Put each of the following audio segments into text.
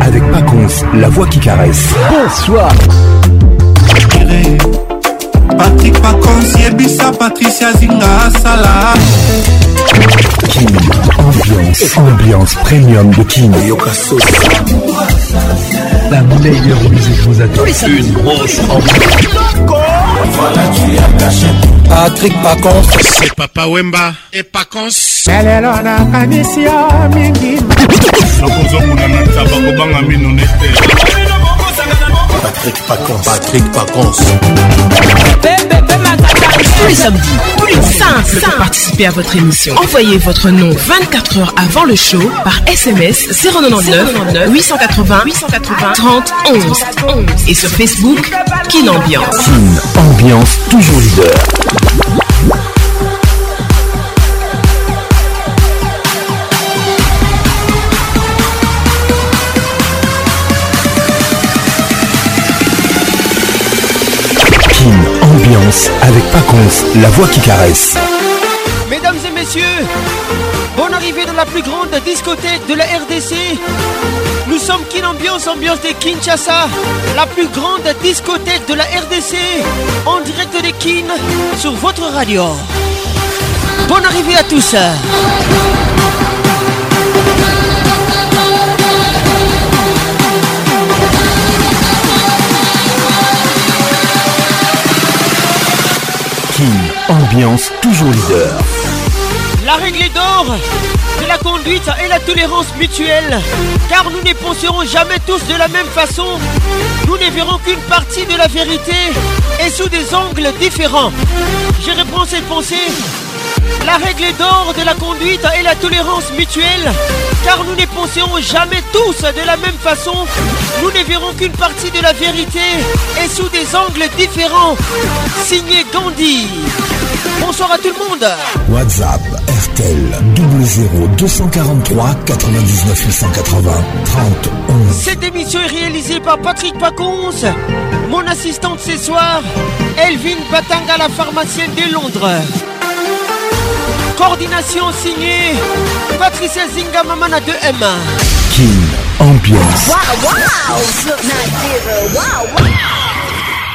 avec Paconce, la voix qui caresse. Bonsoir. Patrick Paconce, Yebissa, Patricia Zinga, Salah. Kim, ambiance, ambiance premium de Kim. La meilleure musique vous attend. Une grosse ambiance. Voilà, tu as caché. Patrick Pacons. C'est Papa Wemba et Pacons. Lelelo nakanisi yo mingi. Nakozokuna na taba kobanga mino nete. Patrick Pacons. Patrick Pacons. Tous les plus sain, participer à votre émission. Envoyez votre nom 24 heures avant le show par SMS 099 880 880 30 11 11 et sur Facebook Kin Ambiance. Une Ambiance toujours leader. avec Paconce, la voix qui caresse. Mesdames et messieurs, bonne arrivée dans la plus grande discothèque de la RDC. Nous sommes Kin ambiance ambiance de Kinshasa, la plus grande discothèque de la RDC, en direct des Kin sur votre radio. Bonne arrivée à tous. toujours leader. La règle d'or de la conduite et la tolérance mutuelle, car nous ne penserons jamais tous de la même façon. Nous ne verrons qu'une partie de la vérité et sous des angles différents. Je réponds cette pensée. La règle d'or de la conduite et la tolérance mutuelle, car nous ne penserons jamais tous de la même façon. Nous ne verrons qu'une partie de la vérité et sous des angles différents. Signé Gandhi. Bonsoir à tout le monde. WhatsApp RTL 00243 99 880 30 Cette émission est réalisée par Patrick Pacons, mon assistante ce soir, Elvin Batanga, la pharmacienne de Londres. Coordination signée Patricia Zinga Mamana de M. King Ambiance. Wow, wow,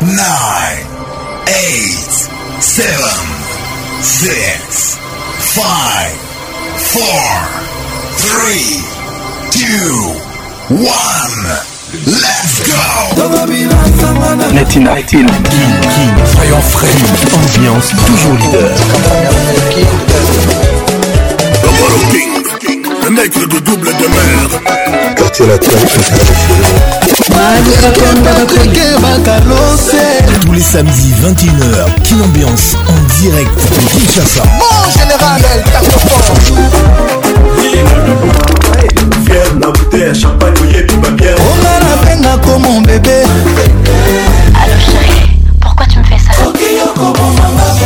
9, eight, 7, one. Let's go! King, King, soyons ambiance toujours leader. nègre de double demeure quartier latin tous les samedis 21h Kin Ambiance en direct de Kinshasa Mon général El Fier na bouteille champagne oyebi babien onga na penga ko mon bébé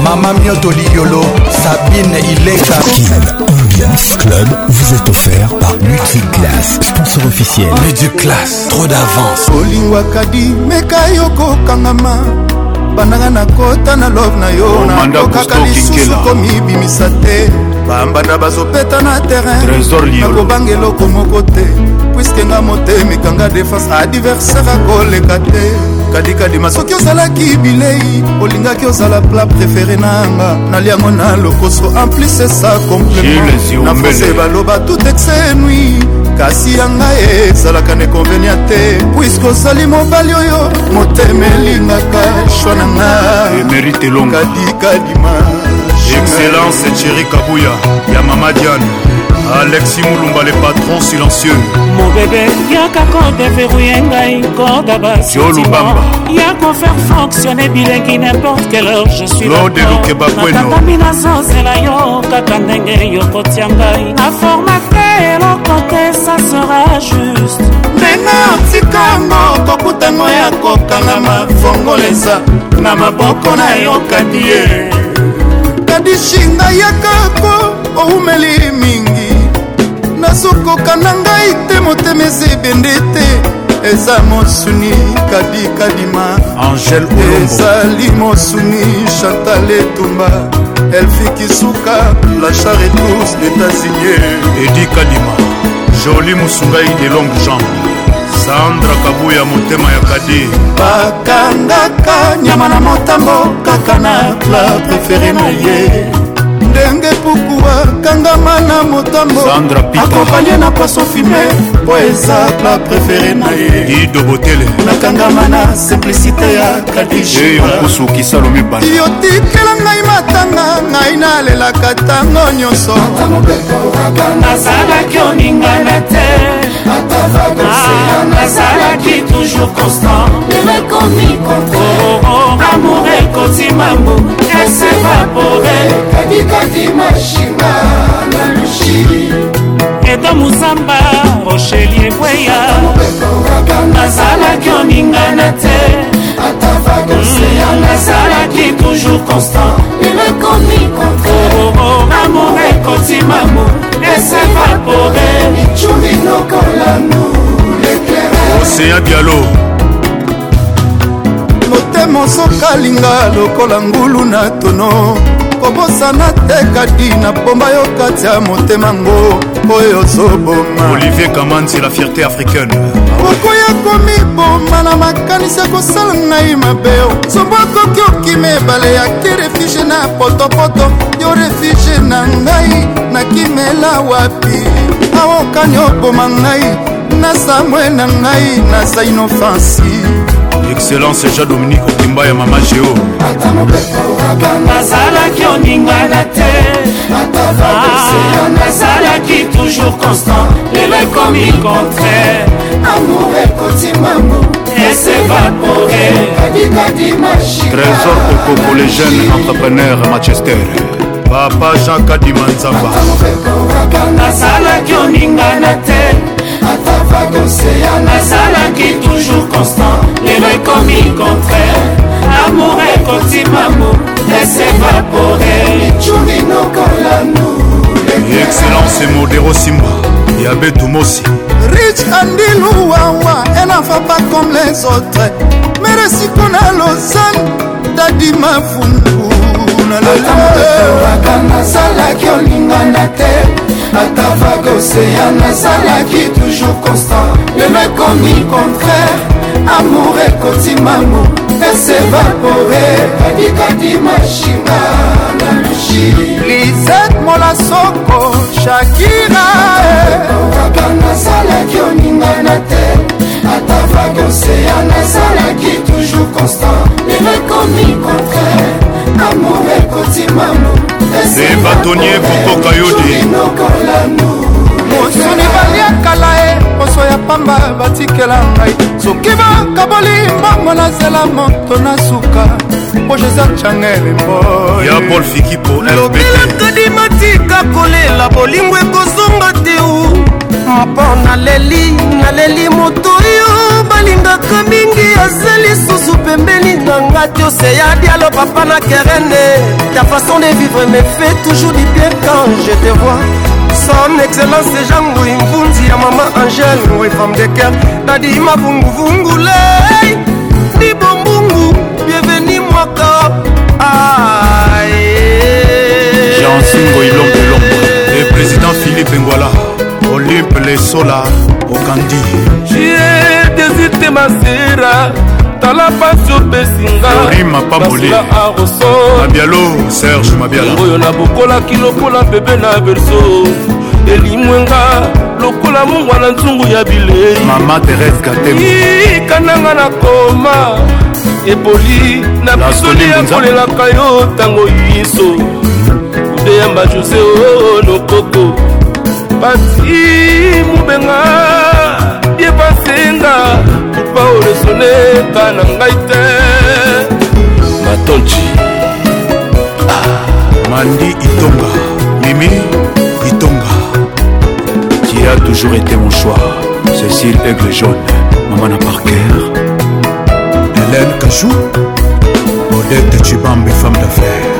Mama Mioto Liolo, Sabine Ileka. Kin Ambiance Club vous est offert par Multiclass, sponsor officiel. Multiclass, trop d'avance. Olingwakadi, Mekayoko Kangama. bandanga na kota na love na yo oh, nakokaka lisusu komibimisa te bambanda bazopeta na terrain nakobanga eloko moko te puiske nga motemi kanga defense adiversaire akoleka te kadikadima soki ozalaki bilei olingaki ozala pla préféré na yanga naliango na lokoso amplis esa complémentnafose baloba tout exe nui kasi yanga ezalaka na econvenia te puiske ozali mobali oyo motema elingaka shwa na nga kadikadima excellence cheri kabuya ya mama diane alexi molumba le patron silencieux mobebe yaka kode verrouye ngai koda basolubamba ya kofaire fonctionne bilengi n'importe quelle heure je suis nakatami nazozela yo kaka ndenge yokotia ngai na formate eloko te ça sera juste mena tikango kokutango ya kokanga mafongolesa na maboko na yo kadie kadishinga yakako oumeli mingi nazokoka na ngai te motema eza ebende te eza mosuni kadikadima ezali mosuni chantal etumba elfikisuka la charetous etazinie edi kadima joli mosungai de longue jambe sandra kabuya motema ya kadi bakangaka nyama na motambo kaka na pla prefere na ye ndenge puku akangama na motambo akompanye na paso fume mpo eza pla préféré na ye idobotele nakangama na simplicité ya kadijyotikela ngai matanga ngai nalelaka ntango nyonso nazalaki oningana te ah. nazalaki toujours constant elekomi contre oh, oh, oh. amour ekotimambu esevapore fatimashima na lushili edo musamba rocheli ebweya nazalaki oningana te mm, nazalaki toujours constant elekomi contraire oh, oh, oh, ekotimamu esevapore chuminokolanu lekereosea dialo motema osokalinga lokola ngulu na tono nakobosana te kati napomba yo kati ya motema ngo oyo ozoboma olivier kamanzi la fierté africaine okoya komiboma na makanisi ya kosala ngai mabe zombo akoki okima ebale yaki refuge na potopoto yo refuge na ngai nakimela wapi aokani oboma ngai na samwe na ngai naza inofansi excellence jean dominique okimba ya mama geo nazalaki oningana te ah, nazalaki toujours constant lelo ekomi contraire amour ekotimango trésor kokoko ah, les jeunes entrepreneurs à manchester papa jean kadima nzamba nazalaki oningana te atava d'océan azalaki toujours constant lelo ekomi contraire amour ekotimamo esevapore lichurinokolanu excellence modero simba ya betumosi rich andilu wawa enafa pas comme les autres meresi kona lausanne dadima fundu nalakanga zalaki olingana te ata vague océan azalaki toujours constant lelo ekomi contraire amour ekoti mamu esevapore kadikadi mashinga na lushi lisete molasoko shakira oraka nazalaki oningana te ata vague océan azalaki toujours constant lelo ekomi contraire e batonie kokoka yo te mosuni baliakala ye poso ya pamba batikela ngai soki bakaboli mbongo nazela moto na suka po joseph changel mboya paul fikipo lokila kadima tika kolela bolingo ekozonga te mpo naleli naleli moto oyo balingaka mingi aza lisusu pembeni nanga te oseyadi aloba pa na kerene ta façon de vivre me fait toujours du bien quand je te vois son excellence jean louis mvunzi ya mama angele oui femme de cœur dadima vunguvungule libombungu bienveni mwaka ai jean singo ilombe lombo le président philippe ngwala lesola okandi desite masera tala pasi opesingaorimapambole mabialo serge mabialaoyo nabokolaki lokola bebe na berso elimwenga lokola mongwa na nzungu ya bilei mama terese gatekananga na koma eboli na pisoli yakolelaka yo ntango yiso udeyamba jose o oh, nokoko oh, bati mobenga ye basenga paolesoneka na ngai te matonji ah, mandi itonga mimi itonga qui a toujours été mon choix cécile aigle jaune mamana parker hélène kachou odette chibambe femme d'affaires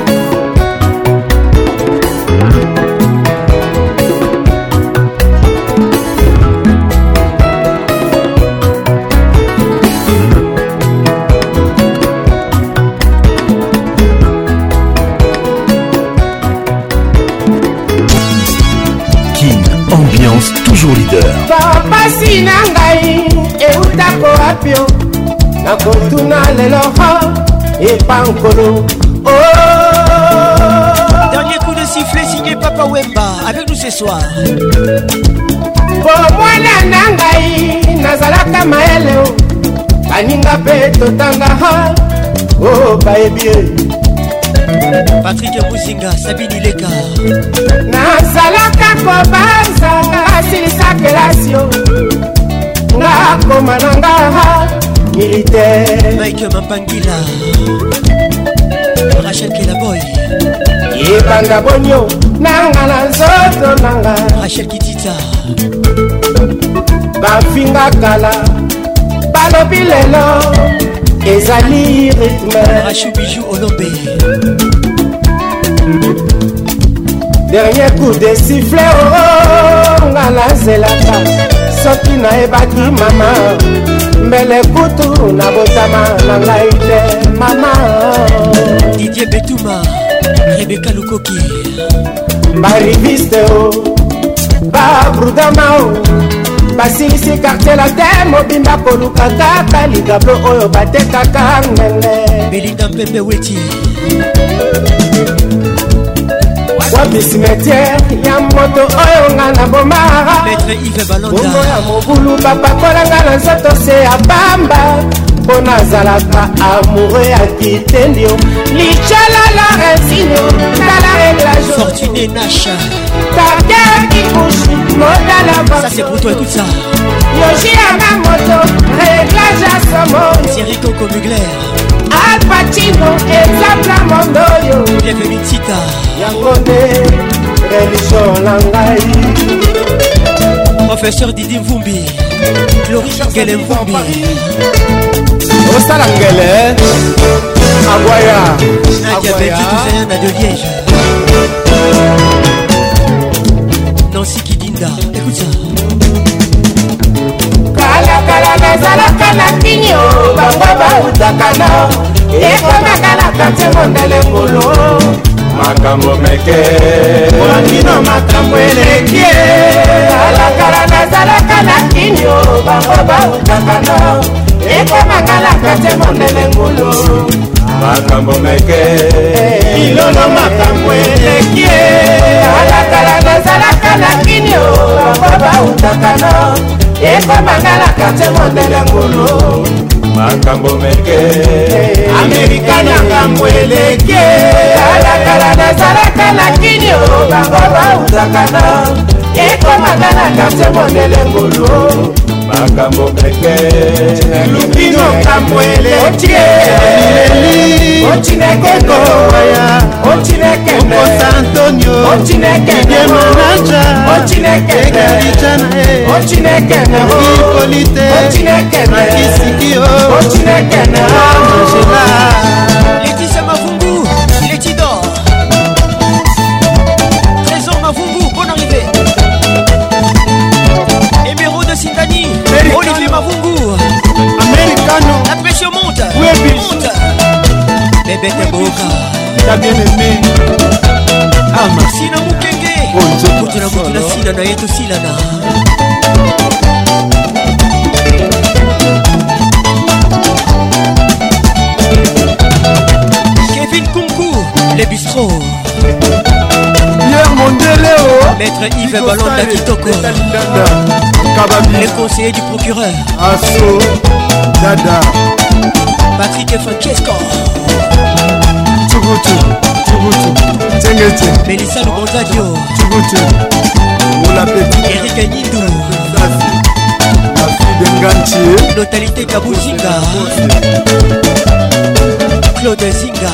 wapi o nakotuna lelo epa nkolo oh! dernier coup de sifflet signé papa wemba avec nous ce soir bomwana na ngai nazalaka mayele o baninga mpe totanga o bayebi patrik musinga sabini leka nazalaka kobanza asilisaka elasio nakoma na nga militaire mike mapangila rachel kilaboy yebanga bonio nanga na nzoto nanga rachel kitita bafinga kala balobi lelo ezali rythme rachu biju olombe dernier coup de sifflet onga oh, oh, oh, nazelaka soki nayebaki mama mbele kutu na botama na ngai te mama didie betuma rebeka lukoki bariviste o babrudama o basilisi kartier la te mobimba koluka kaka ligablo oyo batekaka ngenge belinda mpembe weti wapi cimetière ya moto oyo nga na bomaabongo ya mobulu bapakolanga na nzoto se ya bamba mpo nazalaka amoure ya kitenio licala larensinio tala réglagefortunenacha tarder kikushi modala logi yanga moto réglage ya somoirikoko mugler alpatino ezabla mondoyo bienvenu tita yango nde religio na ngai professeur didi mvumbi lorikele mvumbi osala ngele agwaya nadiabetituzeya na de liège nansi kidinda écoute ça kalakala nazalaka na kinio bango bautaka na ekomakalaka te mondele ngolo makambo meke mwandino makambo eleki alakala nazalaka na kinio bango bautaka no ekomakalaka te mondele ngulu makambo meke ilolo makambo eleki alakala nazalaka na kinio bango bautaka no ekomangalaka te mondele ngulu makambo meke amerika na ngambo eleke kalakala nazalaka na kini o bango bautaka na ekomangalaka te mondele ngulu makambo peke lubino kamwele otieli otineke kowaya otineke okosa antonio otineke yemanaja otineke ekalija na ye eh. otineke nakikoli te otineke nakisikio oh. otineke na angela Olivier Mavungu Americano La pêche monte Webis monte Bébé Teboka Ta bien aimé Ama ah, Sina Mukenge oh, Kutuna kutuna sila na yetu sila na Kevin Kunku Le Bistro mondele o oh. maître yves balonda kitoko les conseillers du procureur aso dada patrick francesco tubutu tubutu tengete melissa lubonzadio tubutu molapeti erik nyindu afide ngantie notalité kabuzinga claude zinga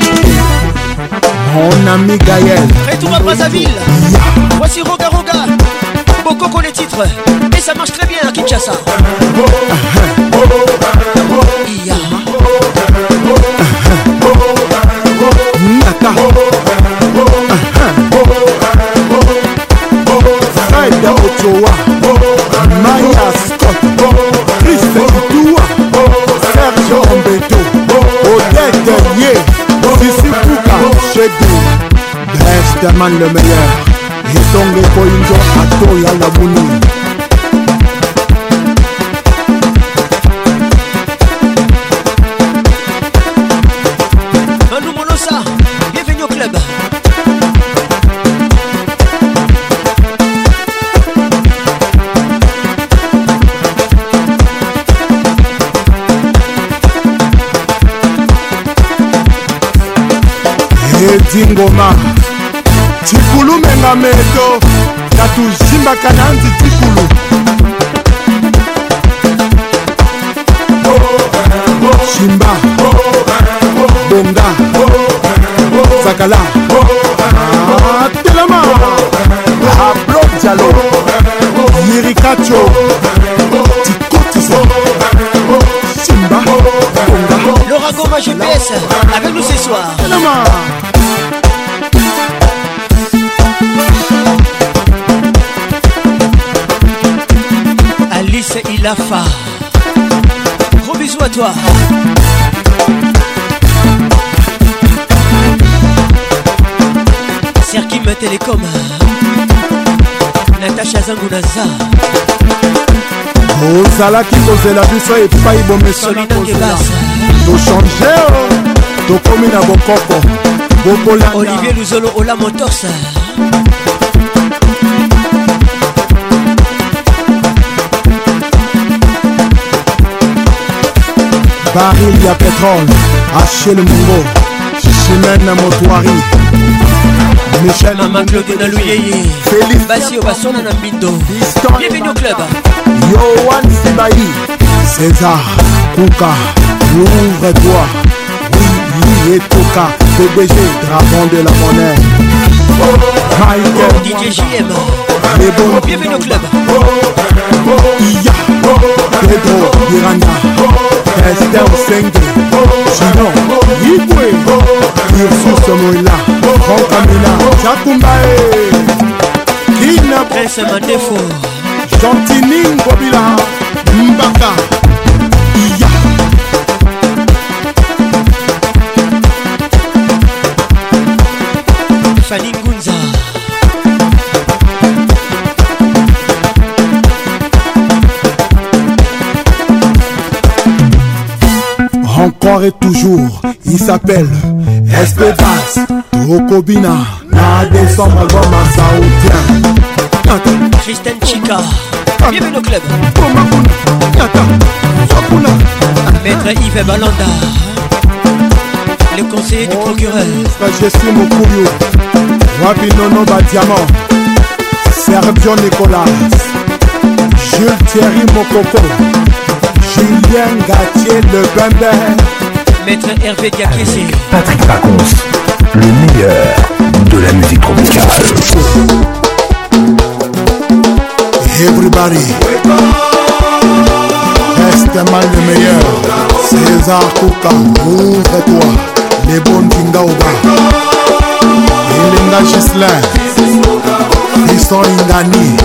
mon ami Gaël Retour à Brazzaville Voici Roga Roga Bokoko les titres Et ça marche très bien à Kinshasa yeah. Saida Ochoa Maya Kedo Bref, demande le meilleur Yetongo Koinjo Ato Yalabuni edingoma tikulu mengameto na tuzimbaka na nzi tikulu simba bonga zakala ah, telema ablo ah, dialo yirikacho tikotisa simba bonga le rago ma gps avec nous ce soir telema Lafa. Gros bisous à toi. Serkim Télécom. Natacha Zangounaza. ozalaki kozela biso epai bomesona kozela tochange tokomi na bokoko bokolanga olivier luzolo ola motorsa baril ya petrole achel mongo chimene motoari michel maclode na luyeye félix basio basona na mbindo bienvenu club yoan sibai césar kuka louvre toi oui lui et toka bbg dragon de la monnaie michael djjm bienvenu club iya pedro iranda ester osenge ginon yikwe ursus moila frankamila jakumbae kinapesematefo gentining kobila mbaka iya et toujours. Il s'appelle Espedas Tokobina. Na décembre, album à Saoudien. Christelle Chica. Bienvenue au club. Maître Yves Balanda. Le conseiller du procureur. mon courrier Wabi Nono Badiamant. Sergio Nicolas. Jules Thierry Mokoko. Julien Gatier le Bender, Maître Hervé Gakiesi, Patrick Pacons, le meilleur de la musique tropicale. Everybody, reste mal le meilleur. César Kouka, ouvre-toi, les bonnes les Ilinga Gislain, Fiston Ingani,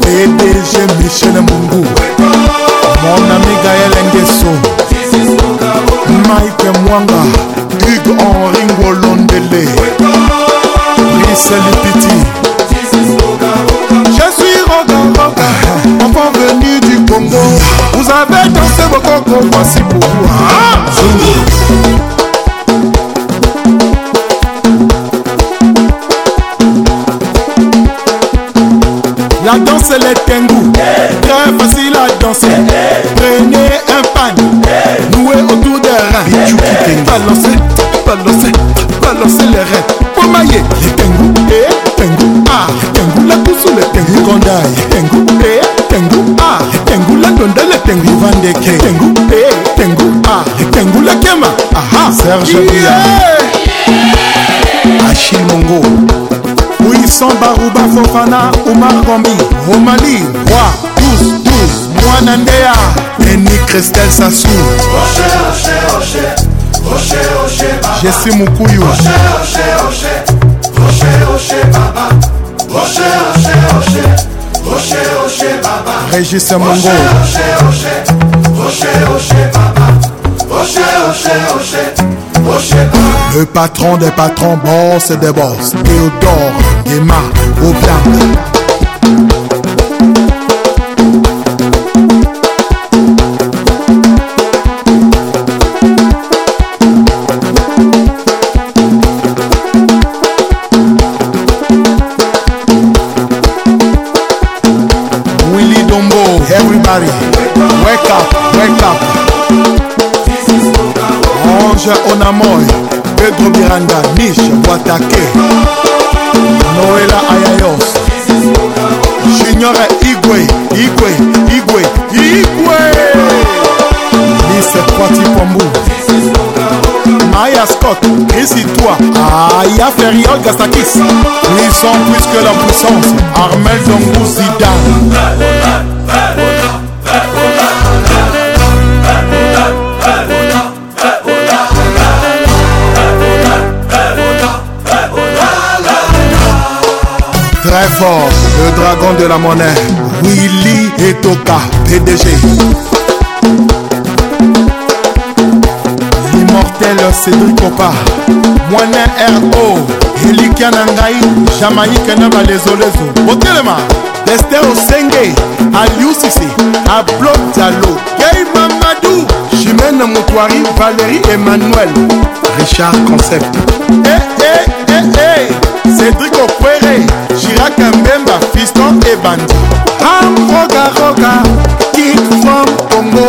PDG Michel Mungu mon ami Gaël Nguesso Mike Mwanga Hugues Henri Ngolondele Brissel Piti Je suis Roga Enfant venu du Congo Vous avez dansé vos cocos Voici pour vous La danse les tengous Très facile à danser. Prenez un panier. Noué autour d'un rein. Balancez, balancez, balancez les reins. Pour mailler les tengu, eh, tengu, ah, tengu la pousse le tengu kondaï. Tengu, eh, tengu, eh, ah, tengu la donde le tengu vandeke. Tengu, eh, tengu, eh, ah, tengu la kema. Aha, ah. Serge yeah. Bouillard. Achille Mongo. Wilson Barouba Fofana, Omar Gombi. romali 312 mwana ndeya eni crestel sasu jesi mokuyu régis mongo Le patron des patrons, boss des boss, Théodore, Guéma, Obiang, nisha onamoy pedro miranda nisha boatake noela ayayos junior igwe igwe igwe igwe lise kwati pombu maya scott risitoi aya feriol gastakis puissant plus que la puissance armel dongou zidane fort, le dragon de la monnaie, Willy Etoka, PDG. L'immortel Cédric Opa, Moine R.O. jamaïque na Jamaïque les na balezolezo botelema lester osenge à ablo dialo gei mamadou mon Moutouari, valérie emmanuel richard concept eh, eh, eh, eh cédric kaka mbemba fiston ebandi am rogaroga kid from congo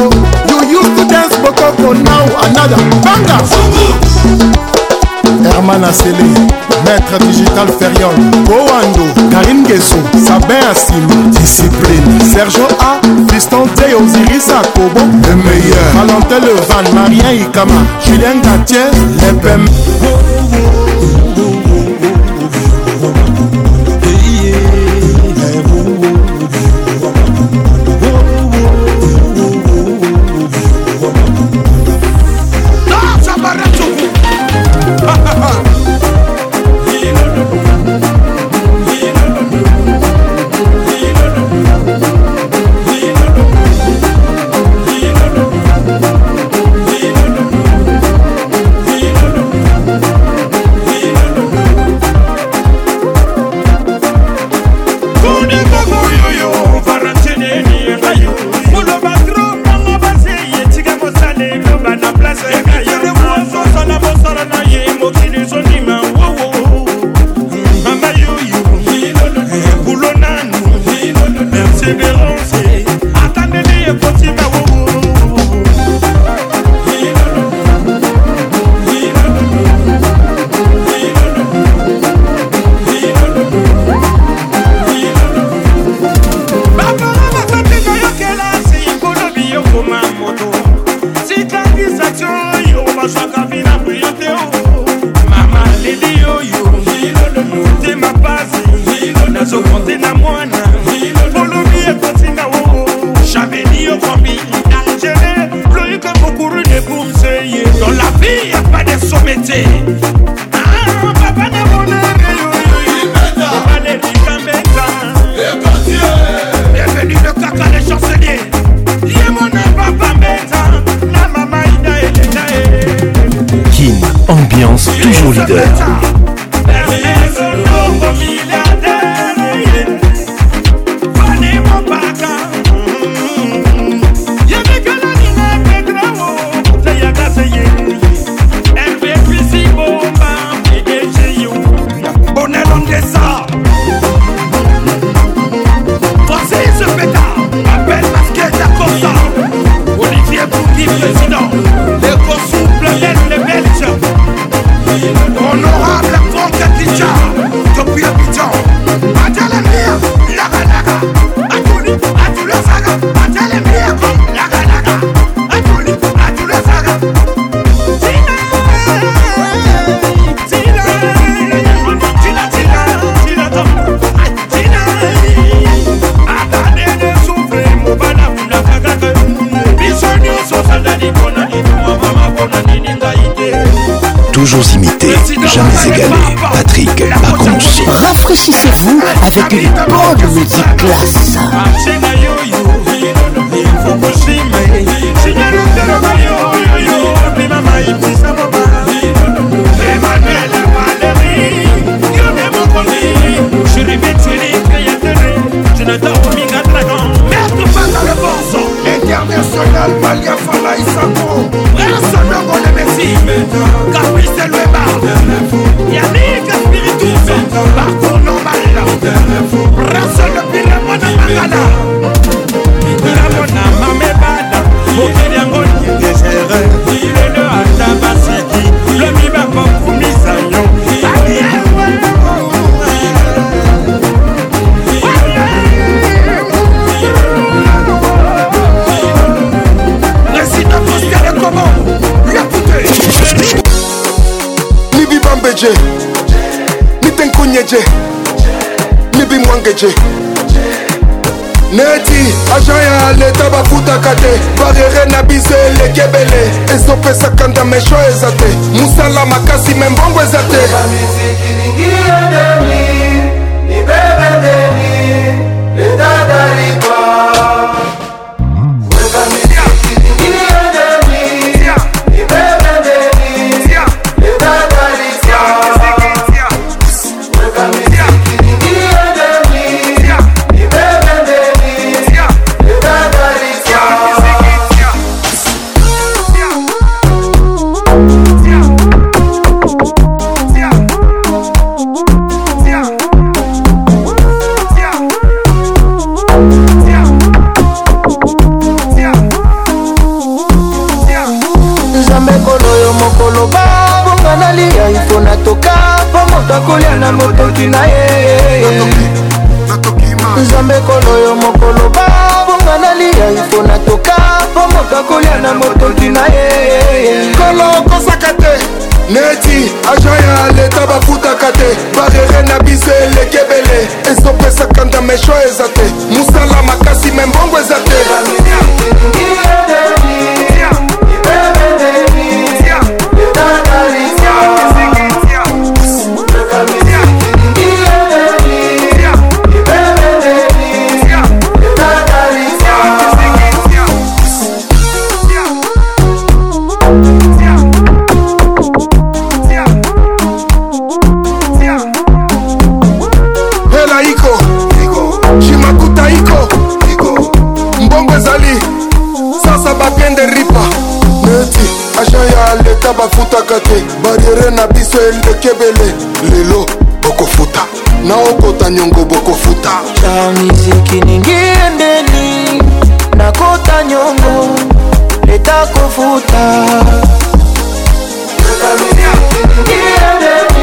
you used to dance bokoko now another banga herman asele maître digital feriol kowando karin geso sabin asimi discipline sergio a fiston te osiris akobo le meilleur valentin levan marien ikama julien gatier lepem oh, oh. oh. motoki na ye nzambe kolo yo mokoloba bonga nalia ifo natoka mpo moto akolia na motoki na ye kolo okosaka te neti agen ya leta bafutaka te barere na biso eleki ebele ezopesaka ndamesho eza te mosala makasi me mbongo eza te nzambe na biso elekebele lelo okofuta na okota nyongo bokofuta na miziki ningi endeli nakota nyongo leta kofuta Catalunya, yeah,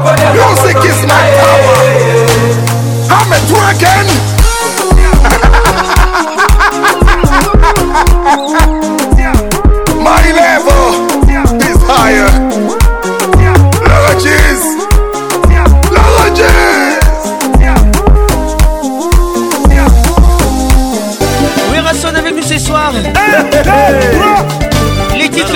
Music is my power. I'm a dragon.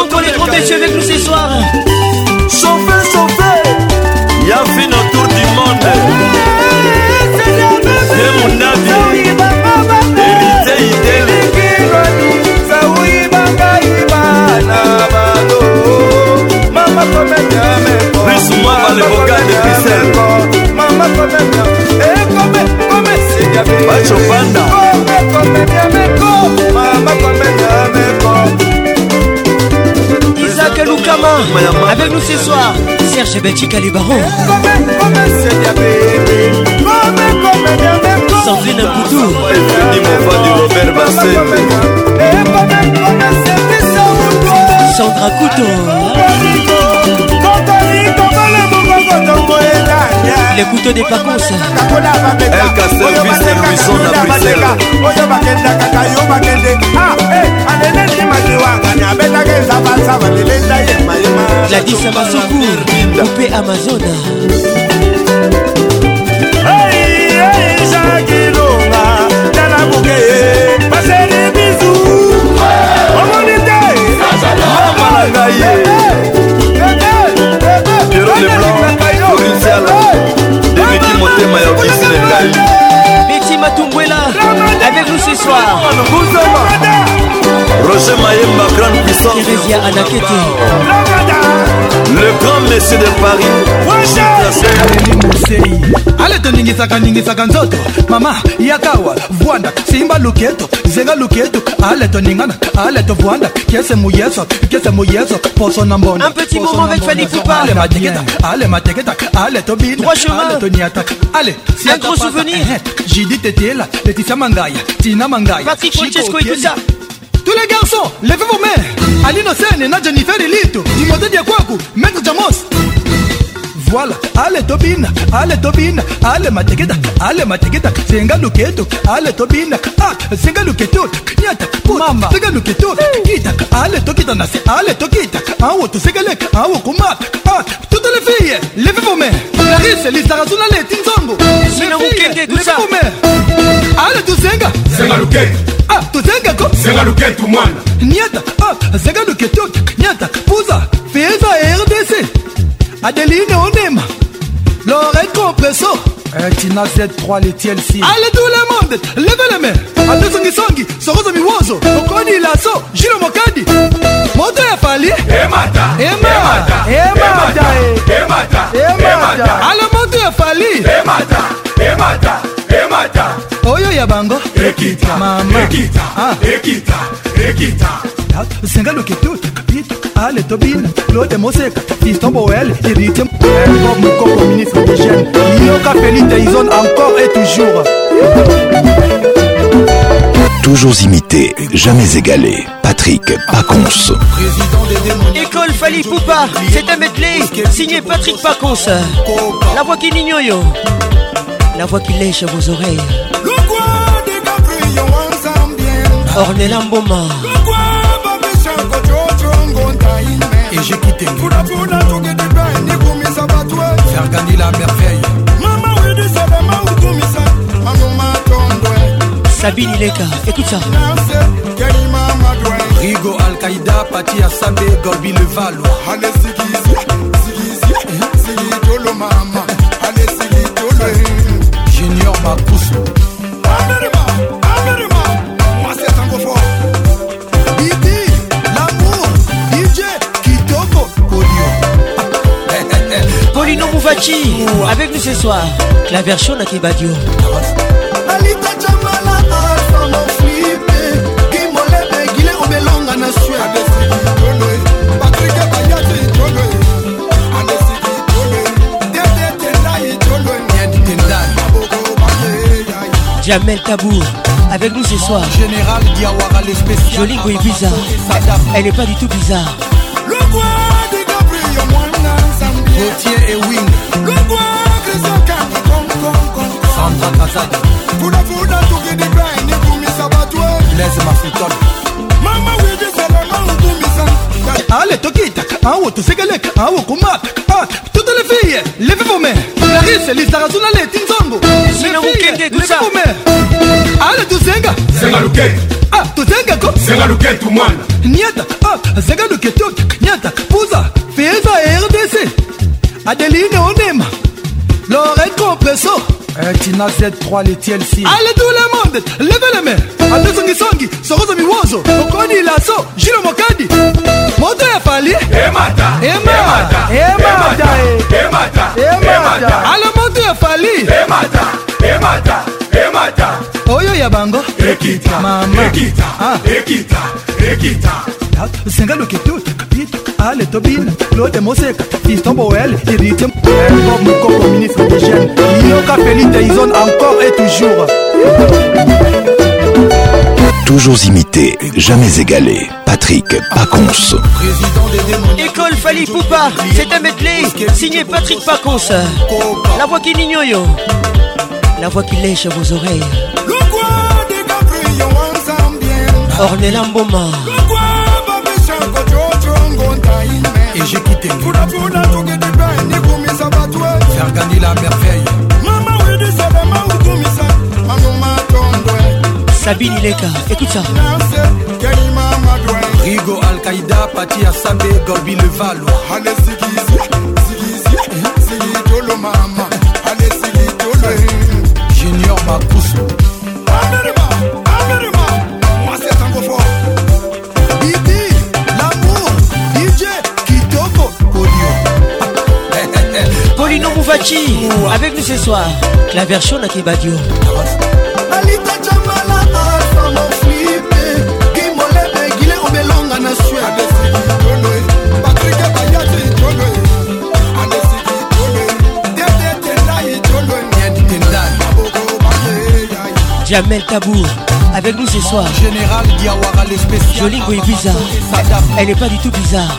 Moko, les grands messieurs avec nous ce soir. Chauffez, chauffez. Y'a fait notre tour du monde. Eh, c'est mon avis. Hérité, idée. Rissouma va le bocal de Christelle. Maman, comme elle. Eh, comme elle. Bacho Panda. Mama, come and Michael Oukama Avec nous ce soir Serge Belchika les barons Sandrine Boutou Sandra Couton les couteaux des vacances elka service elwison na bruxelles oyo bakendakaka yo bakende aleleli maliwangani abetaka ezabansa balelenda yemayema gladis amasokur coupe amazon jakilonga tala buke baseli bizu omoni te mamalanga ye motema ya okisi na ngai beti matungwela avec nous ce soir Roger Mayemba, grande puissance le grand monsieur de paris ale toningisaka ningisaka nzoto mama yakawa vwanda simba luketo zenga luketo ale toningana ale tovwanda kese muyeso kese muyeso poso na mbona Un petit moment avec Fanny Poupa. ale mateketa ale mateketa ale tobina Trois chemins. ale toniata ale Un gros souvenir. Eh, eh, jidi tetiela leticia mangaya tina mangaya Patrick Francesco Chico Kesa, Ikuza. Tous les garçons, levez vos mains. Aline Sen, na Jennifer Elito, du côté de Kwaku, Maître Jamos. Voilà, allez Tobin, allez Tobin, allez Mateketa, allez Mateketa, Zenga Luketo, allez Tobin, ah, Zenga Luketo, Nyata, Mama, Zenga Luketo, Kita, allez Tokita Nase, allez Tokita, Awo Tosegalek, Awo Kumat, ah, toutes les filles, levez vos mains. Clarisse, Lisa Razuna, Leti Nzongo, levez vos mains. Allez Tozenga, Zenga Luketo, ah, Tozenga, go zenga luketu mwana niata ah, zenga luketu niata puza feza rdc adeline onema loret compresso eh, tina z3 le tlc allez tout le monde leve le main atosongisongi sokoza miwozo okoni laso jilo mokadi moto ya fali eh, eh, ale moto ya fali oyo ya bango senga loketut kapito ale tobina lode moseka fiston boel irite bob mokoko ministre de jeune yoka feli taison encore et toujours Toujours imité, jamais égalé. Patrick Pacons. École Fali Poupa, c'est un medley signé Patrick Pacons. La voix qui n'ignore. La voix qui lèche vos oreilles. Ornella Mboma. Et j'ai quitté. Faire gagner la merveille. Sabine Ileka, écoute ça. Rigo Al-Qaïda, Pati Asambe, Gorbi Levalo. Allez, Sigizia, Sigizia, Sigitoloma. avec nous ce soir. La version de Kibadio. Jamel Tabou avec nous ce soir. Général Diawara, Jolie bizarre. Elle n'est pas du tout bizarre. et Wing. sandra kazadi kudakuda tukidibla enikumisa batwe ilese mafitol mama widisalanga utumisa ale tokitaka awo tosekeleka awo komataka toutes les filles levez vos mains larise lizarazuna leti nzambo levome ale tuzenga zenga luketu ah tuzengako zenga luketu mwana niata ah zenga luketoki niata puza feza rdc adeline onema deso eh, tina z3 le tlc ale tout le monde leve le main apesongisongi sokozo miwozo okoni laso jilo mokadi moto ya fali ale moto ya fali e e e oyo ya bango mama ah. Iliha, Sengalo Kitut, a Ale Tobin, Claude Mosek, Fiston Boel, Irite, Bob comme ministre des Jeunes, Yoka Félix Tyson encore et toujours. Toujours imité, jamais égalé. Patrick Pacons. École Fali Poupa, c'est un medley signé Patrick Pacons. La voix qui n'ignore, la voix qui lèche vos oreilles. Ornella Mboma. et j'ai quitté faire gagner la merveille Sabine Ileka, écoute ça. Rigo Al-Qaïda, Pati Asambe, Gorbi Levalo. Allez, Sigi, Sigi, Sigi, Sigi, Toloma. avec nous ce soir. La version Nakibadio. Jamel Kabour avec nous ce soir. Général Jolie est bizarre. Elle n'est pas du tout bizarre.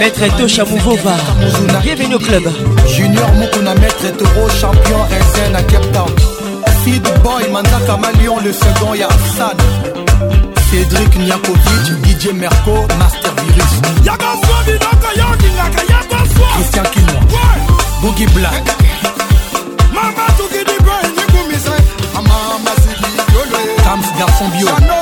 Maître Eto Chamouvova, bienvenue au club. Junior Moukouna, Maître Etoro, champion RSN à Cape Town. Feed Boy, Manda Kamalion, le second, y'a Cédric Niakovic, DJ Merco, Master Virus. Christian Kino, Boogie Black. Mama Tams Garçon Bio.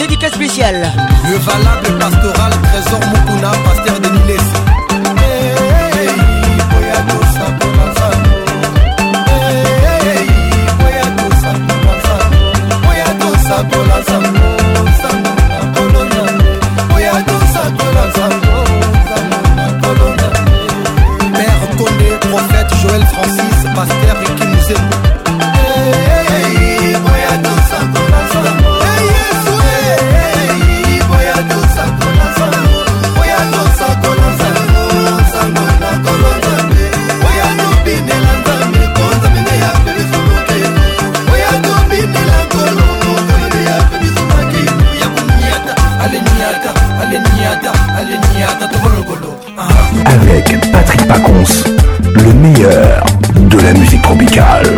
rubrique spéciale. Le valable pastoral, trésor Mukuna, pasteur de Niles. Hey, hey, hey, Hey, hey, hey, le meilleur de la musique tropicale.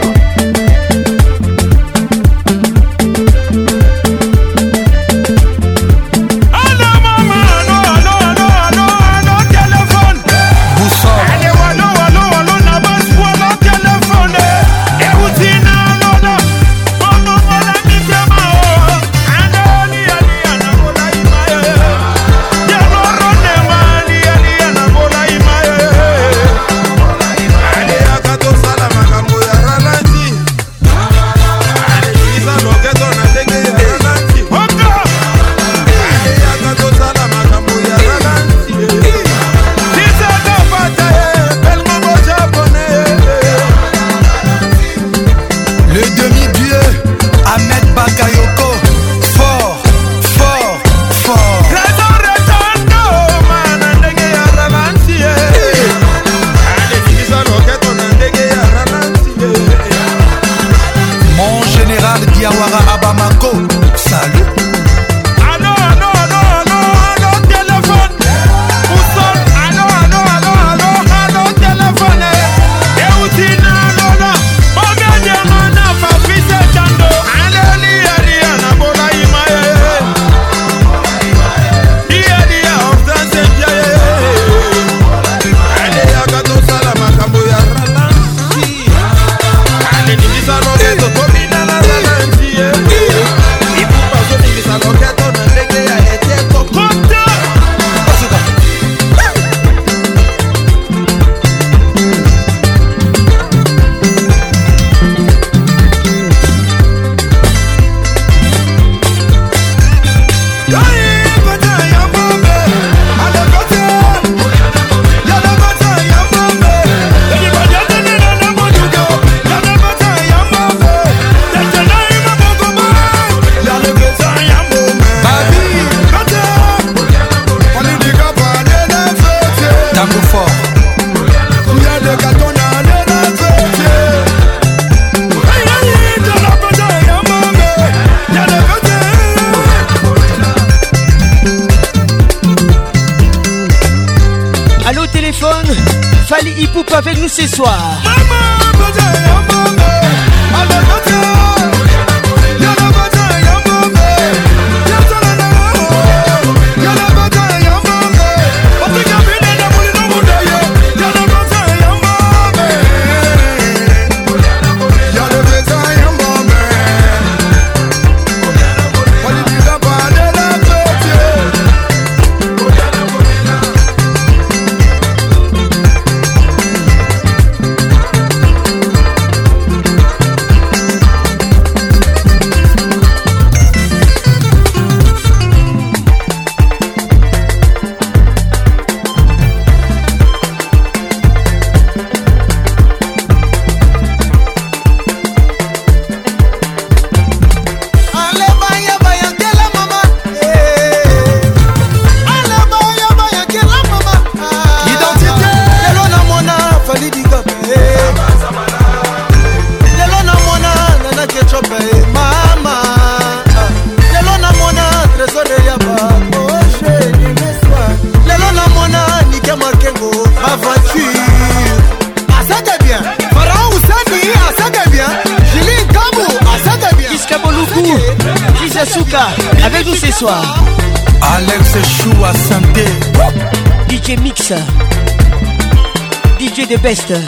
Mister.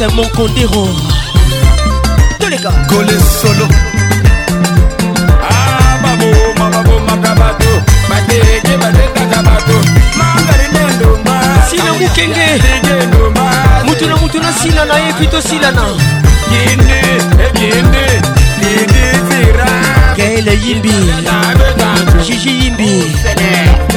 Fabrice Moncondero Toleka Gole solo Ah babo mababo makabato Mateke bateka kabato Mangarine ndomba Sina mukenge Mutuna mutuna sila na ye pito sila na Yinde eh, yinde yinde sira Kele yimbi Jiji yimbi Sene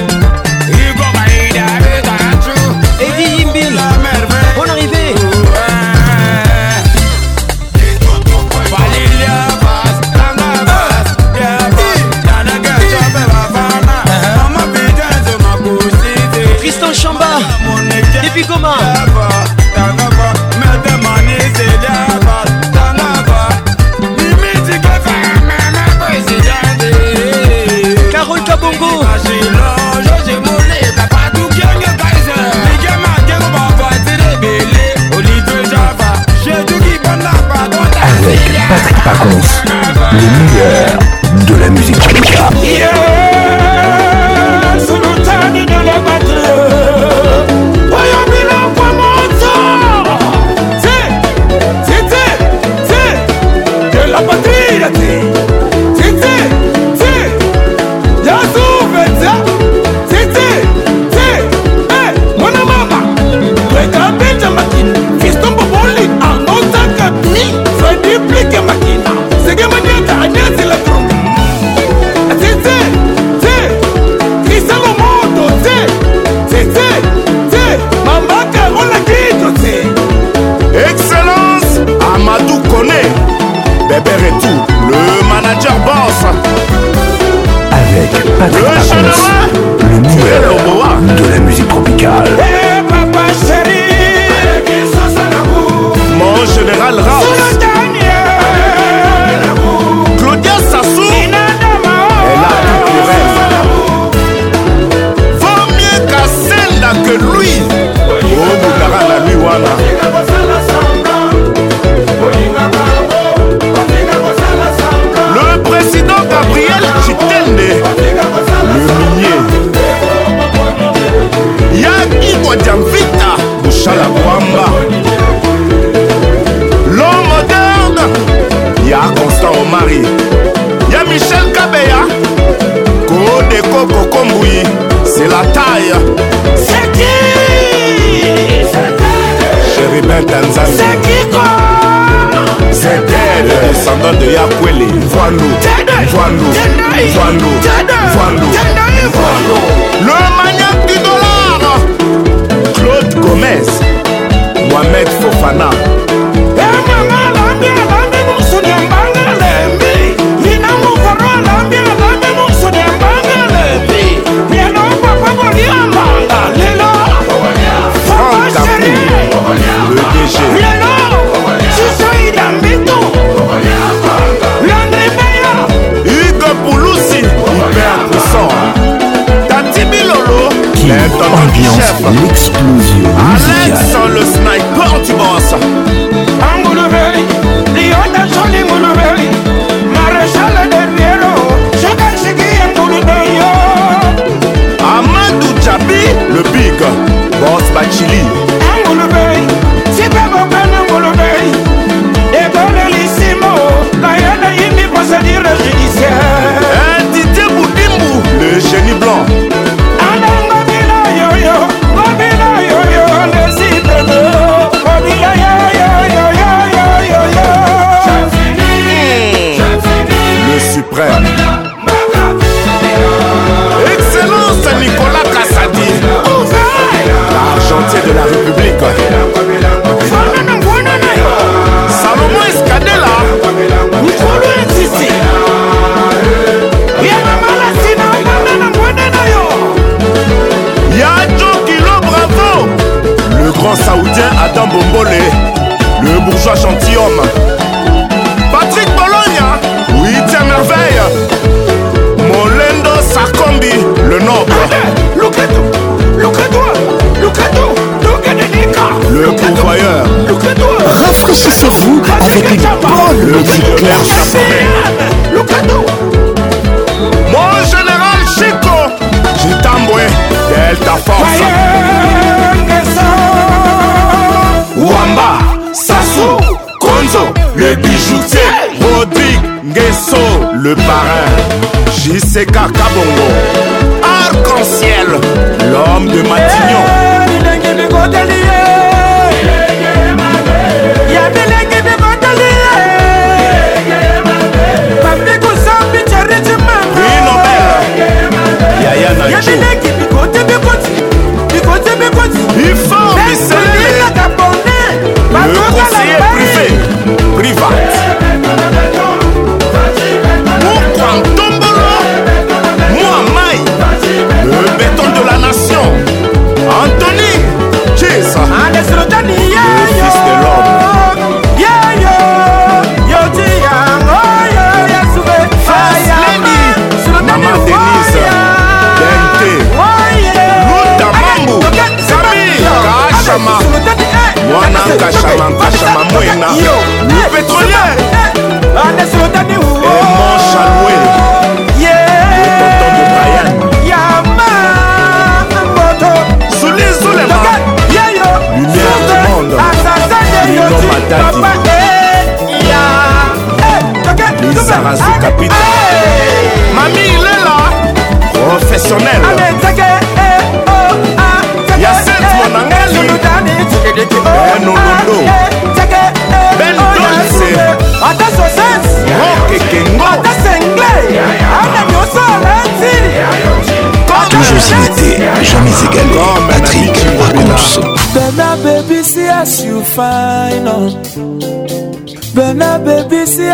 seca, acabam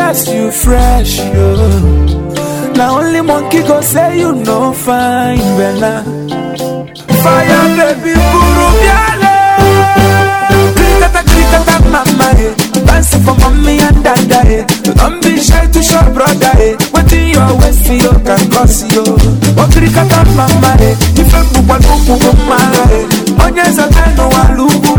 bless you fresh yo oh. na only monkey go say you no fine bella fire baby buru biale krikata krikata mama eh dance for mommy and dada eh don't be shy to show brother eh wetin your waist yo oh, can cause yo o krikata mama eh ife gbogbo gbogbo mara eh onye zata n'ụwa lugbu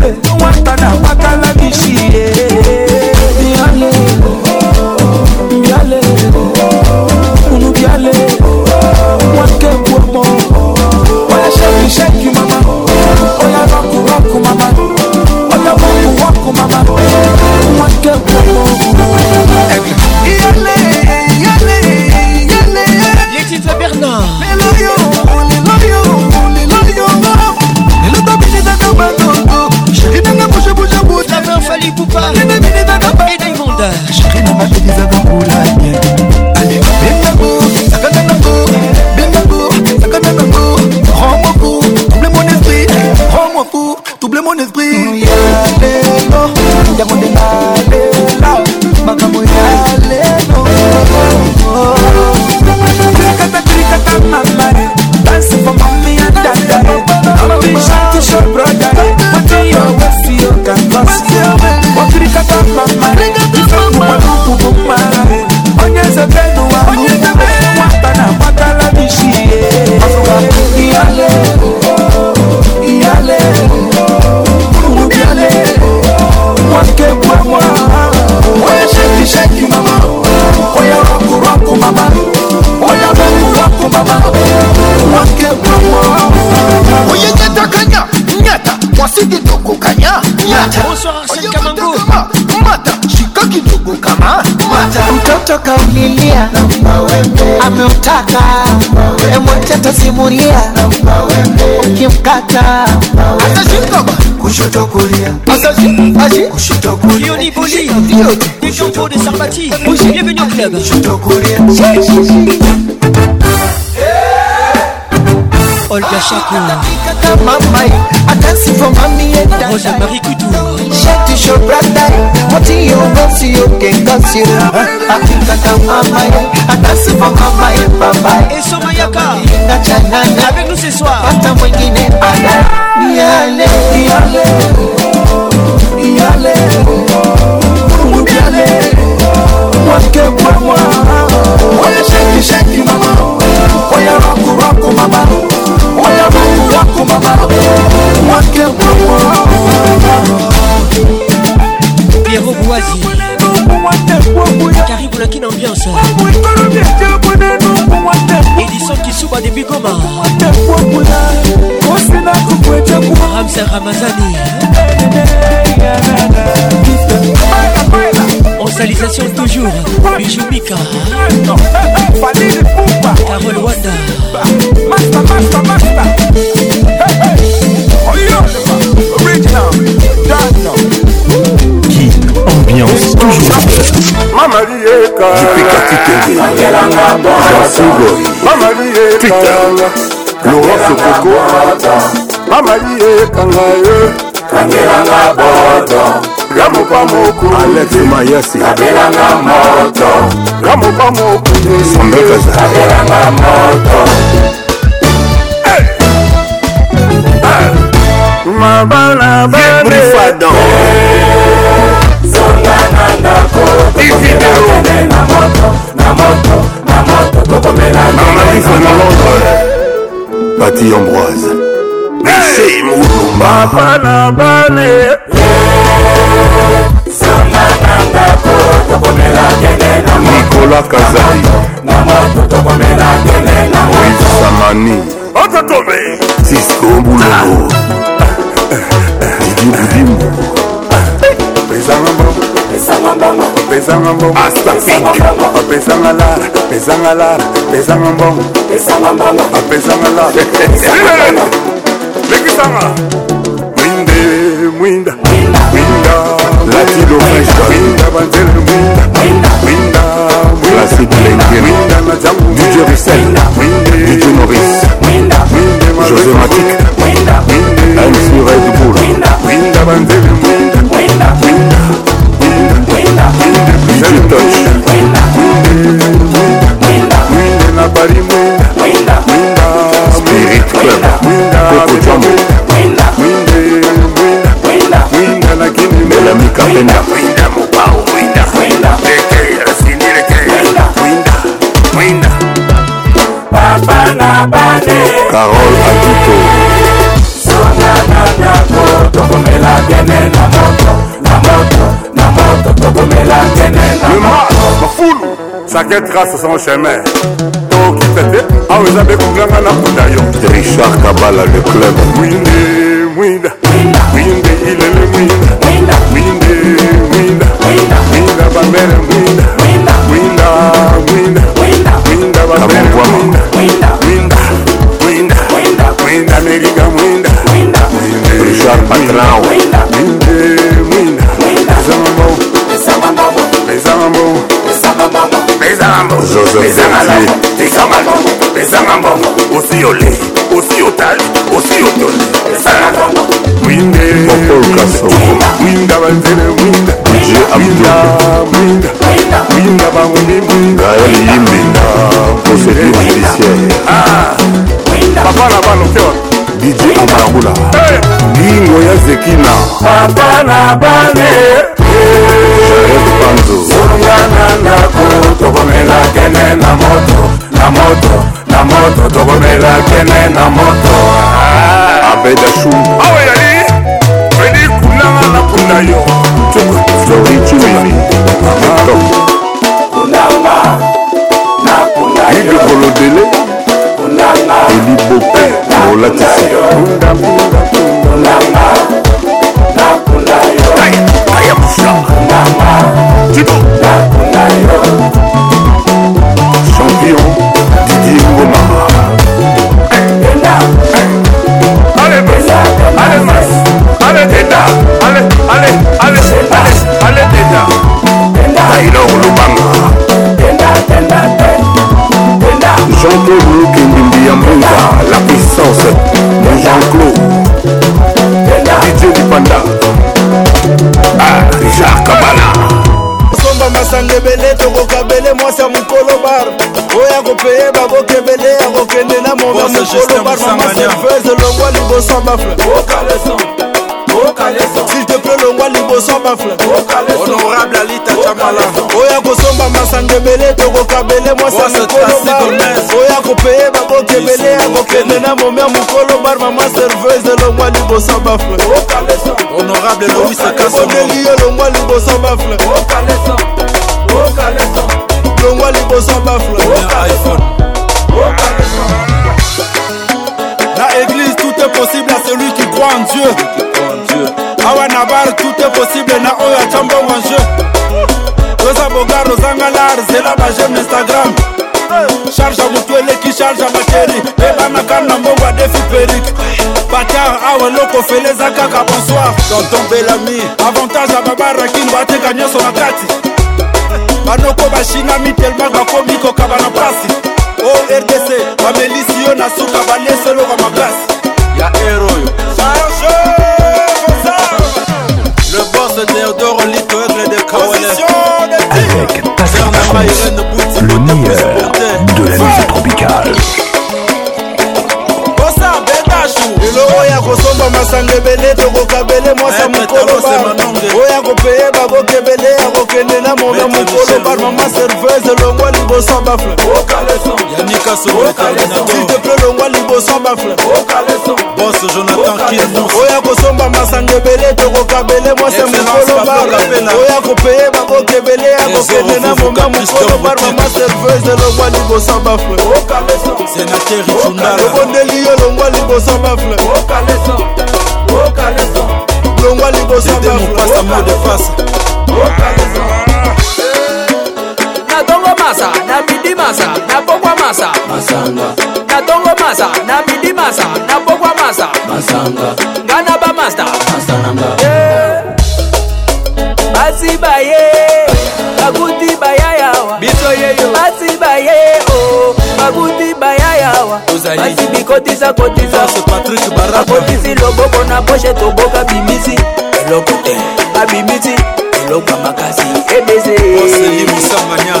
mpaka ulilia, ameutaka emwete tasimulia, ukimkata atashindwa kushoto kulia, kushoto kulia, les champions de Sarbati, bienvenue au club. Kushoto kulia, Olga Chakou, Rosa Marie Couture. Shout to your brother What you want to you can cause you I think I can mama I dance for mama and papa Eso Mayaka Na chanana Avec nous ce soir Hata mwingine bada Niale Niale Niale Niale Moi que moi moi Oya shake shake mama Oya rock rock mama Oya rock rock mama Moi que moi moi boazi karibulaki na ambiance edison kisuba de bigoma ramsel ramazani en salisation toujours bijou mika carole wanda master, master, master. Hey, hey. Oh, Original, dance now. ambiance toujours Peter Laurence Coco mamali ekanga ye kangelanga boto ramopa moku alex mayasi kabelanga moto ramopa moku kabelanga moto mabala balefadan na ndako tokomelane na moto na moto na moto tokomelane pati ambroise hey! papa na bale sanga na ndako tokomela kende na nikola kazali na moto tokomela kende na moisamani ototobe mbongo opesanga mbongo opesanga lara pesanga lara pesanga mbongo opesanga lara lekisanga mwinde mwinda mwinda latilo mwinda banzele mwinda mwinda placide lenguero didier russell didier maurice josé matic anne surai duboul winda banzele mwinda zeltosh mwinde na barimu mwinda spirit club kokojambo mwinde mwinda na kinimela mikapenda Carole Adito Sona na nyako Tokomela biene na moto Na moto lema bafulu chacun trace son chemin tokita te awa eza bekonganga na kuda yo richard kabala le club mwinde mwinda mwinde ilele mwinda mwinde mwinda mwinda bamere mwinda mwinda mwinda mwinda bamere mwinda mwinda mwinda mwinda amerika mwinda richard patran mbongo bezanga mbongo bezanga lamo tikama mbongo bezanga mbongo osi ole osi otali osi otoli ezanga mbongo mwinde mwinda banzele mwinda mwinda mwinda mwinda bangomi mwinda limbinda procédure judiciaire ah. papa na bano te wa dj amangula bingo eh. ya zekina papa na bane eh. urungana ndako tokomela kene na moto na moto na moto tokomela kene na moto ah. abedashu awa ah yali eli kunanga na kunda yo floriciwini kunanga na kunda yo idekolo dele elibope molatisi kunda kunda kunda kunanga na kunda yo ayamuflanga Thibaut Champion Didier Ngoma Allez, allez, allez, allez, allez, allez kozanga ebele tokokabele mwasi ya mokolo bar oyo akopeye baboka ebele ya kokende na moma mokolo bar mama serveuse longwa liboso ya bafle s'il te plaît longwa liboso ya bafle honorable alita chamala oyo akosomba masanga ebele tokokabele mwasi ya mokolo bar oyo akopeye baboka ebele ya kokende na moma ya mokolo bar mama serveuse longwa liboso ya bafle honorable lois kasoneli yo longwa liboso ya bafle bozwa bafle na iphone la église tout est possible à celui qui croit en dieu awa na bar tout est possible na oyo atya mbongo jeu toza bogar ozanga lar zela bajeme instagram charge ya motu eleki charge ya bakeri ebana kar na mbongo adefi perik batar awa eloko ofele eza kaka bonsoir tonton belami avantage ya babarakini bateka nyonso na kati banoko bashinami telma bakomi kokaba na mpasi o oh, rdc bamelisi yo na suka baleselokwa maplasi ya ero oyo le boss Théodore Lito aigle de Kawale avec Pascal Trans, le meilleur de la musique tropicale eloko ya kosomba masanga ebele tokokabele mwasa eh, mokolo oya kopeye akende na monga mokolo barma ma serveuse longwa liboso bafle yanikasosilteple longwa liboso bafle bos jonathan kilmus oya kosomba masanga ebele tokokabele mwase mokolo bara oya kopeye baboka ebele akokende na monga mokolo barma ma serveuse longwa liboso bafle obondeli yo longwa liboso bafle longwa liboso bafle na tongo masa na midi masa na pokwa masa na tongo masa na midi masa na pokwa masa nga na bamasta basi baye bakuti bayayawa biso yeyo basi baye o bakuti bayayawa basi bikotisa kotisabakotisi loboko na poshe toboka bimisi eloko te babimisi eloko makasi ebezeli mosambanya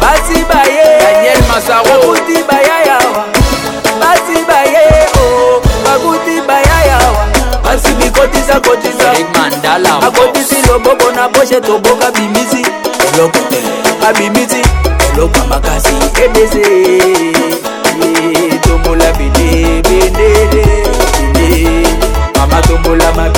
basi baye daniel masaro bakuti bayayawa basi baye o oh. bakuti bayayawa basi bikotisa kotisa mandala akotisi lobobo na boshe toboka bimisi eloko te abimisi eloko makasi ebeze tombola bene bendele bene mama tombola mabe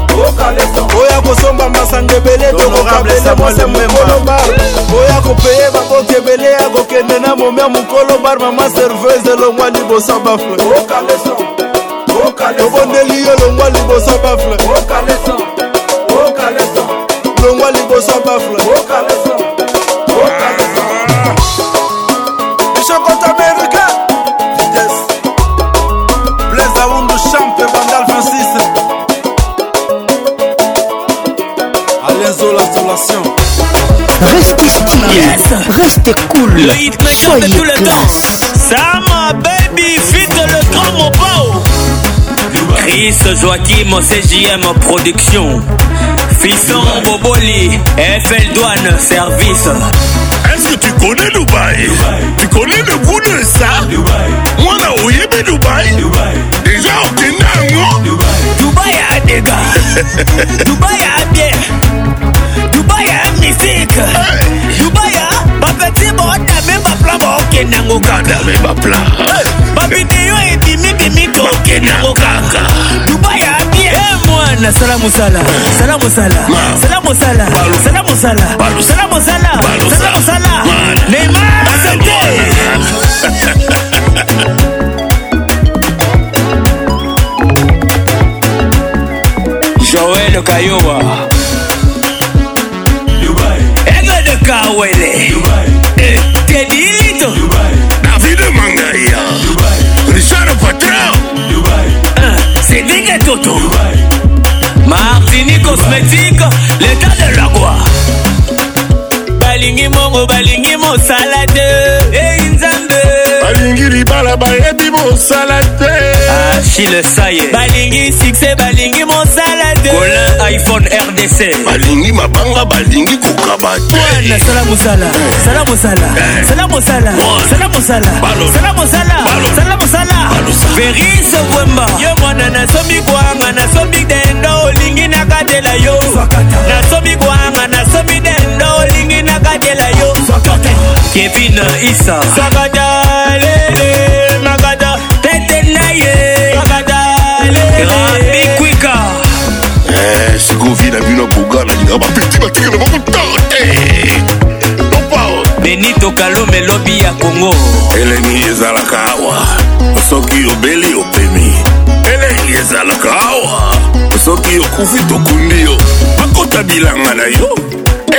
oya kosomba masanga ebele tokokablesa mwase mokolo bar oya kopeye baboki ebele ya kokende na momia mokolo bar mama serveuse elongwa liboso bafle tobondeli yo longwa liboso bafle longwa liboso bafle restez cool. Le hit soyez de tout le classe. temps. Sama, baby, fils de le grand Mopao. Chris Joachim, CJM Production. Fisson Boboli, FL Douane Service. Est-ce que tu connais Dubaï, Dubaï. Tu connais le goût de ça Dubaï. Moi, là, où est Dubaï. Dubaï. Déjà, on est Dubaï. Dubaï a des gars. Dubaï a bien. Dubaï a musique. Hey. Dubaï a. baveti bootame baplan bookendango kakaame baplan bavideo ebimibimi tokendango kaka duba ya bie eh, mwana sala mosala sala mosala sala mosala sala mosala sala mosala sala mosala neymar azate Joel Kayoba Dubai Ega de Kawele Dubai toto martini cosmétique l'état de la gloire balingi mongo balingi mosala te balingi libala bayebi mosala te achile ah, saye balingi succès balingi mosala te colin iphone rdc balingi mabanga balingi kokaba te sala mosala eh. sala mosala eh. sala mosala sala mosala sala mosala sala mosala verise wemba yo mwana nasomi kwanga nasomi dendo olingi nakatela yo nasomi kwanga nasomi dendo olingi nakatela yo kevin isa sakatale sikovie na bino akogala linga bapeti batikela bakotala te benito kalome elobi ya kongo eleni ezalaka awa soki obeli opemi eleni ezalaka awa soki okufi tokundi yo bakota bilanga na yo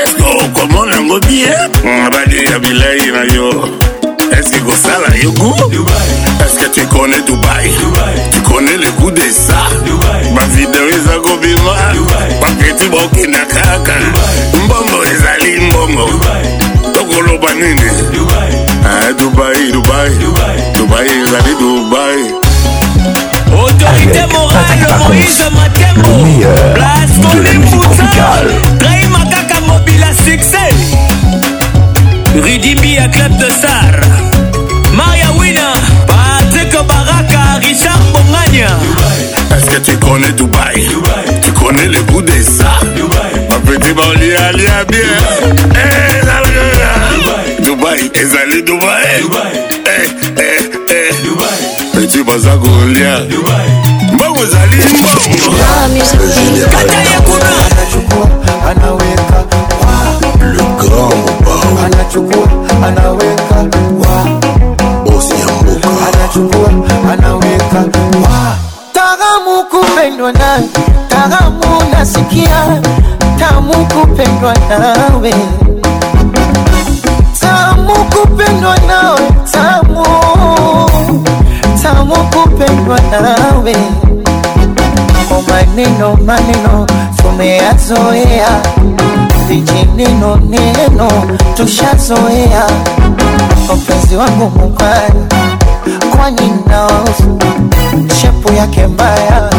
eske eh, okomona oh, yango bien abali ya bilei na yo Est-ce que Gossala Yogo Est-ce que tu connais Dubaï, Dubaï. Tu connais le goût de ça Ma vidéo est à Gobima Ma petit broki na kaka Mbongo ezali mbongo tokoloba nini Dubaï, ah, Dubaï Dubaï ezali Dubaï Autorité morale Moïse Matembo Blas Kolimbuta Trahim Makaka Mobile à succès Rudy B à Club de Sar Maya Wina Patrick Baraka Richard Bongania Est-ce que tu connais Dubaï, Dubaï. Tu connais le goût des ça Ma petite banlieue alliée bien Eh la gueule Dubaï ezali Dubaï Eh eh eh Dubaï Petit baza golia Dubaï Mbongo ezali mbongo Kata ya kuna Anachukua Anaweza anachukua anaweka wa bosi ya mbuka anachukua anaweka wa taramu kupendwa nawe taramu nasikia tamu kupendwa nawe tamu kupendwa nawe tamu tamu kupendwa nawe kwa oh, maneno maneno tumeyazoea vijineno neno tushazoea mpenzi wangu mubaya kwani naofu shepu yake mbaya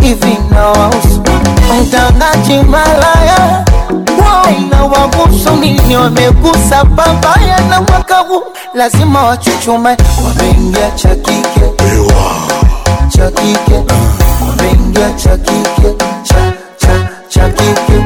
hivi naofu mtangaji malaya na wabusu nini wamegusa babaya na mwaka huu lazima wachuchume wameingia cha kike cha kike wameingia cha kike cha, cha, cha kike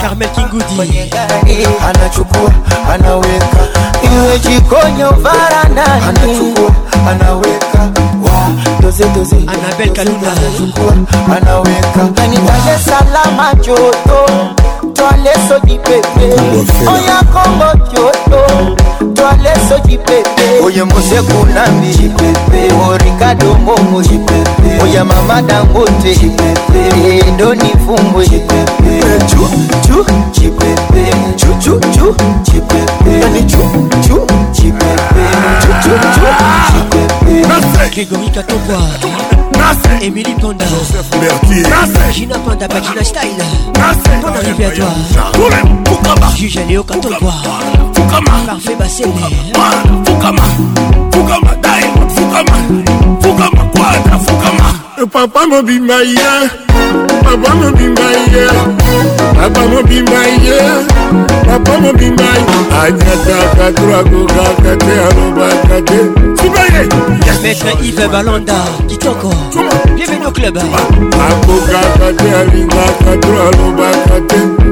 Carmel Kingudi anachukua anaweka, iwe jikoni au varandani, anachukua anaweka doze doze, Anabel Kaluna anachukua anaweka, kanitaje salama joto Twale soji pepe Oya kombo kyoto Twale soji pepe Oye mose kunambi pepe O oh, Ricardo Momo pepe Oya mama dangote pepe Endo ni fumbwe pepe Chu chu pepe eh, Chu chu chu pepe Yani chu chu pepe Chu chu chu pepe ah. Grégory Katobwa ah. Nassé Émilie Panda Joseph Mertier Nassé Gina Panda Bagina Style Nassé Bonne arrivée à toi Touré Koukaba Juge Léo Katokwa fukama parfait basende fukama fukama diamond fukama fukama quadra fukama eh, papa mobimba ye papa mobimba ye papa mobimba ye papa mobimba ye anyataka to akokaka te alobaka te sibaye maître ive balanda kitoko bienvenu au club akokaka te alingaka to alobaka te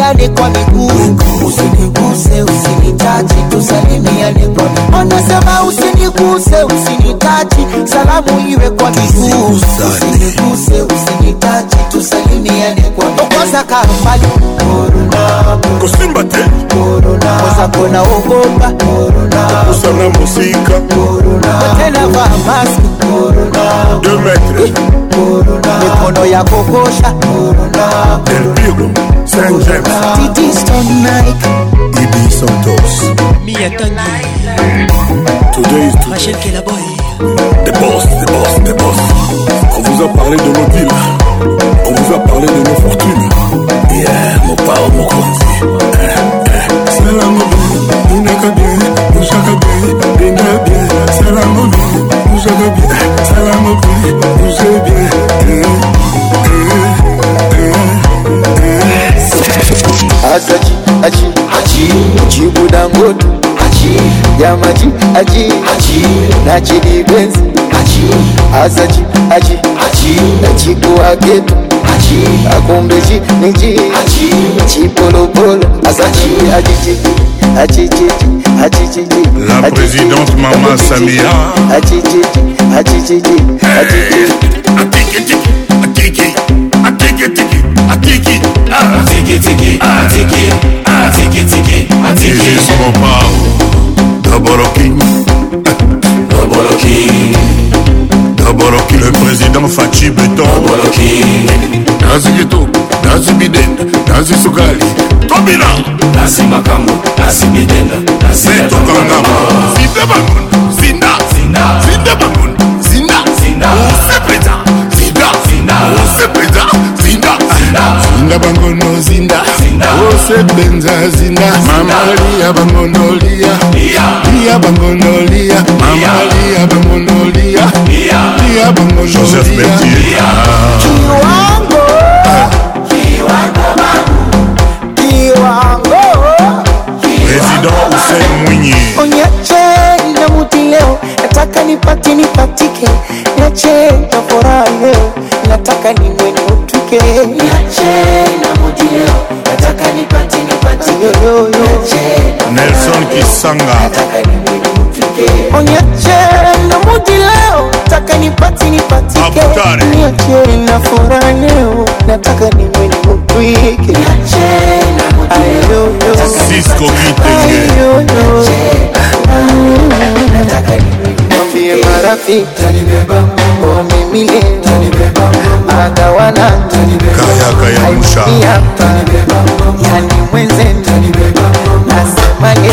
tusalimiane kwa miguu, usiniguse, usinitachi, tusalimiane kwa, wanasema usiniguse, usinitachi usinitachi, salamu iwe kwa miguu, usiniguse, usinitachi, tusalimiane kwa mikokoza kambali Corona kusimba te Corona kosa kona ogopa Corona kusana muzika Corona tena vaa maski Corona 2 metres Corona eh. mikono ya kokosha Corona Del Piro Saint James Titi Stone Nike Ibi Santos Mia Tangi Today is today Rachel Kelaboy Des boss, des boss, des boss. On vous a parlé de nos deals. On vous a parlé de nos fortunes. Yeah, mon pao, mon conti. Salam bien, Mounaka bien, Mouchaka bien, Benga bien. Salam bien, Mouchaka bien, Salam bien, Mouché bien. Asachi, Achi, Achi, Chibu Dangote. ya La présidente Maman Samia. Daboloki Daboloki Daboloki le président Fachi Beton Daboloki Nazi Gito Nazi Biden Nazi Sugali Tobina Nazi Makambo Nazi Biden Nazi Tokangama Zinde Bangun Zinda Zinda Zinde Bangun Zinda Zinda Ose Preta Zinda Zinda Ose Preta Zinda Zinda Zinda Bangun Zinda ose benza zinda mamalia bangondolia lia bangondolia mamalia bangondolia lia bangondolia kiwango kiwango babu kiwango président Hussein Mwinyi onyeche na mutileo nataka nipati nipatike niache na furaha leo nataka niwe niutuke nelson kisanga onyache na mudi leo taka nipati nipatike niache na furaha leo nataka niwe niutwike Cisco Kitenge. ndiye marafiki wamimilia agawana kayakayamusha yani mwenzetu nasemaje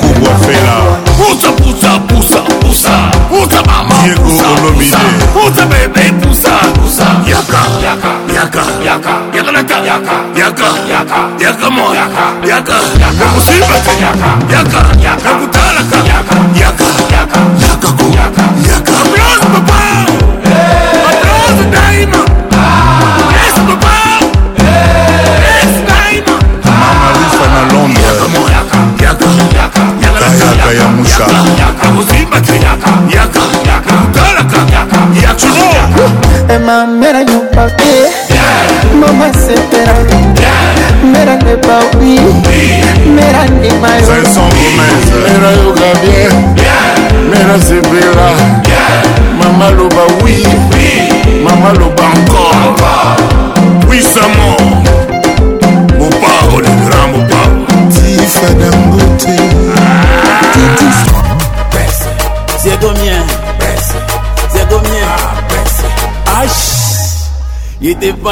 kubwa fela pusa pusa pusa pusa pusa mama Diego Olomide pusa bebe pusa pusa yaka yaka yaka yaka yaka yaka yaka yaka yaka yaka mo yaka yaka yaka musibaka yaka yaka yaka kutalaka yaka yaka Yeah.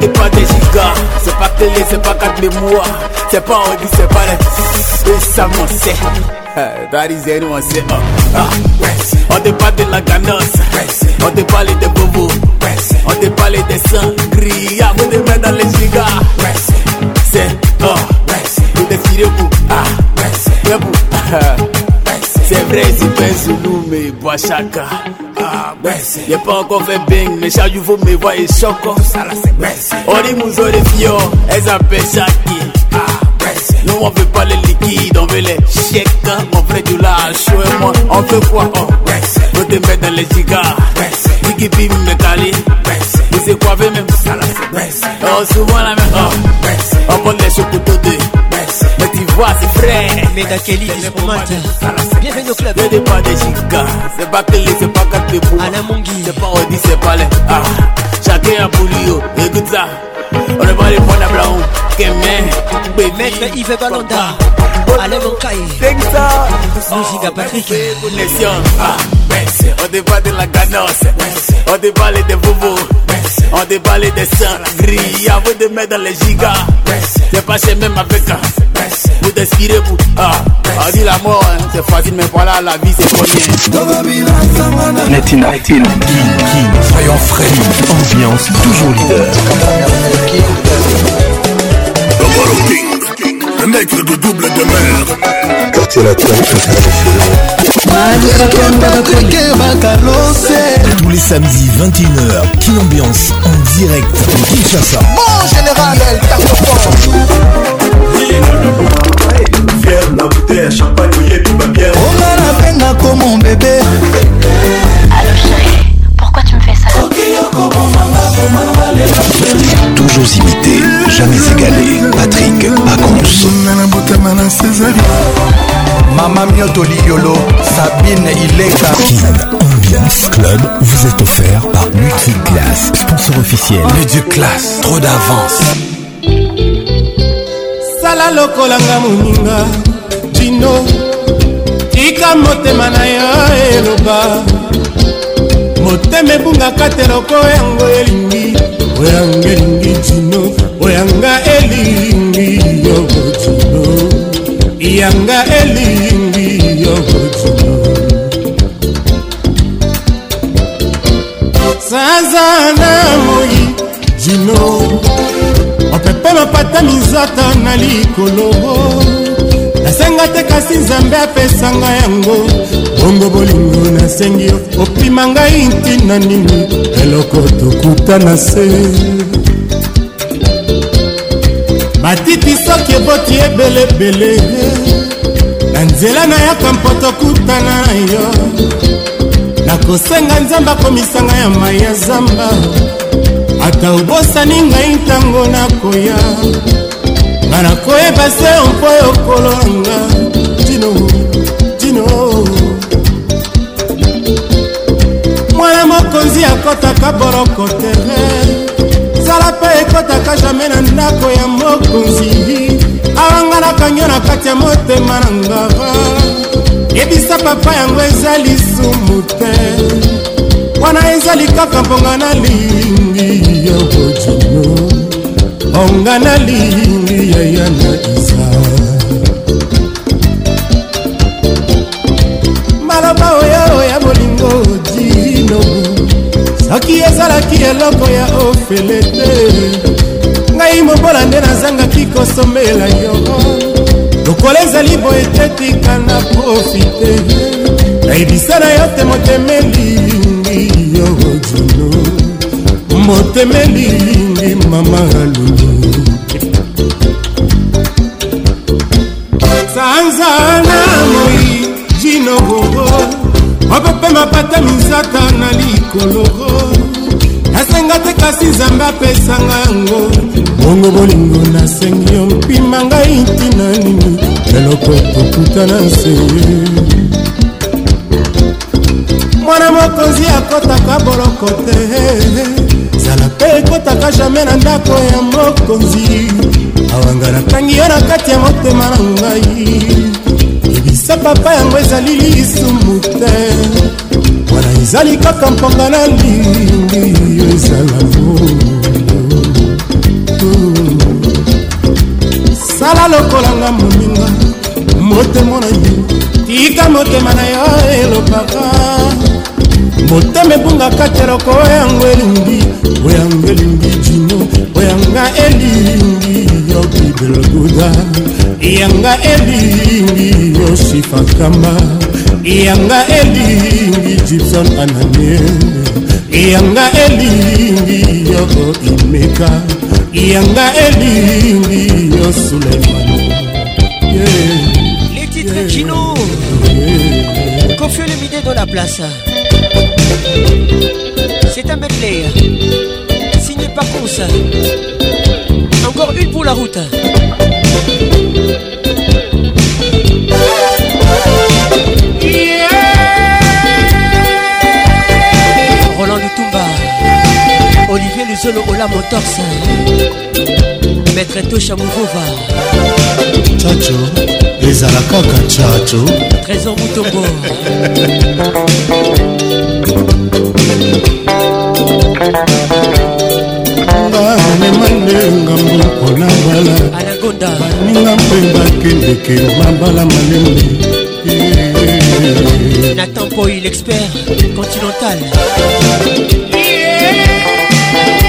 t'es pas des gigas C'est pas télé, c'est pas carte mémoire C'est pas Audi, c'est pas la... Et ça m'en sait That is anyone say up ah, On n'est pas de la ganasse On n'est pas les des bobos On n'est pas les des sangria Vous des mains dans les gigas C'est oh Vous défilez vous ah C'est vous C'est vrai si ben Zulu mais Boachaka J'ai pas encore fait bing, mais chaque jour me voit et choc. On dit mouzo les filles, oh, elles appellent ça qui. Nous on veut pas les liquides, on veut les chèques. Mon frère du lâche, et moi, on veut quoi oh. On te met dans les gigas. Biggie Bim me cali. Vous savez quoi, même. On se voit la main. Oh. On prend les chocs pour deux. voix, c'est frère. Meda Kelly, Dispomate. Bienvenue au club. Venez pas des gigas. C'est pas Kelly, c'est pas Katepo. Anna Mungi. C'est pas Odi, c'est pas les. Ah. Mwen polio, ekout sa One ban li pon da blaon Kemen, baby Mètre allez Balanda Alain Moncaille Dengsa Musique à Patrick Connexion, ah, merci On débat de la ganance On déballe des bobos On débat les des sangries Avant de mettre dans les gigas T'es chez même avec un Vous t'inspirez vous, ah On dit la mort, hein, c'est facile Mais voilà, la vie c'est combien Netina, Netina Soyons frais, ambiance toujours leader. Le mec de double de mer. Quartier tous les samedis 21h, Kin Ambiance en direct de Kinshasa. Bon général, elle t'a fort. Fier la bouteille, champagne, yé, tout va bien. On a la peine comme mon bébé. Toujours imité, jamais égalé. Patrick Pacons. Mama Mioto Liolo, Sabine Ileka. Ambiance Club vous est offert par Multiclass, sponsor officiel. Multiclass, trop d'avance. sala lokola nga moninga jino tika motema na yo eloba motema ebungaka te loko yango elingi oyanga elingi tino oyanga elingi yoko tino yanga elingi yoko tino sanza na moi tino opepa mapata mizata na likolo nasenga te kasi nzambe apesanga yango bongo bolingo nasengi yo opima ngai ntina nini eloko tokuta na se matiti soki eboti ebelebele na nzela nayaka mpo tokutana na yo nakosenga nzambe akomisanga ya mai ya zamba ata obosani ngai ntango nakoya nga nakoyeba se mpo yokolonga tino tino mwana mokonzi akɔtaka boloko tere zala mpe ekɔtaka jamai na ndako ya mokonzi awanga nakangi na kati ya motema na ngava yebisa papa yango eza lisumu te wana eza likaka mponga na lingi ya bojino onga nalingi yaya na iza maloba oyo ya bolingo dino soki ezalaki eloko ya ofele te ngai mobola nde nazangaki kosomela yo lokola ezali boye te tika na profite nayebisa na yo te motemeli motema elingi mama aluni sanza na moi jinogogo mapepe mapata misaka na likoloro nasenga te kasi nzambe apesanga yango bongo bolingo nasengi yo mpima ngai ntina nini eloko tokutana nse mwana mokonzi akotaka boloko te ekotaka jamai na ndako ya mokonzi awanga natangi yo na kati ya motema na ngai ebisa papa yango ezali lisumu te wana ezali kaka mponga na lingi yo ezala sala lokolanga moninga motemo na yo tika motema na yo elobaka motema ebungaka teloko oyango elingi oyango elingi jino oyanga elingi yo bibeloduda yanga elingi yo sifakama yanga elingi gibson ananie yanga elingi yo imeka yanga elingi yo suleimano yeah. les titres yeah. gino yeah. confieux le midi dans la place C'est un medley signé par Ponce. Encore une pour la route. Roland Lutumba, Olivier Luzolo Ola Motors, Maître Tosha Mouvova. Chacho, ezalaka Trésor Moutombo. bamemande ngambo mpona mbala baninga mpe bakendeke mabala malembe Nathan Poy, l'expert continental. Yeah.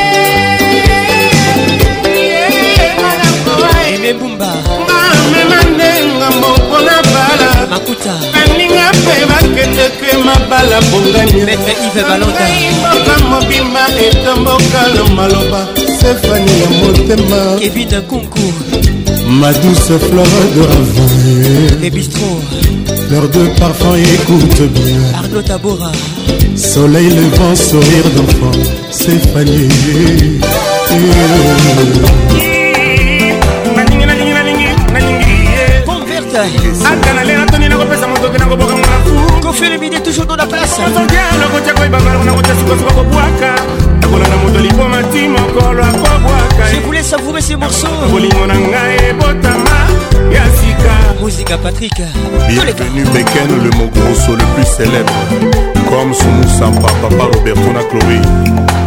bakendeke mabala bonganiboka mobima etombokala maloba sefani ya motema evina concour ma douce flore de ravie les bistrots L'heure de parfum, écoute bien. Arnaud Tabora. Soleil levant, sourire d'enfant, c'est fané. Converte. confie le midi toujours dans la place ezongela kotya koyebabala ona kotya sukasuka kobwaka ekolanda moto liboma ti mokolo akobwaka je voulais savourer ces morceaux bolimo na ngai ebotama ya sika muzika patrik bienvenu beken le mot grosso le plus célèbre comme sunu sampa papa roberto na chloé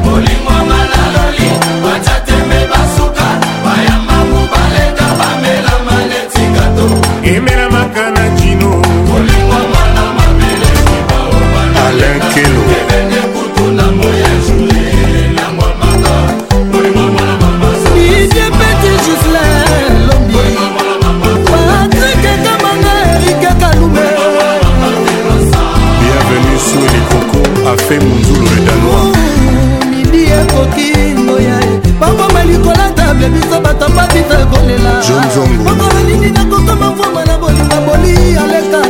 bolimo malaloli batatembe basuka bayamba mobaleka bamela maletika to emela makelo didie peti jusle lombi patrikeka manga erike kalume bienvenu sur likoko afe munzulu le danois midi ekoki ngoya e. bangoma likolata bebiso bato babita kolela bangoma nini nakokoma mvoma na bolinga boli aleka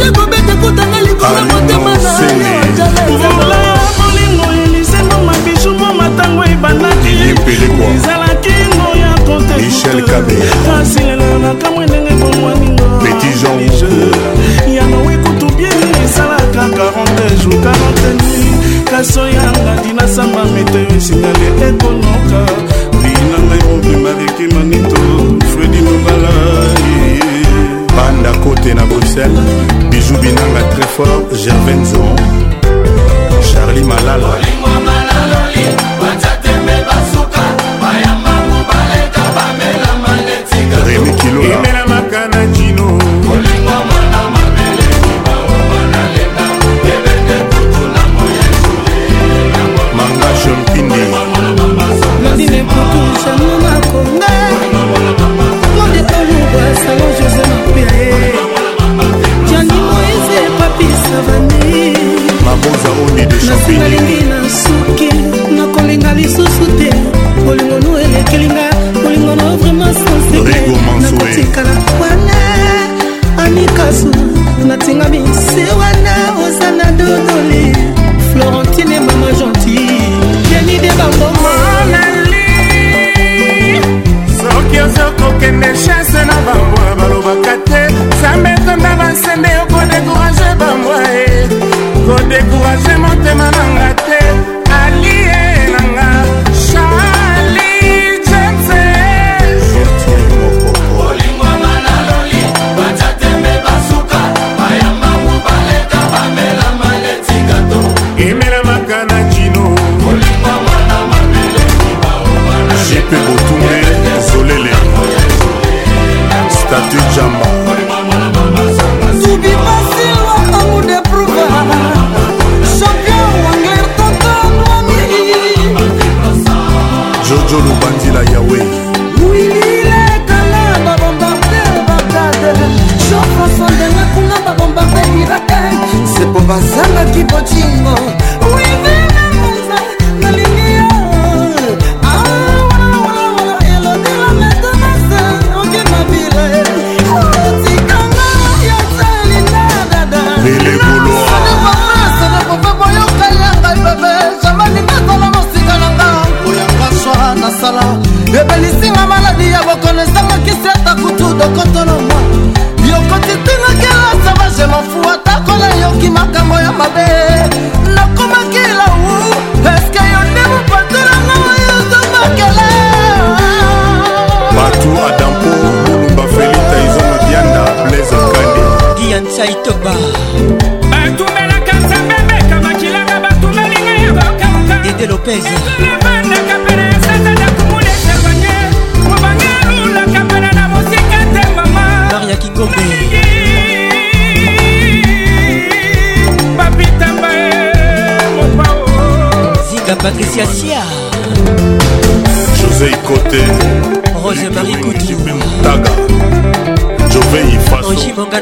nakoki kobeta kutana likolo motema na yoala ya molingo elisengo mabiju mo matango ebandakizalaki ngo ya koteasilela na kamwe ndenge komwaningoyanga wekutu bieni esalaka 40 jour 40 nuit kaso yanga dinasamba meteo esingale ekonoka linanga mobima reki manito fredi nobala côté na bruxelles bijou binanga très fort gervain zoron charlie malala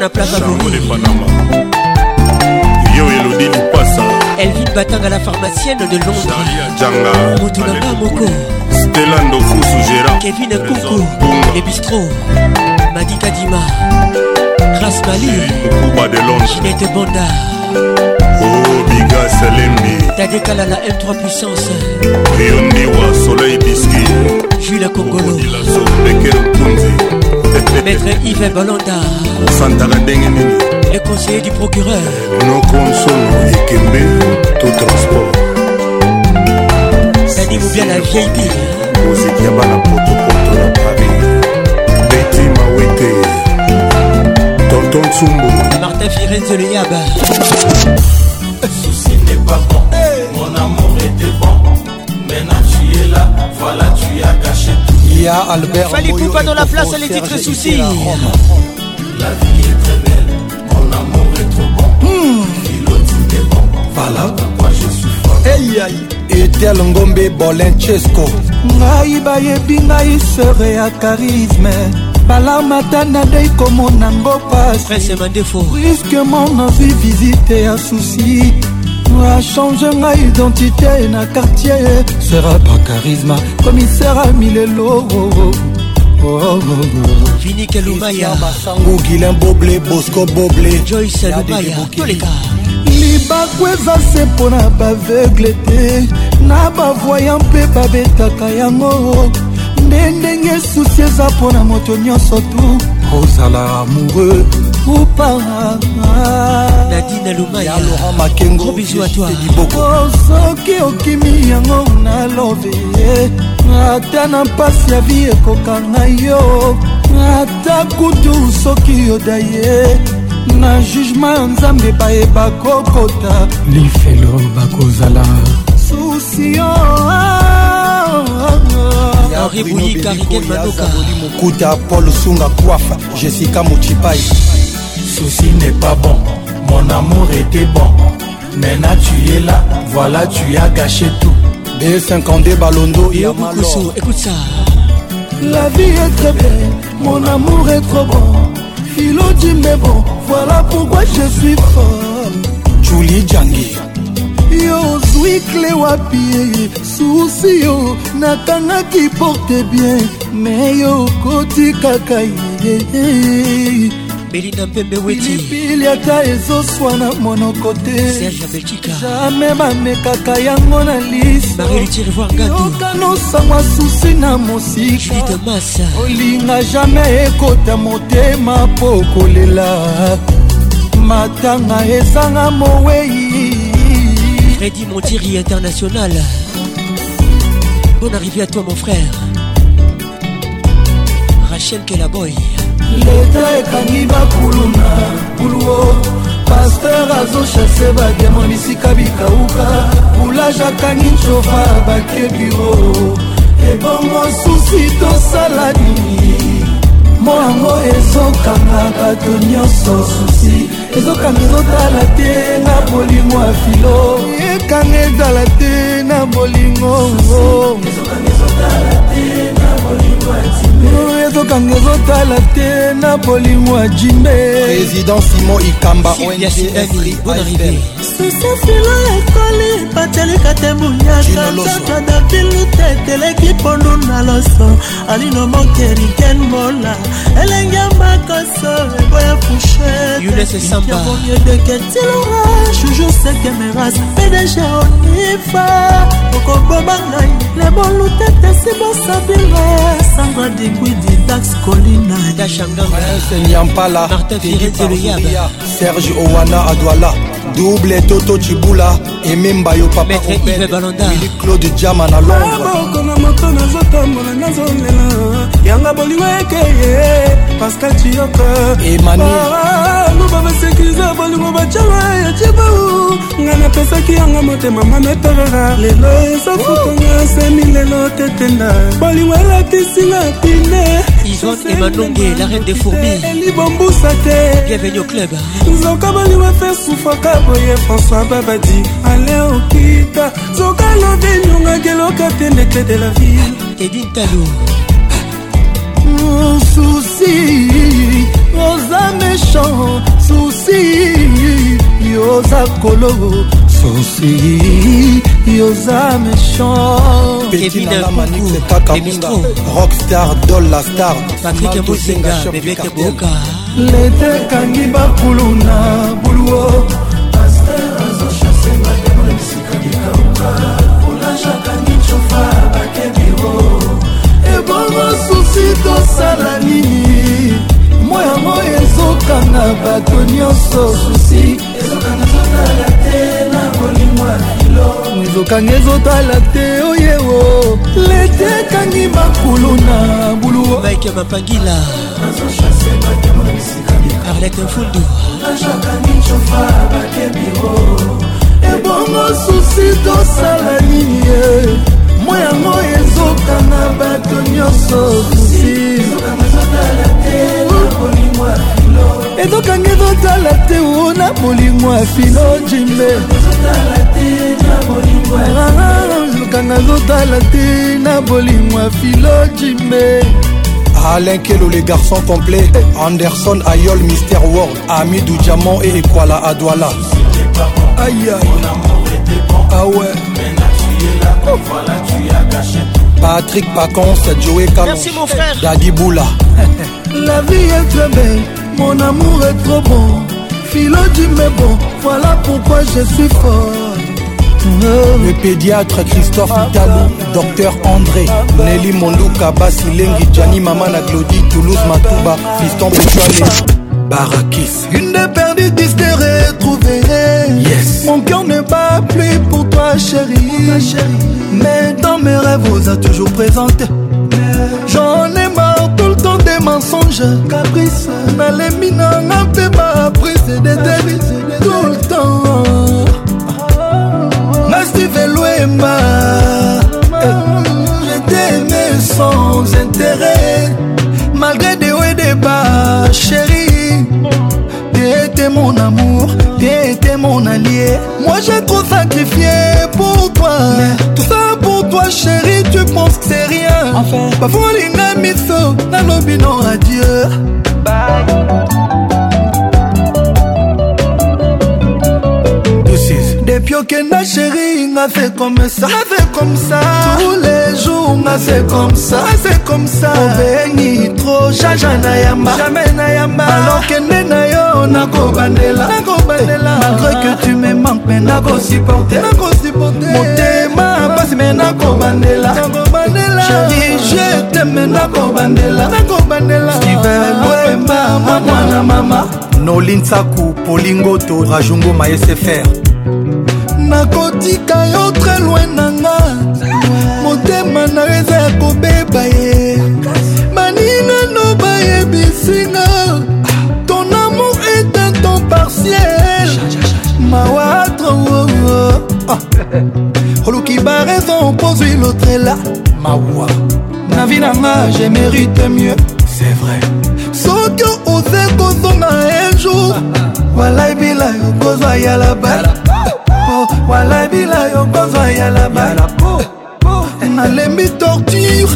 na place abongo de panama yo elodi lipasa elvin batanga la pharmacienne de londresjanga moto na ba moko stela ndofusu gérant kevin nkunku le bistro madikadima rasmali kuba de londres ginete bondar obiga salembi dadekala na m3 puissance oyondiwa soleil biski jula kongoloilaso beke mpunzi maître yve balonda osantaka ndenge nini econseiller du procureur nokonsolo ekembe to transport dadi mobia la vieille bi moziki ya bana potopoto na paris beti mawete tonton nsumbu martin firenze leyaba pas bon. Mon amour était bon. Maintenant tu es là, voilà tu as gâché tout. Il y a Albert. Fallait pas dans la place, les titres soucis. La vie est très belle, mon amour est trop bon. Mmh. Philo, est bon. Voilà pourquoi je suis fort. Hey, aïe. etel ngombe bolenchesco ngai bayebi ngai sere ya charisme balamata na dei komona ngo pasi riske mon envi visite ya susi achange ngai identité na quartier sera pas charisma commissaire amilelo finike lumaya basango gilin boble bosco boble joyce lumaya toleka libaku eza se mpo na baveugle te na bavoyan mpe babetaka yango nde ndenge susi eza mpo na moto nyonso tu kozala amoureux kupa nadina lumaya laurent makengo bisu à toi oh, soki okimi yango nalobe ata na mpasi ya vi ekokanga yo ata kutu soki yoda ye na jugema ya nzambe bayeba kokota lifelo bakozala susio henri bouyi kariken madoka mokuta paul sunga kuafa jessica mochipai souci n'est pas bon Mon amour était bon Maintenant tu es là, voilà tu as gâché tout B52 Balondo, il y a Écoute ça La vie est très belle, mon amour est trop bon Philo dit mais bon, voilà pourquoi je suis folle Julie Djangi yo ozwi kle wapi eh, susi yo nakangaki porte bien me yo okoti kaka ye eh, eh, belinda mpembe wetilipili ata ezoswana monoko te serge belgika jamai bamekaka yango na listoyokanosangwa susi na mosika olinga jamai ekota motema mpo kolela matanga ezanga mowei fredi montiri international bonne arrivée à toi mon frère rachel kelaboy leta ekangi bakuluna kuluo paster azoshase badiamo bisika bikauka boulage akangi ncova bake biro ebongo susi tosala nini moango ezokanga bato nyonso susi ezokanga ezotala te na bolingo ya filo ekanga ezala te na bolingo ezokanga ezotala te na bolingo ya jimbe président simon ikamba sisefilo ekoli batelika te buyakatata daviluta eteleki pondu na loso alino mokeriken mola elenge makoso eboya fusheedeketilora jujour sekemeras pdg onifa okoboma ngai lebolutete sibosabinga sangwa dikwidi dax colinayampala serge owana adwala double toto cibula ememba yo papa claude jama na londres ah, natombola nazolela yanga bolingo ekeye pascal tioka ah, ah, ah, lubabasekiriza bolingo bacanga ya cibau nga napesaki yanga motema mametorera lelo ezafutanga semi lelo tetenda bolingo elatisinga pine Yvonne et Manonge, la reine des fourmis. Bienvenue au club. nzoka bolingo efe sufaka boye françois babadi ale okita nzoka lobi nyonga geloka tendete de la ville avec edin talo susi oza méchant susi yoza kolo susi yoza méchantkarockstar dolla star patrik mozinga bebeke boka lete kangi bakulu na buluo tokoki tosala nini moi yango ezokanga bato nyonso susi ezokanga ezotala te oyewo lete ekangi makulu na bulu mike mapangila arlete mfundu ebongo susi tosala nini ye mwa yango ezoka na bato nyonso ezokanga ezotala te o na bolingo ya filo jimbe ezokanga ezotala te na bolingo ya filo jimbe Alain Kelo, les garçons complets, Anderson, Ayol, Mister World, Ami du Diamant et Ekwala Adwala. Aïe aïe. Ah ouais. Patrick Pacon, c'est Joey Calon. Merci mon frère. Daddy Boula. La vie est très belle, mon amour est trop bon. Philo du mais bon, voilà pourquoi je suis fort. Le pédiatre Christophe ah, Italo, ah, ah. docteur André, Nelly Monlouka, Basilengi, Gianni Mamana, Claudie, Toulouse, Matouba, Fiston Bouchouane. Barakis Une de perdue, dix de retrouvée Yes Mon cœur ne bat plus pour toi chérie, ma chérie. Mais dans mes rêves, vous a toujours présenté J'en ai marre tout le temps des mensonges Caprice Mais les mineurs n'ont fait pas prise des délits Tout le temps ah. Merci Velouema été mon allié Moi j'ai trop sacrifié pour toi Mais... Tout ça pour toi chérie tu penses que c'est rien enfin... bafolinga miso nalobi non adieu Depuis que na chérie nga fait comme ça nga fait comme ça tous les jours nga fait comme ça nga fait comme ça obengi trop jaja na yamba jamais na yamba alors que nde na yo nakobandela malgré que tu me manques mais nakosupporte motema pasi me nakobandela chéri je teme nakobandela steven boema mwa mwana mama nolinsaku polingoto rajungo mayesefr nakotika yo très loin na nga motema na yo eza ya kobeba ye baninano bayebisinga ciel mawatro oluki oh, oh, oh. ah. baraison opozwi lotrela mawa na vi nanga je mérite mieux c'est vrai soki oze kozonga un jour walabila ah, ah. yo kozwa yala bala walabila yo kozwa yala bala nalembi torture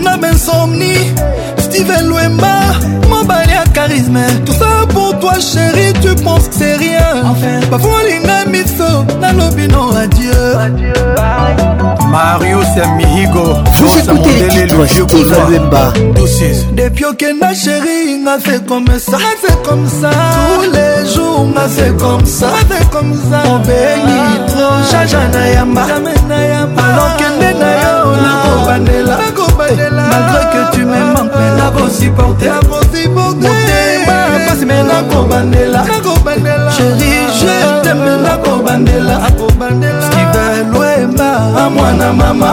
na bensomni steven lwemba mobali charisme tout ça pour toi chérie tu penses que c'est rien enfin. bafolinga miso nalobi no adieu, adieu. marius ya mihigo osamondele logie kozwa depuis okenda chéri nga fait comme ça fait comme ça tous les jours nga fait comme ça fait comme ça obengi trop jaja na yamba alokende na yo nakobandela malgré que tu me manques nakosupporte nakobandela sheri je teme nakobandela steve luemba amwana mama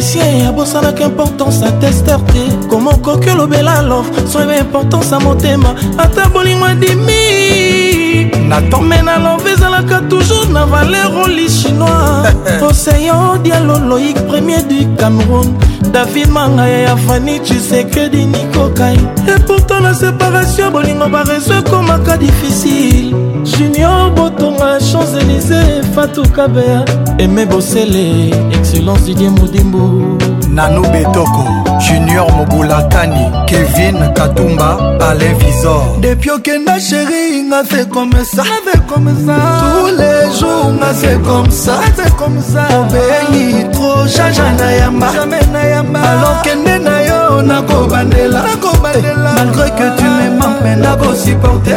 musicien abosanaka importance atester te koma okoki olobela lor soyeba importance ya motema ata bolingo adimi natome na love ezalaka toujours na valer oli chinois oseyo dialo loïk premier du cameroun david mangaya ya fani chisekedi nikokai epourtant na séparation bolingo bareso ekomaka difficile junior botonga champs élysée fatukabea aime bosele excellence didie modimbo nano betoko junior mobulakani kevin katumba pale visor depuis okenda sheri nga se komesa tous les jours nga se komsa obeli tro jaja na yamba alors kende na yo nakobandela malgré que tu me manques mais nakosupporte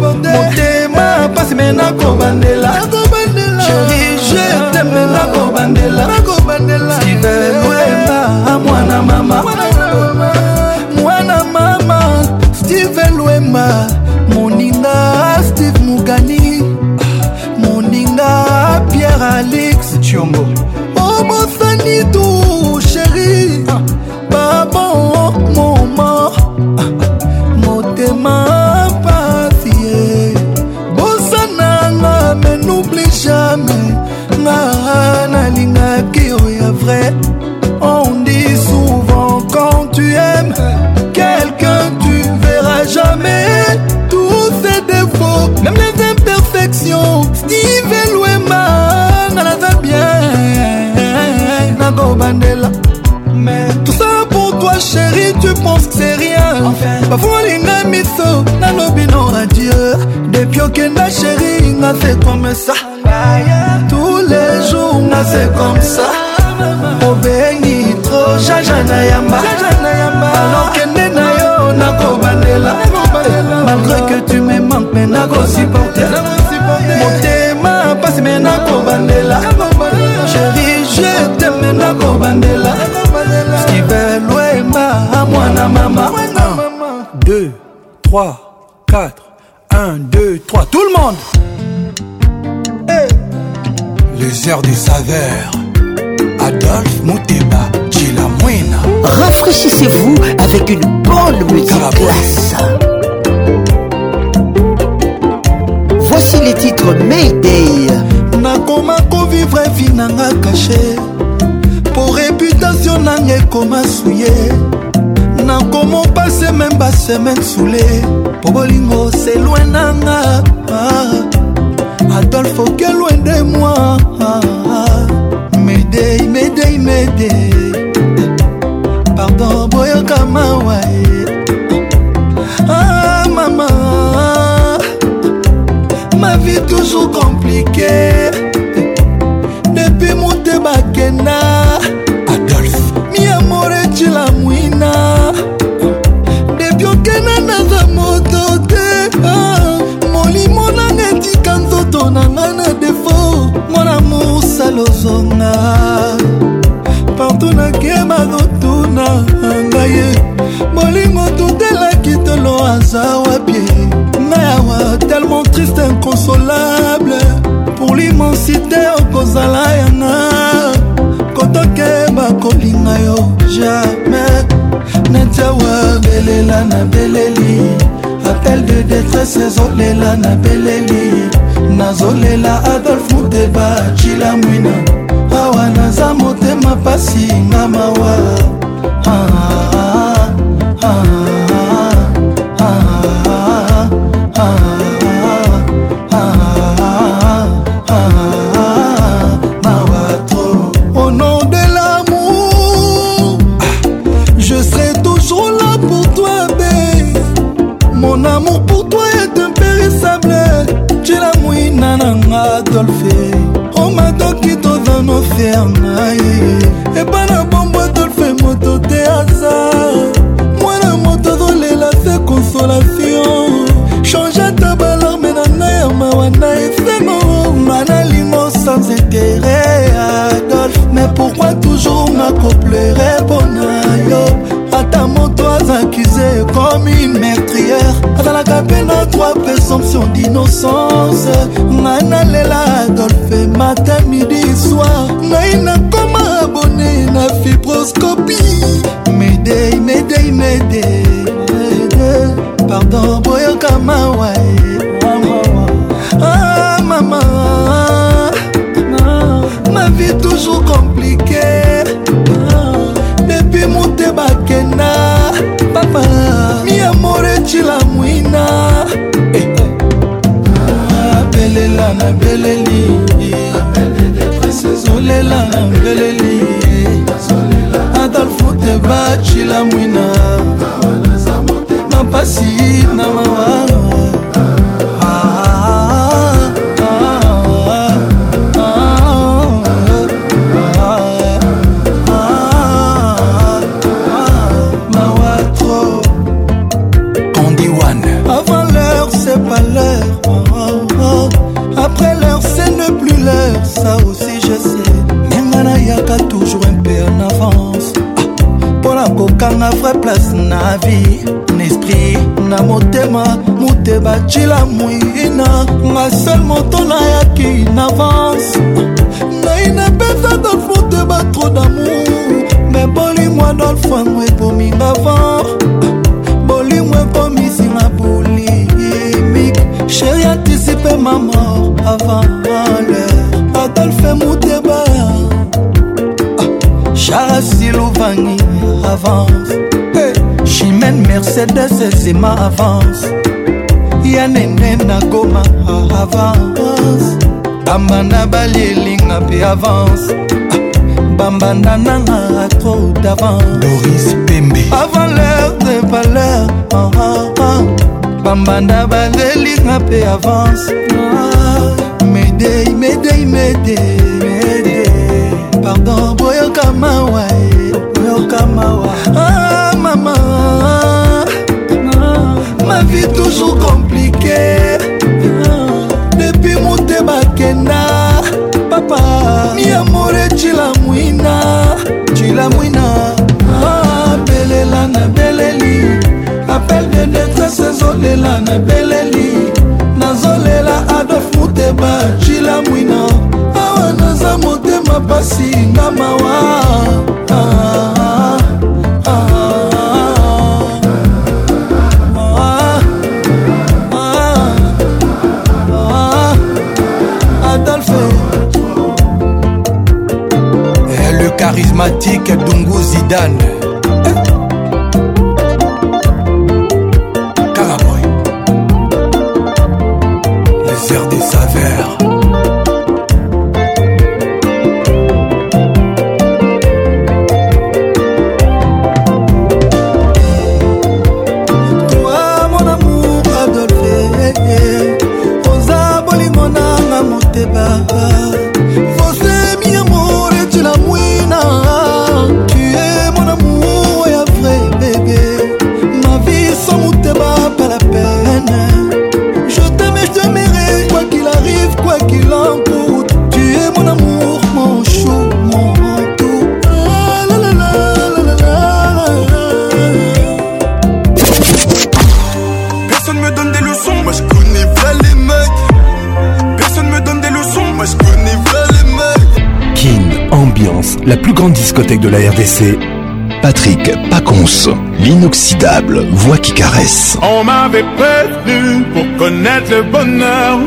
motema pasi me nakobandela chéri je teme nakobandelaivelwema mwana mama mwana mama steven lwema moninga steve mugani moninga pierre alix ciongo obosani oh, tu oh chéri tu penses que c'est rien enfin. bafulinga miso nalobino adieu depuis okenda chéri nga fait comme ça tous les jours nga fait comme ça obengi tro jaja na yamba alokende na yo nakobandela malgré que tu me manques me nakosuporte motema pasi me nakobandela chéri je teme nakobandela maman. 2, 3, 4, 1, 2, 3, tout le monde. Les heures des saveurs. Adolphe Mouteba, la Rafraîchissez-vous avec une bonne musique Voici les titres Mayday. nakoma kovivre caché Pour réputation na réputation nanga comme nakoma pase meme basemaine soule po bolingo selwe nanga adolfo kelwe nde mwa medei medei medei pardon boyoka mawa ah, mama ma vie toujours compliquée lozonga partout nakema kotuna ngai bolingo tutelaki tolo aza wapie nayawa tellement triste inconsolable pour l'immensité okozala yanga kotokeba kolinga yo jamais netiawa belela na beleli appel de détresse ezolela na beleli nazolela adolphe deba cila mwina awa naza motema pasi nga mawa ah. ah, ah. innocent motema mute bacila moina nga sel moto nayaki na vance ngai napesa dolfute batro damour me bolimwa dolfango ekominga vent bolimwa ekomisinga polimike sheri antisipe ma mort avant malheur adolfe muteba ah, charasiluvangi avance domaine mercedes zema avance ya nene na goma avance bamba na balielinga mpe avance ah, bambanda nanga atro d'avance avant l'heure de valeur ah, ah, ah. bambanda balelinga mpe avance ah, medei medei medei mede. pardon boyoka mawa eh, boyoka mawa ah, vie toujours compliquée depuis motema kenda papa miamore cilamwina cilamwina abelela ah, na beleli appel de détresse ezolela na beleli nazolela adolf muteba cilamwina awa ah, naza motema pasi nga mawa ah. charismatique Dungu Zidane la plus grande discothèque de la RDC. Patrick Paconce, l'inoxydable voix qui caresse. On m'avait prévenu pour connaître le bonheur.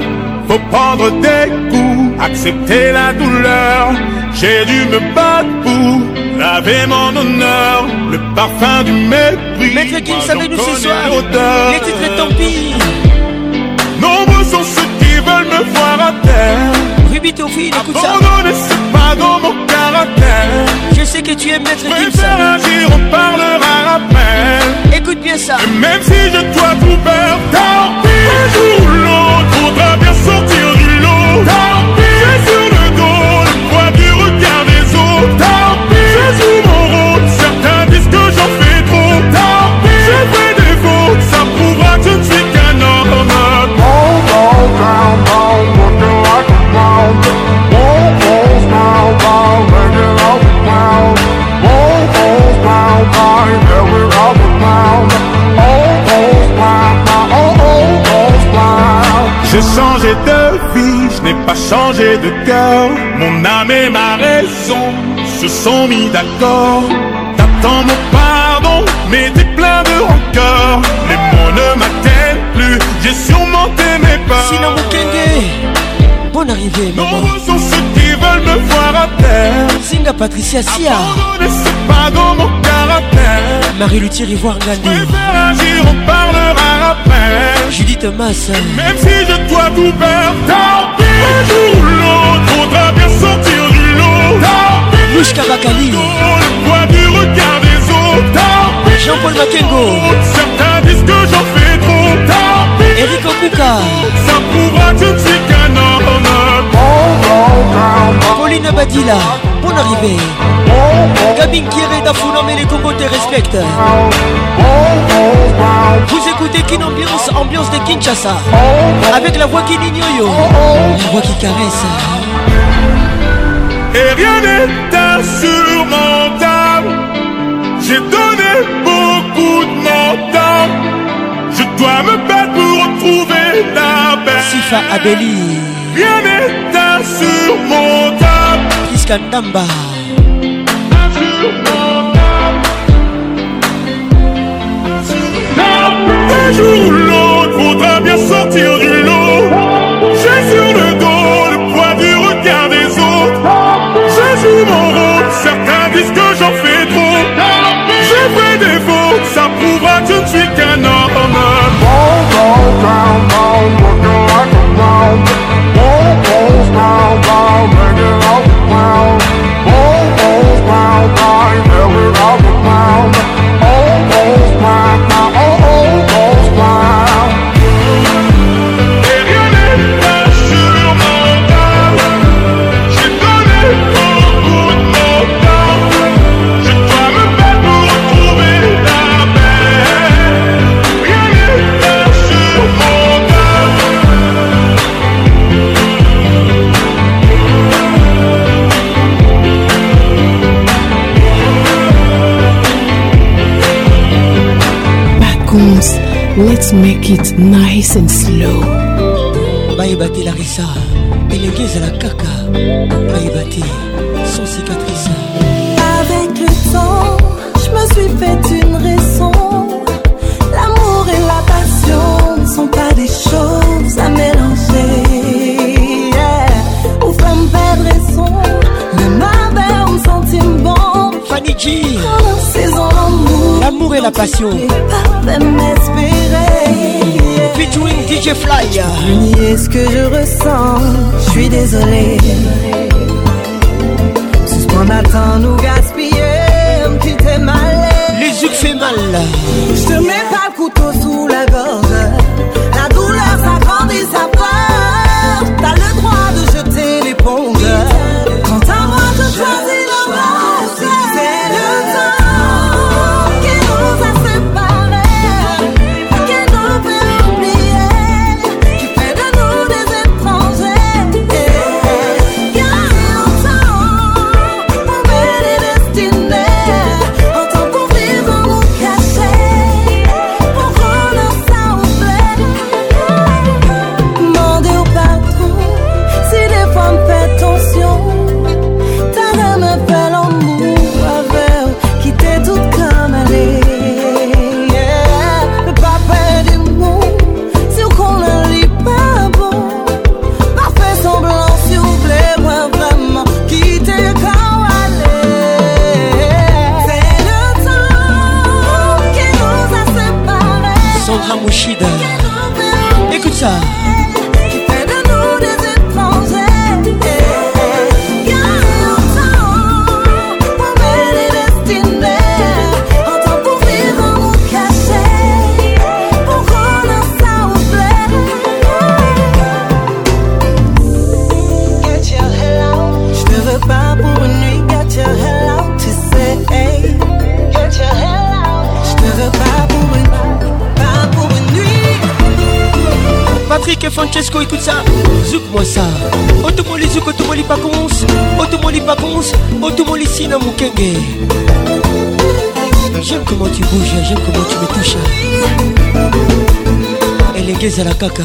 Faut prendre des coups, accepter la douleur. J'ai dû me battre pour laver mon honneur. Le parfum du mépris. Maître qui savait nous ce soir. Les titres, tant pis. Nombreux sont ceux qui veulent me voir à terre. Ruby Tofi, écoute ça. pas dans rappelle. Je sais que tu es maître Préfère agir, on parlera après. Écoute bien ça. Et même si je dois tout perdre, tant pis pour l'autre. J'ai changé de vie, je n'ai pas changé de cœur. Mon âme et ma raison se sont mis d'accord. T'attends mon pardon, mais t'es plein de rancœur. Les mots ne m'atteignent plus, j'ai surmonté mes peurs. Sinon, mon bonne arrivée, maman. sont ceux qui veulent me voir à terre. Singa Patricia Sia. c'est pas dans mon caractère. Marie-Luthier Ivoire Gandhi agir, on parlera après Judith Massa Même si je dois tout perdre Tant pis Jour ou l'autre Faudra bien sortir du lot Tant pis Louche Kabakali Le poids du regard des autres Tant pis Jean-Paul Makengo Certains disent que j'en fais trop Tant Eric Okuka Pauline Badila Bonne arrivée Gabin Kieré Dafuna Mais les Congos te respectent Vous écoutez Kin Ambiance Ambiance de Kinshasa Avec la voix qui n'ignore La voix qui caresse Et rien n'est insurmontable J'ai donné beaucoup de temps me battre pour retrouver la paix. Sifa Abeli. Rien n'est insurmontable. Prisca Ndamba. Un jour ou l'autre, faudra bien sortir du lot. J'ai sur le dos le poids du regard des autres. J'ai sur mon rôle, certains disent que j'en fais trop. J'ai fait des fautes, ça prouvera que je ne suis qu'un homme. all down, down, looking like a clown. All goes down, down, making just make it nice and slow bayeba te larisa elenge ezala kaka bayeba te sans cicatrice avec le temps je me suis fait une raison l'amour et la passion ne sont pas des choses à mélanger yeah. ou femme perdre raison la mère un sentiment Fanny G. L'amour et la passion. Parfait, Fly. Nier ce que je ressens, je suis désolé. Ce nous gaspiller, tu t'es mal. Les yeux fait mal. Je ezala kaka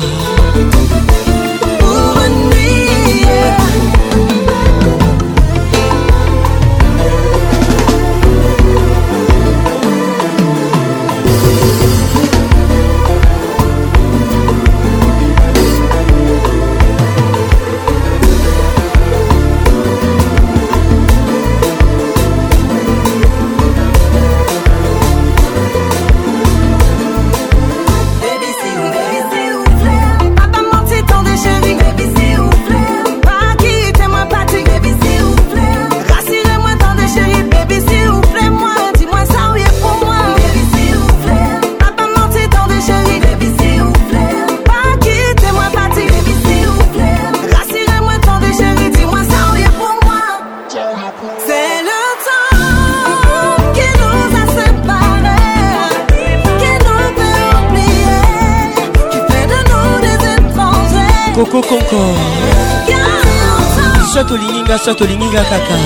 soki tolinginga soki tolinginga kaka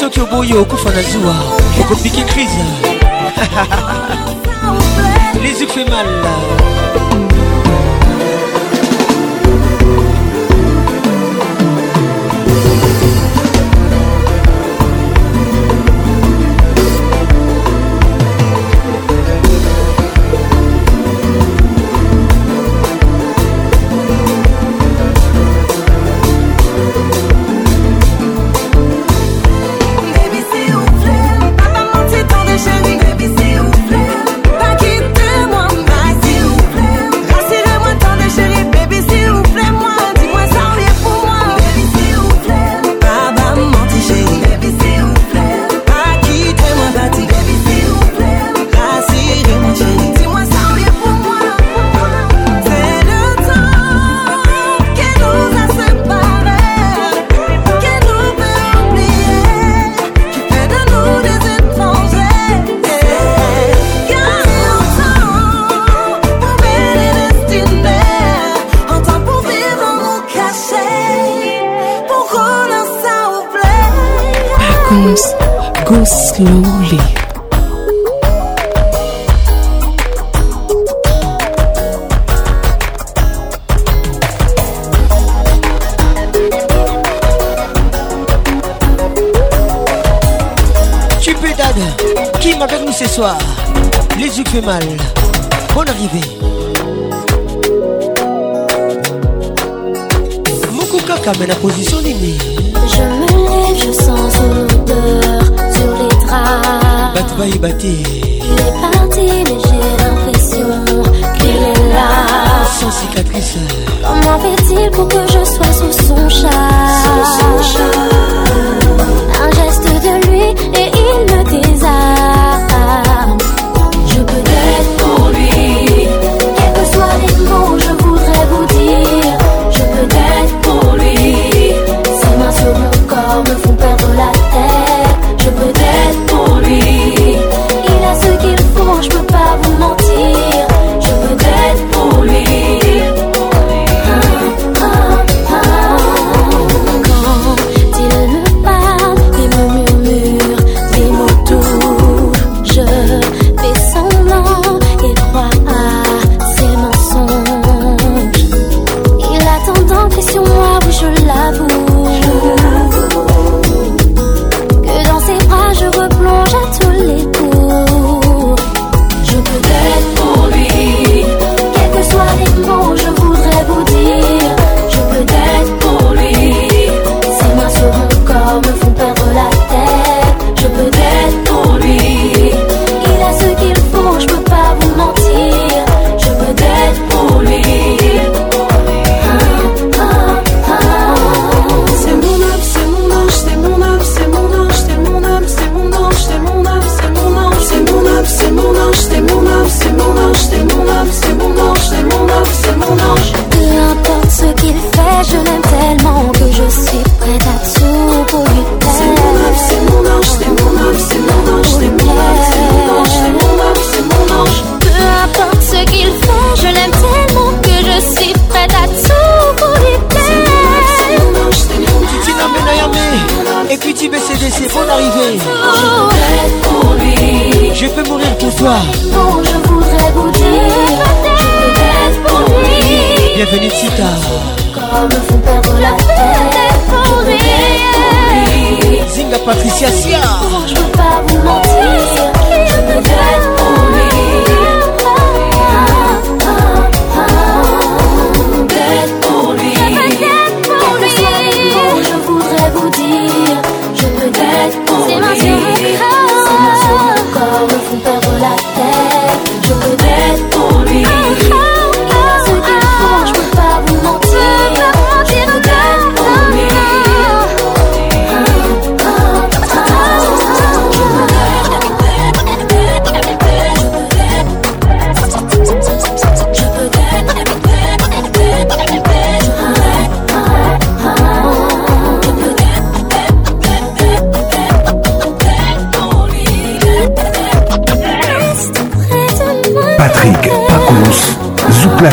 soki oboyi okufa na zuwa okopiki crise les yeux fait mal Qui m'a nous ce soir. Les yeux fait mal. Bonne arrivée. Moukouka Kaka la position d'aimer Je me lève, je sens une odeur sur les draps. Bat Il est parti, mais j'ai l'impression qu'il est là. Sans cicatrice. Comment fait-il pour que je sois sous son chat Sous son chat.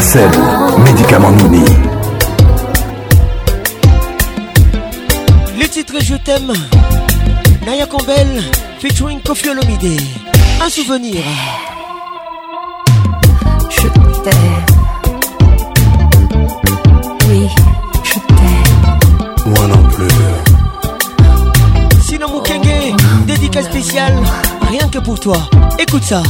Marcel, médicament Nouni. Le titre Je t'aime, Naya Campbell, featuring Kofi Olomide. Un souvenir. Je t'aime. Oui, je t'aime. Moi non plus. Sinon, dédicace spéciale, rien que pour toi. Écoute ça.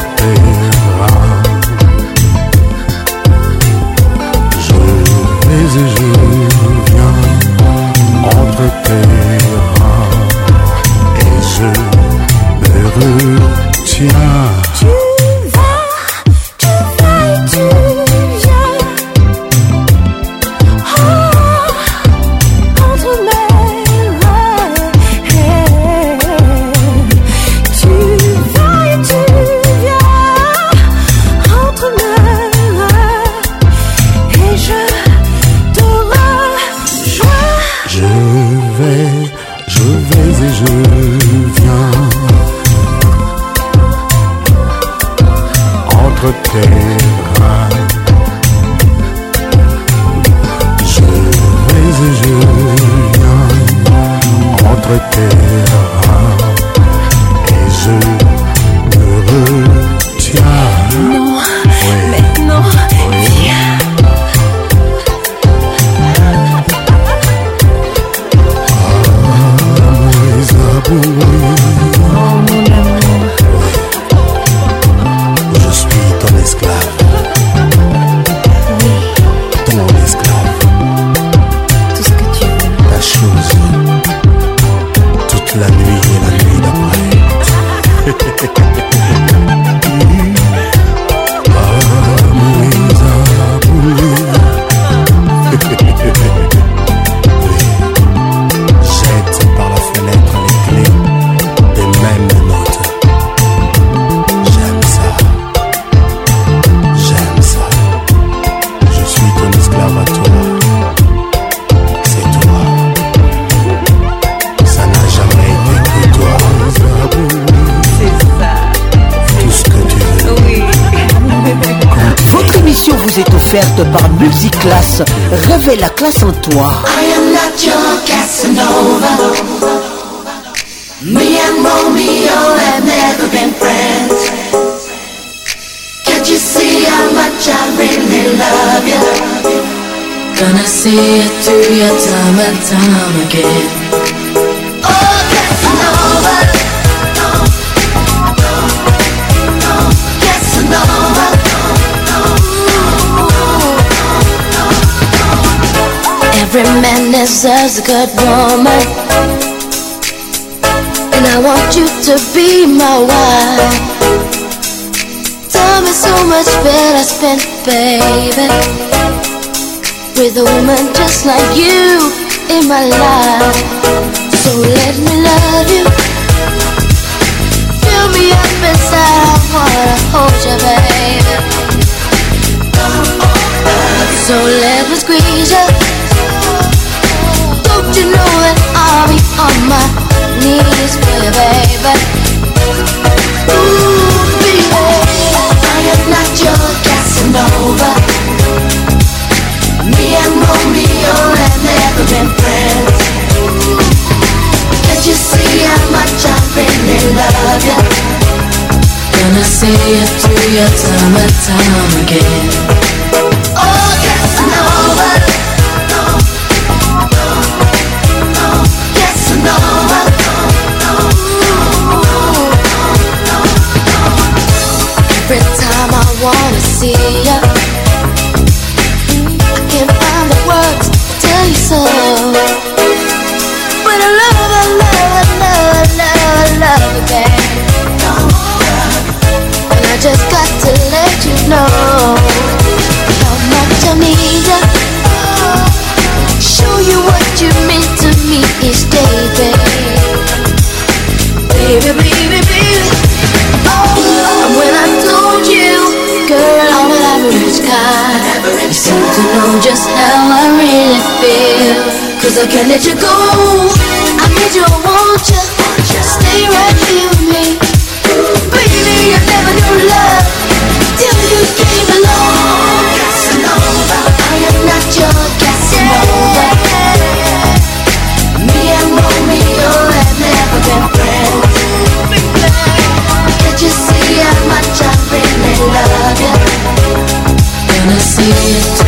the thing. toi. I am not your Casanova. Me and Romeo have never been friends. Can't you see how much I really love you? Gonna see it through your time and time again. Every man deserves a good woman. And I want you to be my wife. Time is so much better spent, baby. With a woman just like you in my life. So let me love you. Fill me up inside. I wanna hold you, baby. So let me squeeze you you know that I'll be on my knees for you, baby. Ooh, baby, I am not your Casanova. Me and Romeo have never been friends. Can't you see how much I love you? Gonna see you through your time and time again. to know just how I really feel Cause I can't let you go I need you, I want you Stay right here with me Baby, I never knew love Till you came along Casanova I am not your Casanova Me and Romeo have never been friends Can't you see how much I really love you? When I see it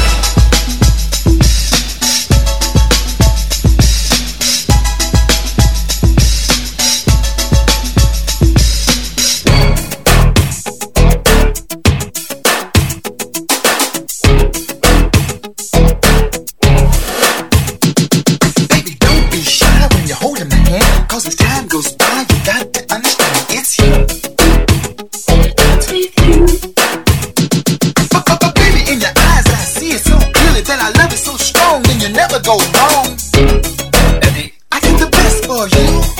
you.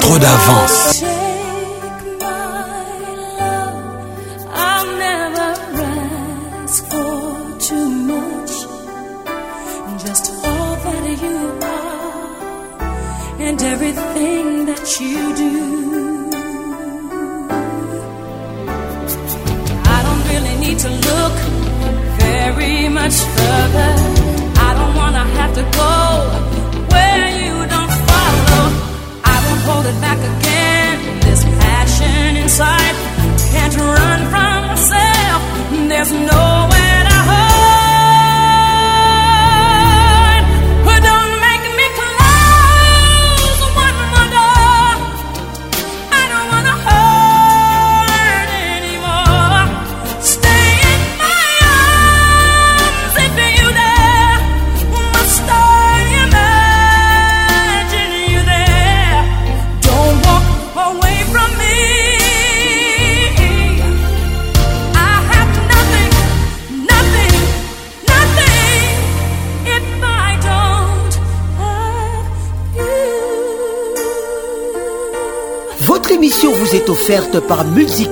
Trop d'avant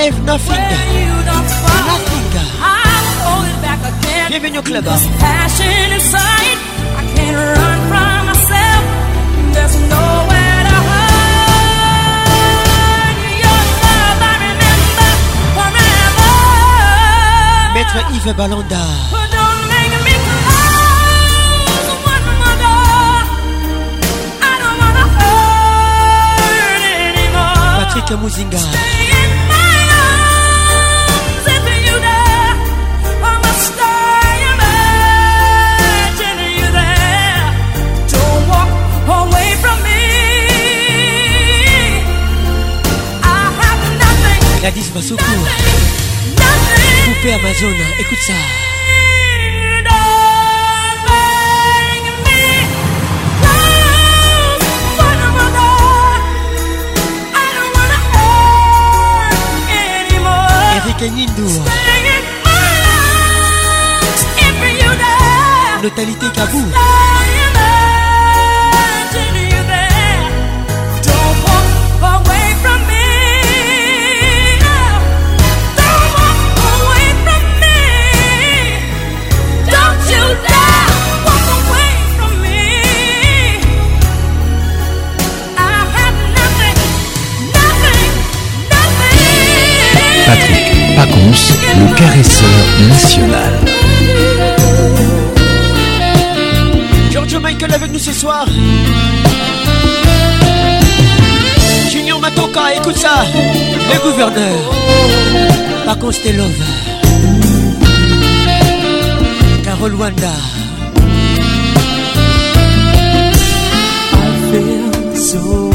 five, nothing. Nothing. Give me your clever. This passion inside, I can't run from myself. There's nowhere to hide. Your love, I remember forever. Yves Balanda. don't make me close one more door. I don't wanna hurt anymore. Patrick Mouzinga. Stay Gladys Masoko Poupée Amazon, écoute ça Eric Enindou Notalité Kabou Patrick Pacons, le caresseur national. Giorgio Michael avec nous ce soir. Junior Matoka, écoute ça. Le gouverneur. Pacons Telove. Carol Wanda. so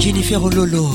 Jennifer Ololo.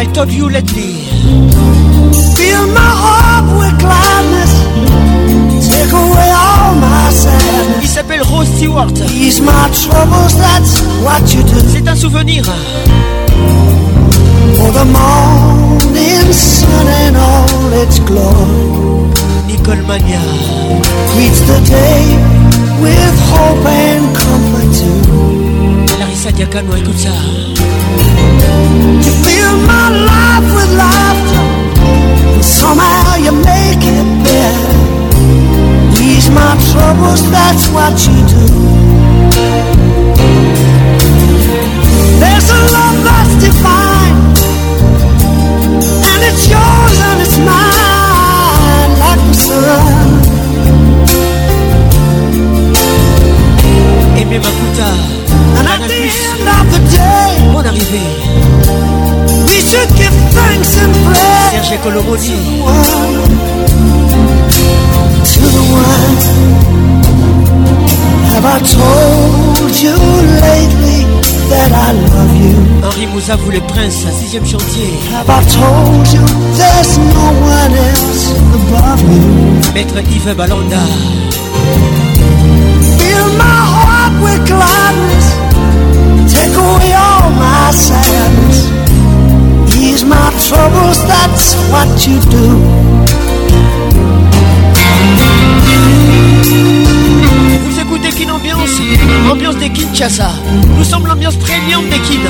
I thought you let Fill my heart with gladness. Take away all my sadness. Il s'appelle Rose Stewart. my troubles, that's what you do. C'est un souvenir. For the Nicole Magna Greets the day with hope and sajya kanwa kutaa You fill my life with laughter And somehow you make it better Ease my troubles, that's what you do There's a love that's divine And it's yours and it's mine Like the sun Eme makuta of the day. Mon arrivée. We should give thanks and praise. Serge Colorodi. To the one. Have I told you lately that I love you? Henri Mouzavou, le prince, à sixième chantier. Have I told you there's no one else above you? Maître Yves Balanda. Feel my heart with gladness away all my sadness. Ease my troubles, that's what you do. Vous écoutez qu'une Ambiance, ambiance des Kinshasa. Nous sommes l'ambiance premium des Kin.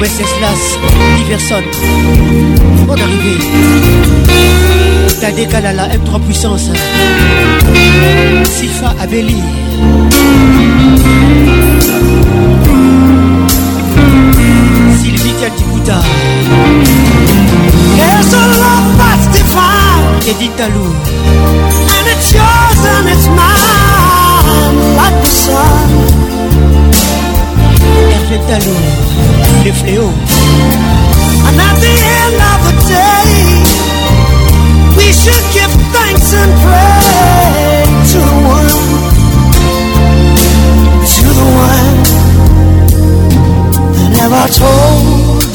Wenceslas, Iverson. Bonne arrivée. Tadé Kalala, M3 Puissance. Sifa Abeli. Djikuta There's a love that's divine Edith Talou And it's yours and it's mine Like the sun Hervé Talou Le fléau And at the end of the day We should give thanks and pray To the one To the one That never told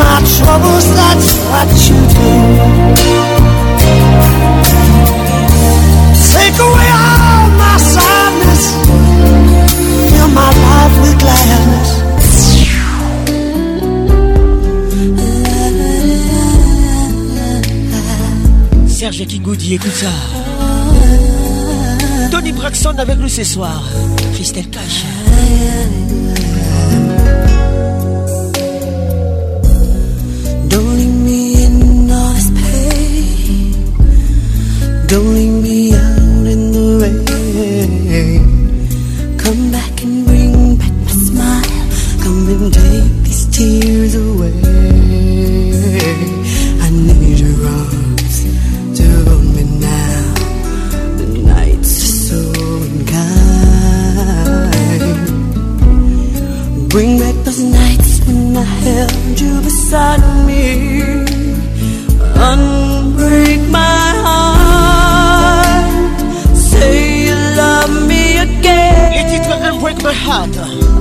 my troubles, that's what you do. Take away all my sadness, fill my life with gladness. Serge Kingoudi, écoute ça. Tony Braxton avec nous ce soir. Christelle Cash. don't leave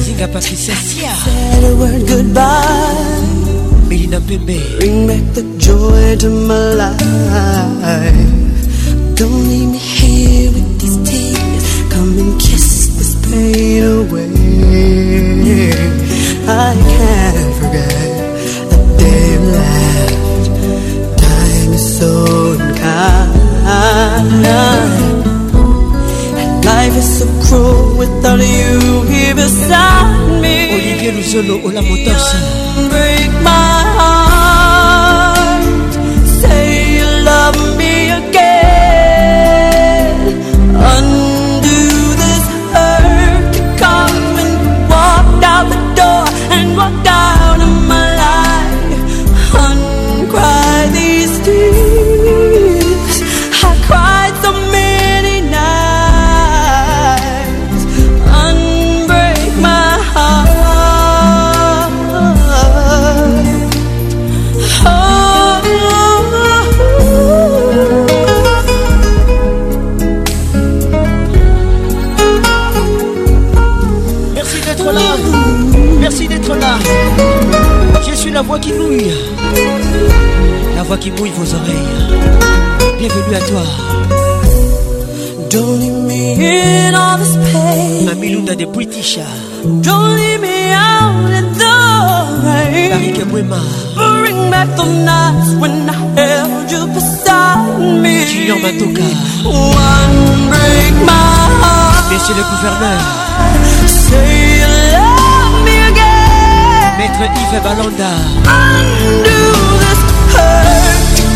Zinga Patricia Sia Say word goodbye Melina Bring back the joy to my life Don't leave me here with these tears Come and kiss this pain away I can't forget the day you left. Time is so unkind And life is so cruel without you here beside me Olivier Luzolo Ola Motos Break my qui bouillent vos oreilles. Bienvenue à toi. Don't leave me in all this pain. de British. Don't leave me out in the rain. Bring back the nights when I held you beside me. Junior Batoka. One break my heart. Monsieur le gouverneur. Say you love me again. Maître Yves Balanda. Undo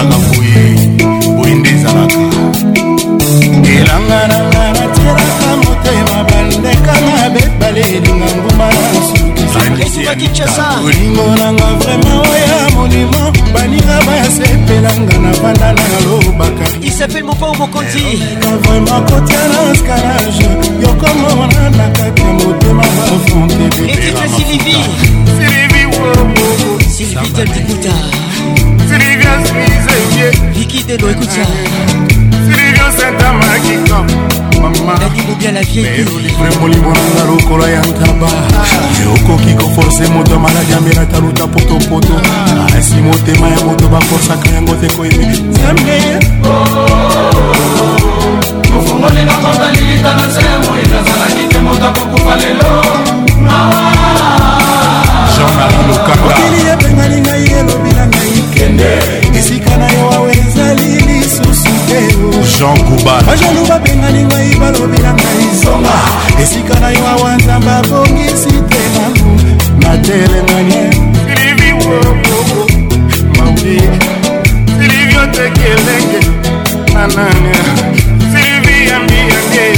ezalaka boye boye nde ezalaka elanga nanga natielaka motema bandeka na bebale elinga nguma olingo nanga vraimen oya molimo baninga bayasepelanga na banda nalobaka isapel mopao mokonziga vraimen kotia na scarage yokomona na kati ya motema bafontebeesiliviteltikuta Sylvia Suzeye Liquide non écoute ça Sylvia Santa Makiko Mama Nani bien la vieille Livre molimo nanga lokolo ya ntaba Ye okoki koforce moto maladi amelaka luta potopoto asi motema ya moto baforsaka yango te koyebi Nzambe ofungoli na kotalilita na nsembo ezazalaki te moto akokufa lelo Jean-Marie Lokanga Okili epenganingai elobi kende esika na yo awa ezali lisusu te jean kuban bajalo babengani ngai balobi na ngai songa esika na yo awa nzambe abongisi te mamu matelemanie liviwokoko mawi silivio tekelenge anania silvi yambiyange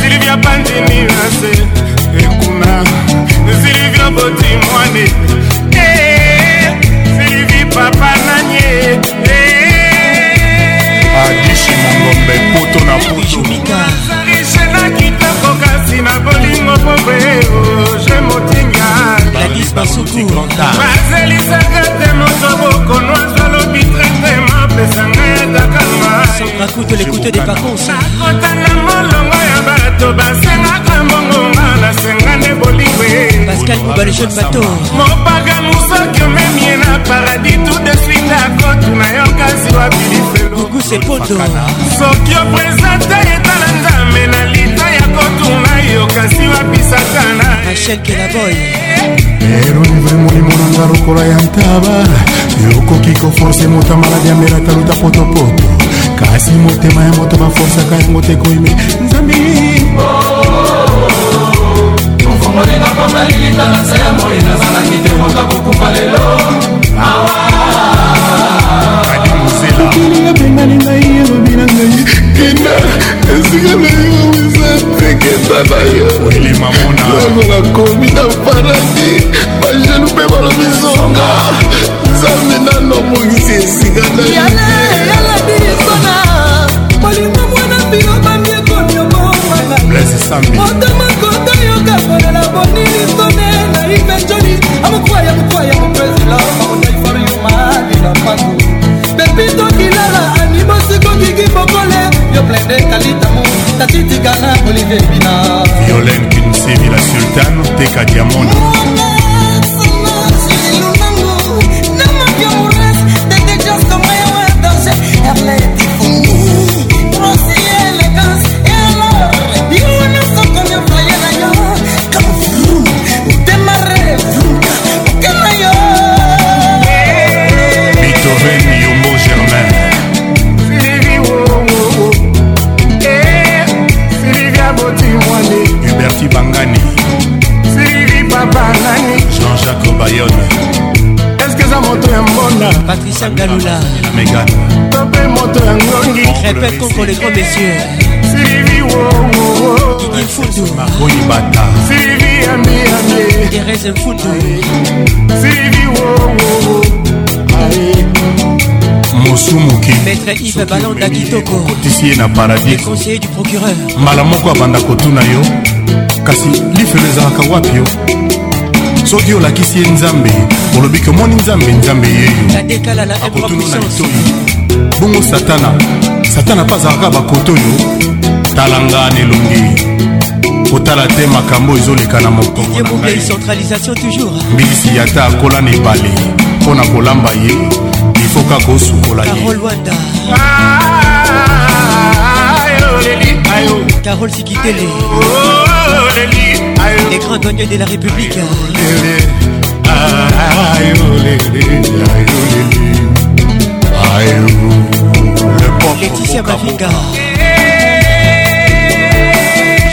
silvia pandini na se ekuna silvio botimwane ngombe poto na putoisenakitako kasi na bolingo pobeoje oh, motingaabazelisaka te moto bokonwasa lobitrete mapesanga yatakangaakotanga molongo ya bato basengaka mbongonga nasenga nde bolingwe mopaga mosoki omemie na paradis tout de suite akotuna yo kasi wabilife gugu sepoto soki opresente etala nzambe na lita ya kotuna yo kasi bapisaka na ashenkelaboy ero livre molimo nanga lokola ya ntaba yokoki koforce moto amaladi amelata luta potopoto kasi motema ya moto baforsaka yango te koyime nzambe molinga komalilita na se ya moi nazalaki te moka kokufa lelo awa nzela ebengani na ye elobi na ngai kina esika na yo eza teketa na yo lokola komi na paradi bajelu mpe balobi zonga nzambe nano mokisi esika na yo molingo mwana bino bamiekoniomowana tatitikanga olivier bina violen kinsevi la sultane teka diamondo répète contre les grands messieurs. Gigi Mfundu. Maboni Bata. Sylvie Ami Ami. Thérèse Mfundu. Sylvie Wowo. mosu moke maître ive balanda kitoko okotisi ye na paradis conseiller du procureur mbala moko abanda kotuna yo kasi lifelo ezalaka wapi yo soki olakisi ye nzambe olobi ke omoni nzambe nzambe yeyo akotuna na mitoyo bongo satana satana mpe azalaka bakoto oyo talanga na elongi kotala te makambo ezoleka na mokongombisi yata akola na ebale mpo na kolamba ye ifo kaka osukola ye Carole ah, Sikitele, les grands douaniers de la République. Laetitia Bavinga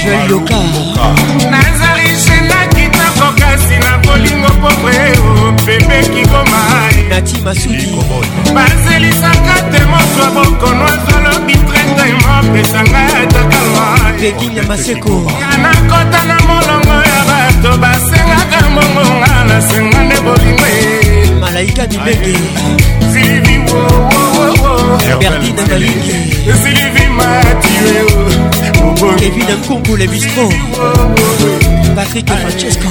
Joël Yoka nazali senaki nakokasi na bolingo pokwe opepeki oh, komai nati masuki bazelisaka te moto bokono azolobi trete mopesanga takalwa pekin ya maseko yanakota na molongo bato basengaka mbongonga nasenga nde bolingo e. malaika mibenge silivi herbertine balingi silivi matue kevin nkungu le bistro patrik francesco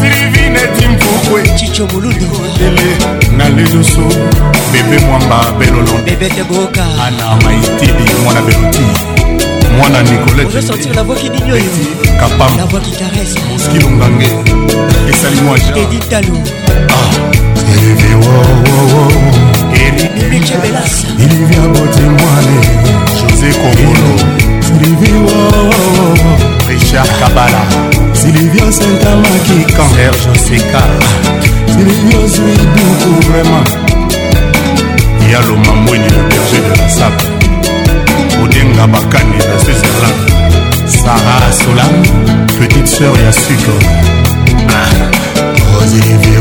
silivi netimfukwe cicho molundo na leloso bebe mwamba belolon bebe teboka ana maitidi mwana beloti mwana nicoletekapammoski longange esali mwajailivia ah. botimwane josé kongolo richard kabala silivio sentamakika serge seka silivio zuiduku vraiment ya lomamweni le berger de la sable ndenga bakani na switzerland sara sola petite sœur ya sucre ozilivie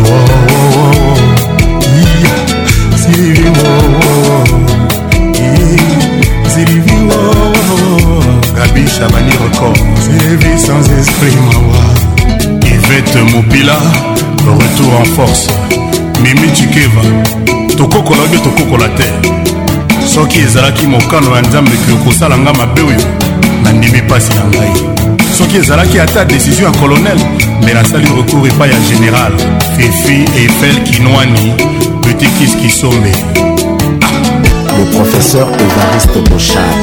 zilivi zilivi gabi chabani record zilivi sans esprit mawa ivete mobila retour en force mimi chikeva tokokola obie tokokola te soki ezalaki mokano ya nzambe ekoki kosala nga mabe oyo nandimi mpasi na ngai soki ezalaki ata desizio ya kolonel me nasali recours epai ya général fefi efel kinwani petikis kisombe ah, le professeur evariste bochad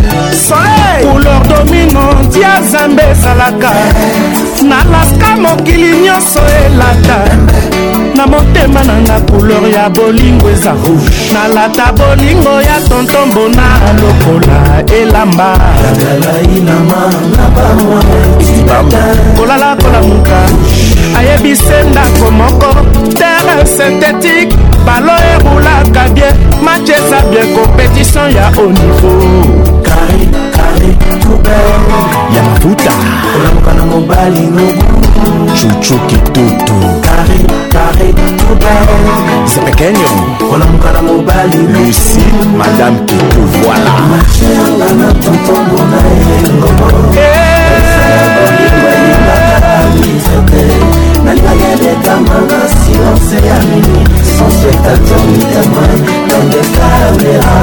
couleur domingo ntia zambe ezalaka nalaska mokili nyonso elata na motema nanga couleur ya bolingo eza rouge nalata bolingo ya tontombona lokola elamba kolala kolamuka ayebise ndako moko terre synthétique balo erulaka bien match eza bien compétition ya haut niveau ya mafuta chuchu kitutu c'est pekenyo kolamuka na mobali lusi madame kitu voila nalingaka ebetamaga silence ya minute sansekatsomitama nandekabela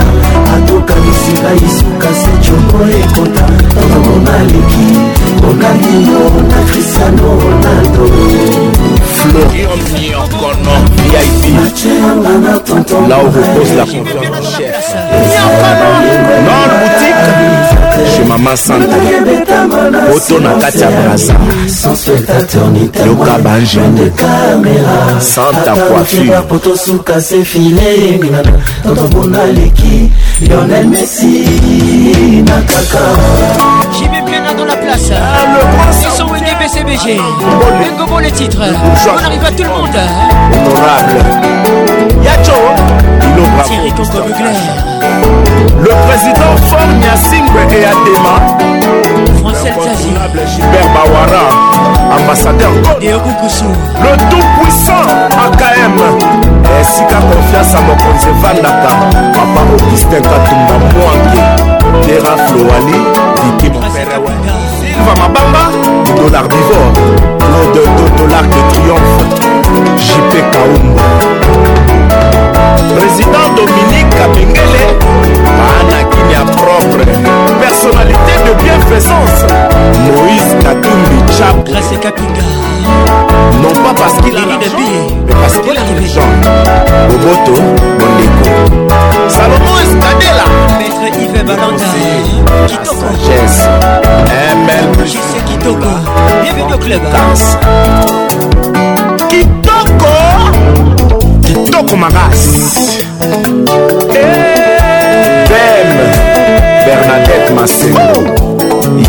atokanisi bayisuka secomo ekota tozomona leki ronaldino na cristiano ronaldo florianionkono vip là où repose la confiance du chef non chez mama santa oto na kati ya braza yoka bange santa coiffure J'aimais bien dans la place. Ils sont venus BCBG. Bingo pour les titres. On arrive à tout le monde. Honorable. Yacho. Lino Bravo Le président Fort Nyasingwe et Adema L'incontournable Gilbert Bawara Ambassadeur Gold Le tout-puissant AKM esika eh, confiance ya mokonzi evandaka papa augustin katumba mwange tera floali diki moperewe silva mabamba dollar divor claude do dollar de triomphe jp kaumba président dominique kabengele anakini ya propre personnalité de bienfaisance moïse katumbi chaplace kapinga non pas parce qu'il a l'argent mais parce qu'il a l'argent boboto mondeko salomon escadela maître ive balanda kitoko sagesse ml plus kitoko bienvenue au club Tans. kitoko makasi bem bernadette masemo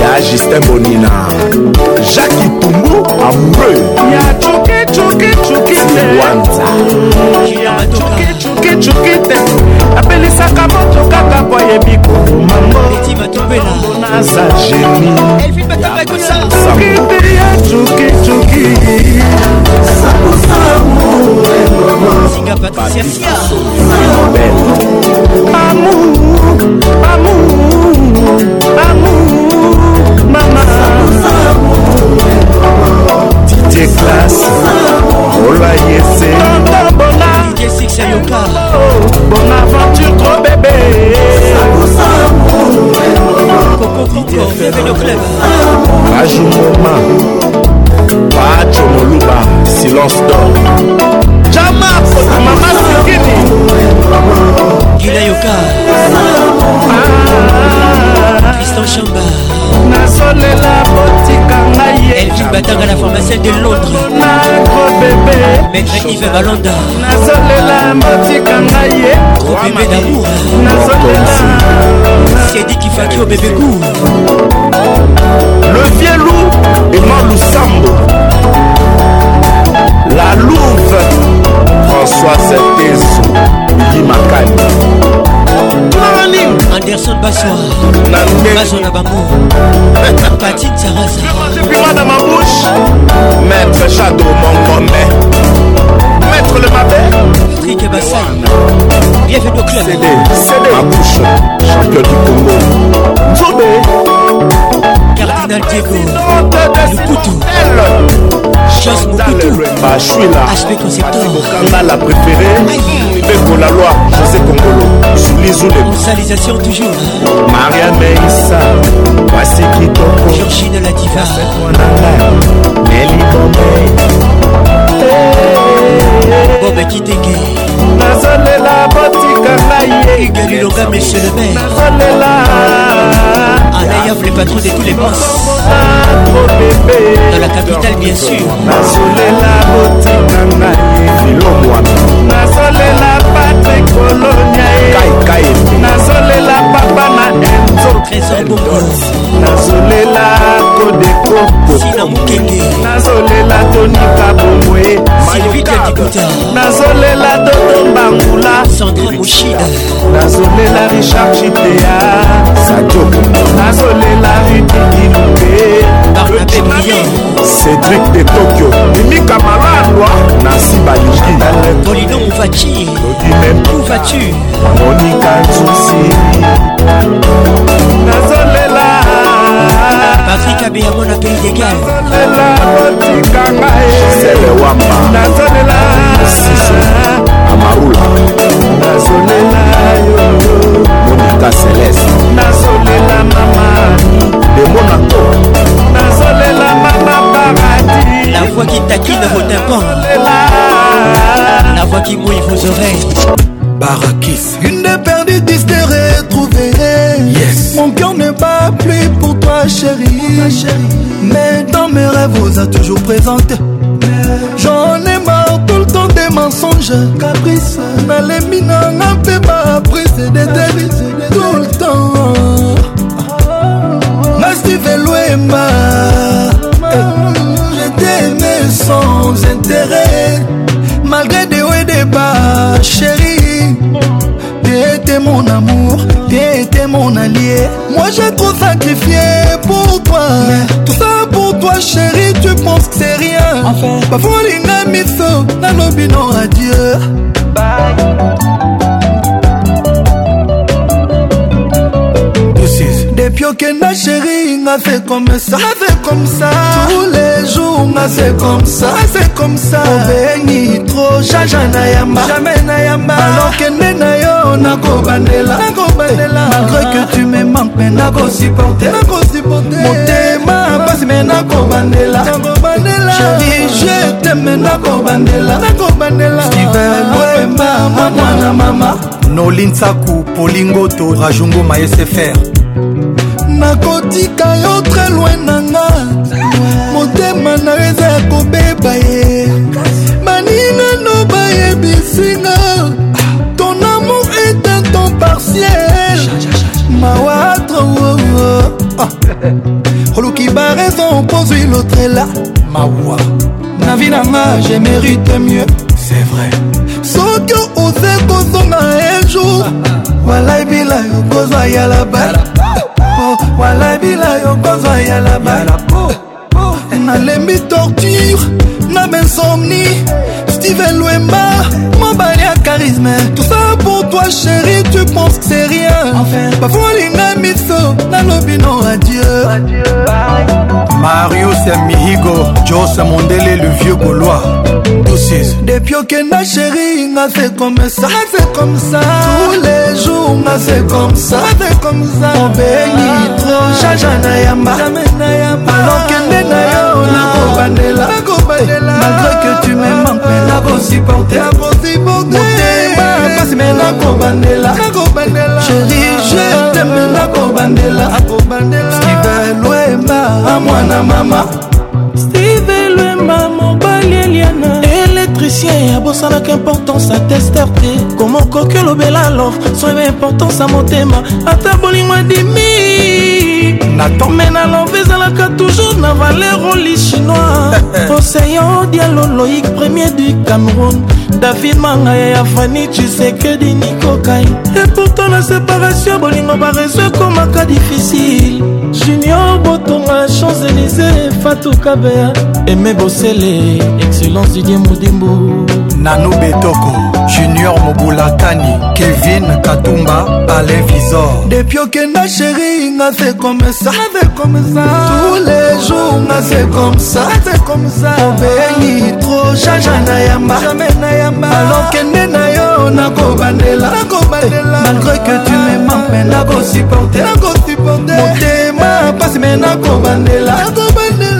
ya justin bonina jacques itumbu amoureux chukichukichukichukichuki te apelisaka moto kaka po ayebi kolomangonaza geniite ya chukichuki amu amu amu mama tite classe ola yeseyoka bonaventure gros bébé bajumoma pacho moluba silence dor jamapo na mama sikini gilayoka ah, ah, ah. constant chamba nazolela botika ngai elvi batanga la pharmacien de londres nakobebe maître ive balonda nazolela botika ngai trop bébé d'amour nazolela sediki faki o bébé cour le vieux loup et moi lusambo la louve françoise teso yimakani anderson basoibaso na bango patine sarasa na ma bouche maître shadow moncombe maître le mabe patrick bassan bienvenue au club cd cd ma bouche champion du congo nzombe cardinal diego lukutu Jos Mokutu HD Conceptor la préférée Beko la loi José Congolo Soulizule Salisation toujours Maria Meissa Wasi Kitoko Georgine la diva Nelly Bombe Bob Kitenge nazolela botika ngai egalilonga monsieur le maire nazolela Alain le patron de tous les boss. Dans la capitale, bien sûr. nazolela patrick kolonia nazolela papa na enzo trésor bokonzi nazolela kodekokosina mokenge nazolela tonika bomboe nazolela totomba ngula sandra moshida nazolela richard chitea nazolela ridikiluke cédrik de tokyo mimika malandwa nasi balingi euh, polino mouvaki ouvature monika nzusi nazolela patrik abeyango na pays de gal otikanga selewamba nazolela siso amarula nazolela yo monika celeste nazolela mama demonango nazolela mama paradis la voix qui taquine vos tympans la voix qui mouille vos oreilles barakis une perdue distérée yes. Mon cœur ne bat plus pour toi chérie, Mais dans mes rêves vous a toujours présenté J'en ai marre tout le temps des mensonges Caprice nalemi nanga mpe baprise déteri tout le temps Mastive Louemba eh. Je t'aimais sans intérêt Malgré des hauts et des bas chérie T'étais mon amour été mon allié Moi j'ai trop sacrifié pour toi Mais Tout ça pour toi chérie tu penses que c'est rien enfin. bafolinga miso nalobi non adieu Bye. Depuis que na chérie nga fait comme ça nga fait comme ça Tous les jours nga fait comme ça nga fait comme ça Obengi trop jaja na yamba Jamais na yamba Alors que ne na nakosupportemotema pasi me nakobandelasheri je teme nakobandelastivenboema mwa mwana mama nolinsaku polingoto rajungo maesefr nakotika yo tre loin na nga motema na yo eza ya kobeba ye la raison opozwi lotrela mawa na vi nanga je mérite mieux c'est vrai soki oze kozonga un jour walai ah, ah. bila yo kozwa yala bala walai oh, bila yo kozwa yala bala nalembi torture na bensomni steven lwemba mobali ya charisme tout ça pour toi chéri tu penses que c'est rien enfin, bafolinga biso nalobi no adieu marius mihigo jose mondele le vieux gaulois depuis okenda sheri nga fait comme ça fait comme ça tous les jours nga fait comme ça fait comme ça obeli trop jaja na yamba alokende na yo nakobandela malgré que tu me manques nakosupporter teme nakobandela sheri je teme nakobandela steve lwema amwana mama steve lwema mobali eliana électricien ya bosalaka importance atester te koma okoki olobela alors soyeba importance ya motema ata bolingo adimi natome na love ezalaka toujours na valer oli chinois oseyo dialo loïk premier du cameroun david mangaya ya fani cisekedi nikokai epourtant na séparation bolingo barezo ekomaka difisile junior botonga champs-élysé fatukabea eme bosele excellence didie modimbu nano betoko junior mobulakani kevin katumba pale visor depuis okenda sheri nga se komesa tous les jours nga se komsa obeli tro jaja na yamba alokende na yo nakobandela malgré que tu me mampe nakosupporte motema pasi me nakobandela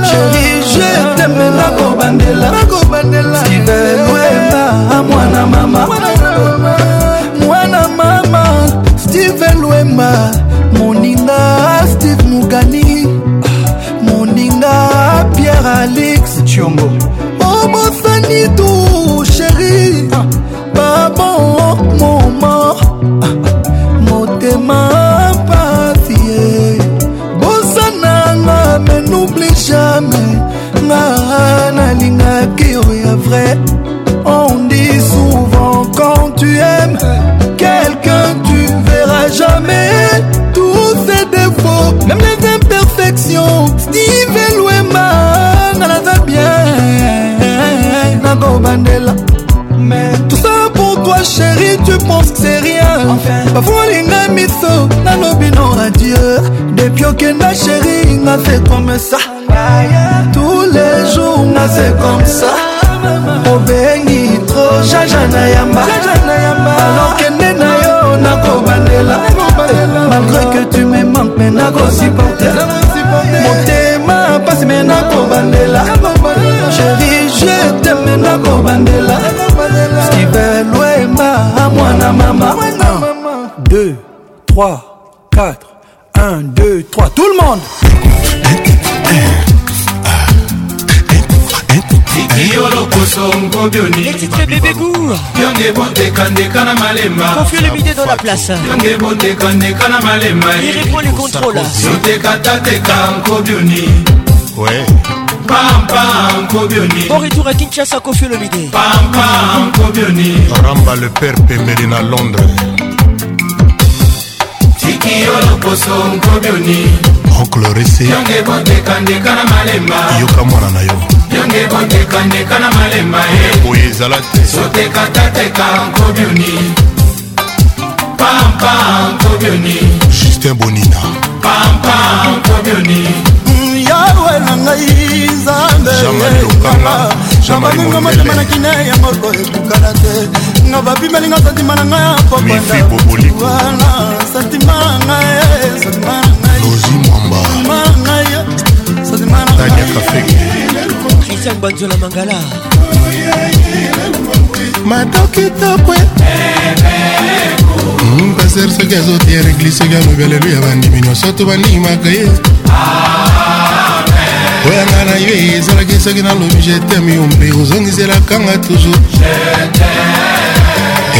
sheri je teme nakobandela mwana mwana mama mwana mama steven lwemba moninga steve mugani moninga pierre alix chiongo obosani oh, tu sheri babo moma motema pasie bosananga menoubli jamais nga nalingaki oya vrai ondi quand tu aimes quelqu'un, tu verras jamais tous ses défauts, même les imperfections. Steve Elouema, nalaza bien, Nago Bandela. Mais tout ça pour toi, chérie, tu penses que c'est rien. Enfin, parfois, l'inga miso, nanobino, adieu. Depuis que na chérie, n'a fait comme ça. Tous les jours, n'a fait comme ça. Oh, bébé. jaja na yamba alokende na yo nakobandela malgré que tu me manque me nakosupporter motema pasi me nakobandela chéri je teme nakobandela stiver loema amwana mama 2 3 4 1 2 3 tout le monde sikio lokoso ngobyoniyonge bondekandeka na malemayonge bondekandeka na malemayotekatateka ngobyoni Bon retour à Kinshasa, Kofi Olomide. Pampa, Rambalé le père Pembelin à Londres. tiki yo loposo nkobi oni oncle rese yonge bondekandeka na malema yoka mwana na yo yonge bondekandeka na malema e boye ezala te sotekatateka nkobi oni pampa nkobi oni justin bonina pampa nkobi oni yarwe na ngai nzambeanga ngambanenga motema na kine ya moko ekukala te nga babimelinga santima na ngai akobandawana santima na ngai santima na ngai santima na ngai christian banzola mangala madoki tokwe mm, paster soki azotiya na eglise soki alobi aleluya bandimi nyonso to bandimaka ye koyanga na yo ezalaki soki nalobi jeteme yo mpe ozongiselakanga toujours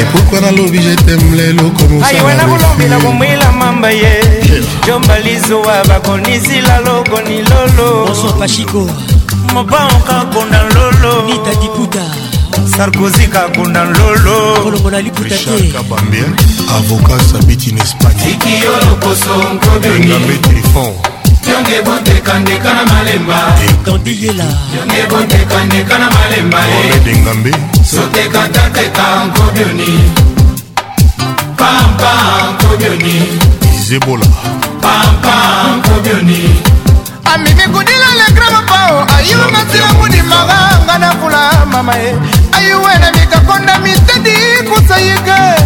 epokwa nalobi jeteme lelo komosaiwe nakolobela komwela mamba ye jombalizowa bakonisila loko ni lolopashiko mobanka konda lolo nita diputa sarkozi kakonda lolo kolongola liputa te avoka sabiti na espagne ikiyo lokoso nkobengambe telefone yonge bondekandeka na malemba tondiyela yonge bondekandeka na malemba eh. omedengambe sotekatanteka nkobioni pampa nkobioni izebola pampa nkobioni amemi kudila legramapao ayiwa matila mudimaka nga na kula mama eh. ye ayiwe ah, na mikakonda mitedi kusayika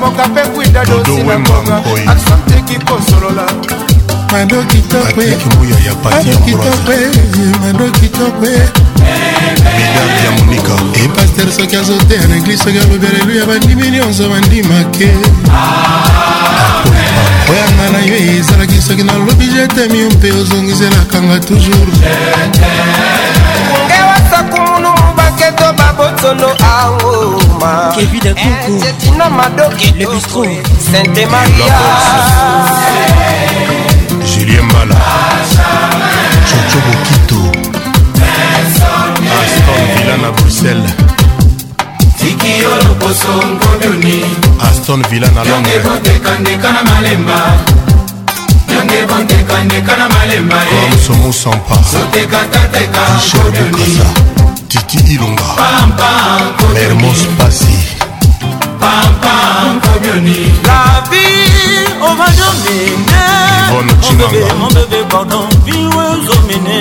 mokape kwida dosi na konga asanteki kosolola mando kitokemando kitokwe bidaki ya e. e. monika epaster soki azoteya na eglise soki alobi aleluya bandimi nyonso bandimake oyanga na yo ezalaki soki nalobi jetemi yo mpe ozongiselakanga toujours baketo babotolo aoma eh, jetina madoki le bistro sainte maria yembala coco bokito aston villa na bruxelles tiki yo lokoso ngobuni aston villa na londres bondekandeka na malemba yange bondekandeka na malemba komsomu sampa sotekateka ngobuni tiki ilunga mermos pasi pampa ngobioni la vie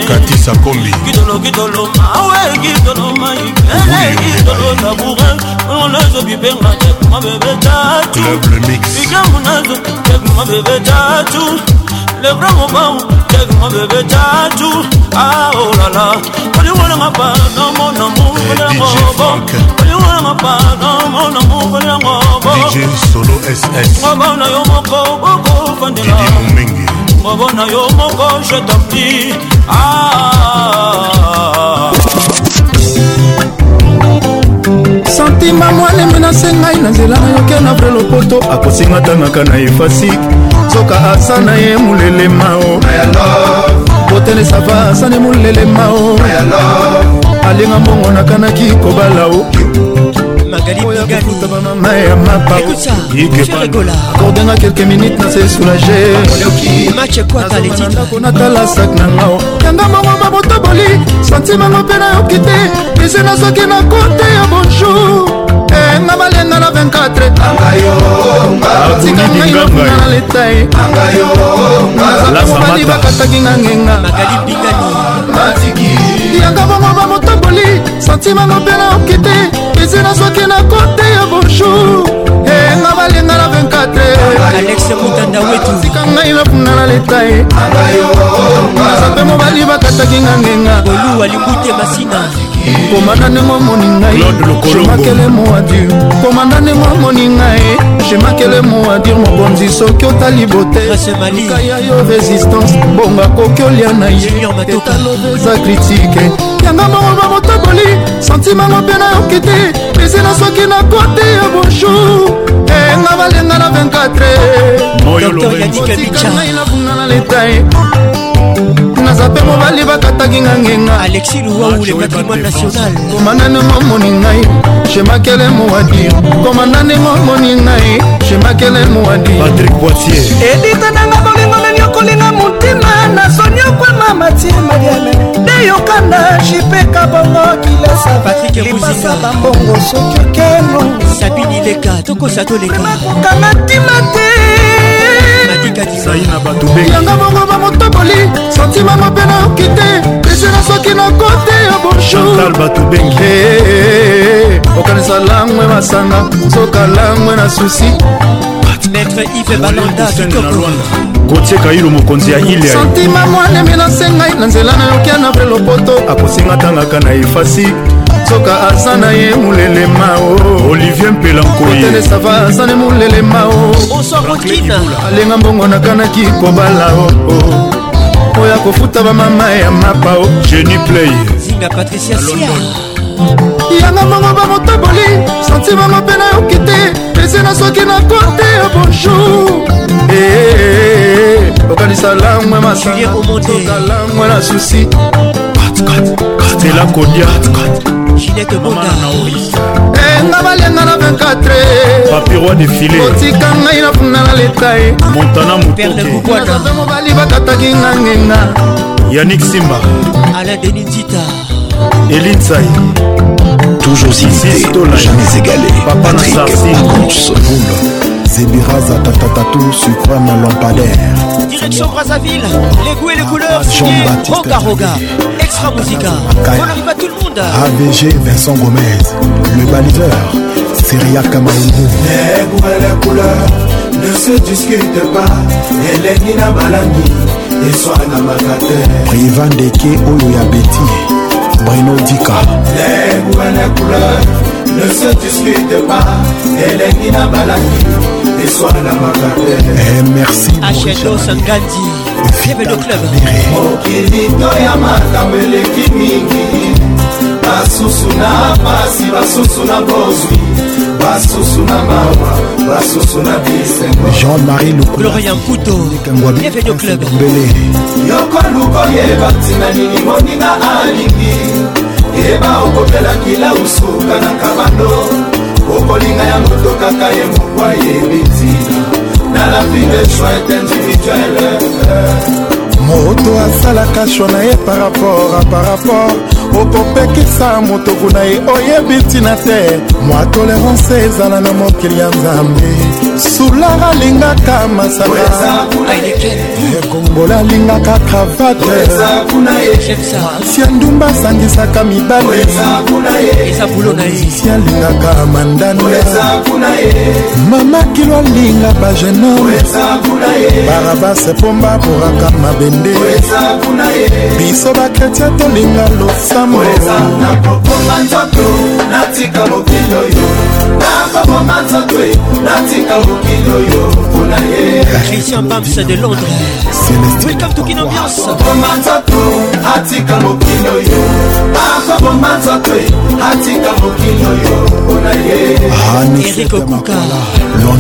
katisa kombi gidolo gidolo mawe gidolo maibele gidolo taboure onazo bibenga tek mabebe tatu bigamu nazo tek mabebe tatu lebramo bao tek mabebe tatu aolala ah, oh oliwolanga pa nomonomulengobo dj solo sngabo na yo moko bokofandelamengi ngabo na yo moko je tapli ah. santima mwalemi nase ngai na nzela nayoke na vre lopoto akosinga tangaka na efasi soka asa na ye molelema o botene sava asa ne molelema o alinga mbongo nakanaki kobala o magalimama ya mapaakordena quelques minutes nase soulagematchekwataletitrandako natala sak na ngao yanga mongo babotoboli santimango mpe nayoki te ese nasoki na kote ya bonjour eh, nga malenga na 24tikangaiokuna na letai azakobali bakataki nga ngenga yanga bongo bamoto santima lopela okite ezina soki na kote ya bonjour enga balenga na 24esika ngai nafunda na leta ye naza mpe mobali bakataki ngangenga komanda ndenge omoni ngaimakele moadir komanda ndenge omoni ngai shemakele moadir mokonzi soki otali boteluka ya yo résistance bonga koki olia na ye etalobeza kritike yanga moko bamotoboli santimango mpe nayoki te pesina soki nakote ya bonjour enga eh, balenga na 24 otikanainabungana letae koza mpe mobali bakataki nga ngenga alexi luwaule patrimoine national komandane momoni ngai shemakele mowadir komandane momoni ngai shemakele mowadirpatrik boitier edita nanga bolingo nani okolinga motima nazoni okwama matie mariame nde yokanda jipeka bongo kilesapasa bambongo soki okeno sabini leka tokosa toleka kanga ntima te kadisayi na bato yanga bongo bamotoboli santima mabe nayoki te pesena soki na kote ya bonjour bato bengi eh, eh, eh, okanisa langwe masanga soka langwe na susi maître ive balanda kotie kailo mokonzi ya ile santima mwanemi nasengai na nzela nayokia na vre lopoto akosinga tangaka na efasi soka aza na ye molelema o olivier mpelankoyetelesava aza ne molelema o alenga mbongo nakanaki kobala oo oyo akofuta bamama ya mapa o jeni play zinga patricia yanga mongo bamotoboli santi bango mpe nayoki te pesi na soki nakote ya bonjour eh, eh, eh, okanisa langwe masaokalangwe na susi stela kodia ginete bondaenga eh, balenga na 24papiroi defile otika ngai na funda na letae montana motokeaza mobali bakataki nga ngenga yanik simba ala denitita elinsai toujours inégalé. Papa Patrick Pacons, Moule. zebiraza tatatatu sucre na lampadaire direction brazzaville les goûts et les ah, couleurs signé roga roga extra musica on arrive à tout le monde avg vincent gomez le baliseur Syria Kamaougou Les goûts et les couleurs ne se discutent pas elengi na malandi eswanamaka te privan deke oyo ya beti brino dika les goûts et les couleurs le se discute pas elengi na balaki eswalamaka te eh, merci acheto sangandi bienvenu club mokilito ya makambo eleki mingi basusu na pasi basusu na bozwi basusu na mawa basusu na bisengo jean-marie lukulorian puto bienvenu club yoko lukoyeba ntina nini moninga alingi yeba okopelaki lausuka na kabando okolinga yango tokaka ye moko ayebi ntina na la vie de choix est individuelle moto asalaka shwa na ye parapor a parapor okopekisa motoku na ye oyebi ntina te mwa tolerance ezala na mokili ya nzambe sular alingaka masaka ekombola alingaka kravate mwasi ya ndumba asangisaka mibali sisi alingaka mandanda mama kilo alinga bagenome barabase pomba poraka mabe kokende biso bakretia tolinga losambo nakokoma nzoto natika mokili oyo nakokoma nzoto natika mokili oyo mpona ye christian bams de londres welcome to kinambiance nakokoma nzoto atika mokili oyo nakokoma nzoto atika mokili oyo mpona ye erik okuka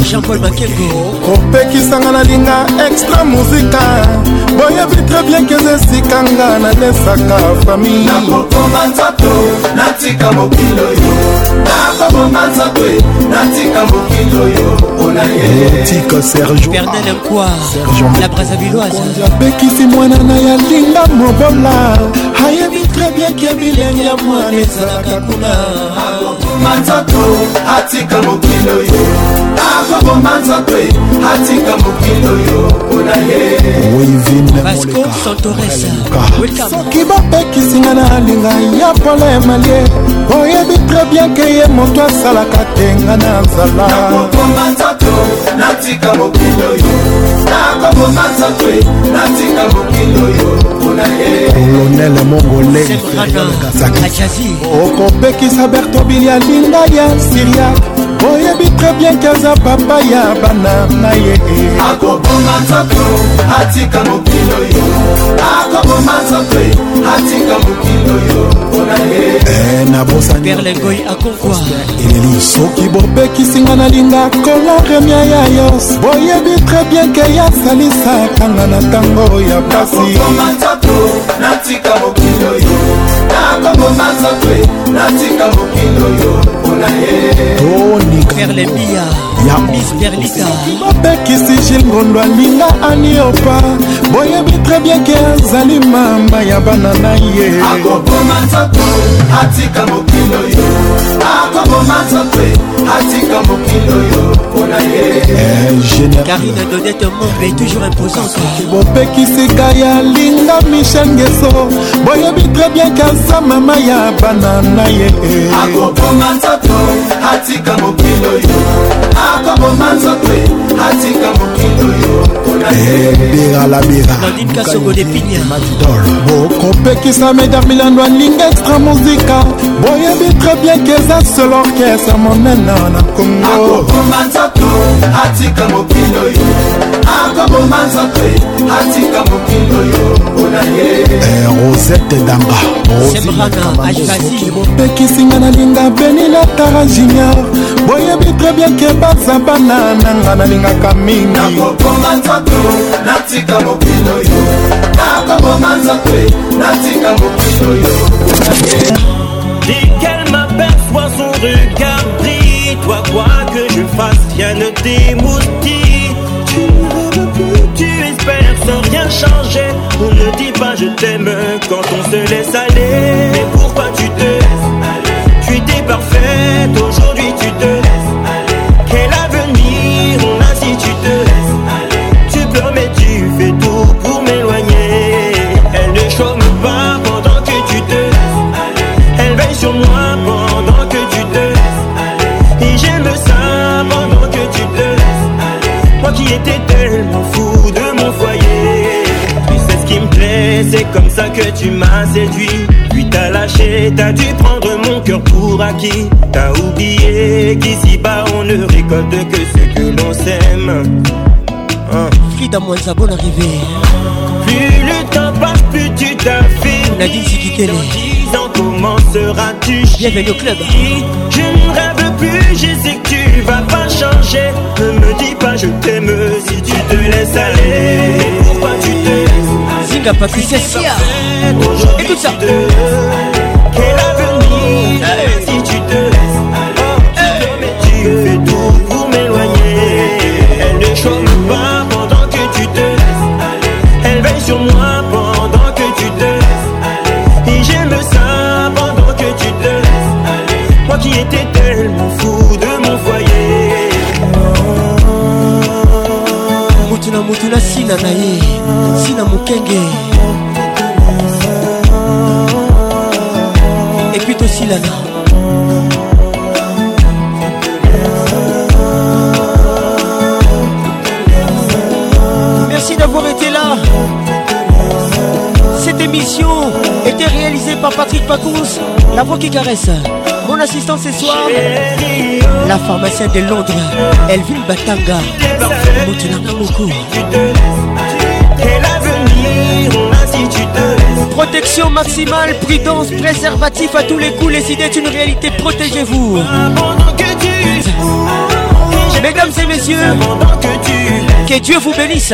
jean-paul makengo kopekisanga nalinga extra musika boye yebi tre bien keza esika nga nalesaka fami nakokoma nzato natika mokili oyo nakoboma nzato natika mokili oyo onayetika sergebernelkoi la brasaviloise abekisi mwana na ya linga mobola ayebi tre bien ke bilenge ya mwana ezalaka kuna akoboma nzoto atika mokili oyo akoboma nzoto atika mokili oyo mpona yesoki bapekisinga na alinga ya polemalie oyebi tre bien ke ye moto asalaka tenga na nzala nakoboma nzoto natika mokili oyo nakoboma nzoto natika mokili oyo mpona ye kolonel mongoleazazi okopekisa bertobiliali mafinga ya siriak oyebi tre bien ke aza papa ya bana na ye akoboma nzoto atika mokilo yo akoboma nzoto atika mokilo yo mpona ye eh, nabosanelelo soki bobekisinga nalinga kola remia ya yos boyebi tre bien ke yasalisakanga na ntango ya pasi natika mokilo yo nakomoma nzatwe natika mokili oyo mpona ye perle mia ya misperlita bapekisi jil ngondo alinga aniopa boyebi tre bien ke azali mama ya bana na ye akoboma nzoto atika mokilo yo akoboma nzoto atika mokilo yo mpona ye eh, karine dodete mombe toujours imposante bopekisika ya linga michel ngeso boyebi tre bien ke aza mama ya bana na ye akoboma nzoto atika mokilo mokili oyo akoboma nzoto atika mokili oyo bokopekisa medar milando alinga extra muzika boyebi très bien keza seul orchestre monene na kongoakoboma nzoto atika mokili oyo akoboma nzoto e, atika mokili oyo mpona ye eh, rosette danga opekisinga nalinga benila tara junior boyebi tre bien ke baza bana nanga nalingaka mingi nakoboma nzoto natika mokili oyo nakoboma nzoto e, natika mokili oyo mpona ye Lesquels m'aperçoit son regard brille Toi quoi que je fasse, rien ne t'émousse changé. On ne dit pas je t'aime quand on se laisse aller. c'est comme ça que tu m'as séduit. Puis t'as lâché, t'as dû prendre mon cœur pour acquis. T'as oublié qu'ici-bas on ne récolte que ce que l'on sème. Hein? moins ça bonne arrivée. Plus le temps passe, plus tu t'affiches. dit si tu comment seras-tu Bienvenue club. Je ne rêve plus, je sais que tu vas pas changer. Ne me dis pas je t'aime si tu te laisses aller. Pourquoi tu te laisses Kalinga Patricia Sia Et tout ça hey. Eh, eh, Et puis aussi Lana Merci d'avoir été là Cette émission était réalisée par Patrick Pacous La voix qui caresse mon assistant ce soir, la pharmacienne de Londres, Elvin Batanga, beaucoup. Protection maximale, prudence, préservatif à tous les coups, les idées d'une réalité, protégez-vous. Mesdames et messieurs, que Dieu vous bénisse.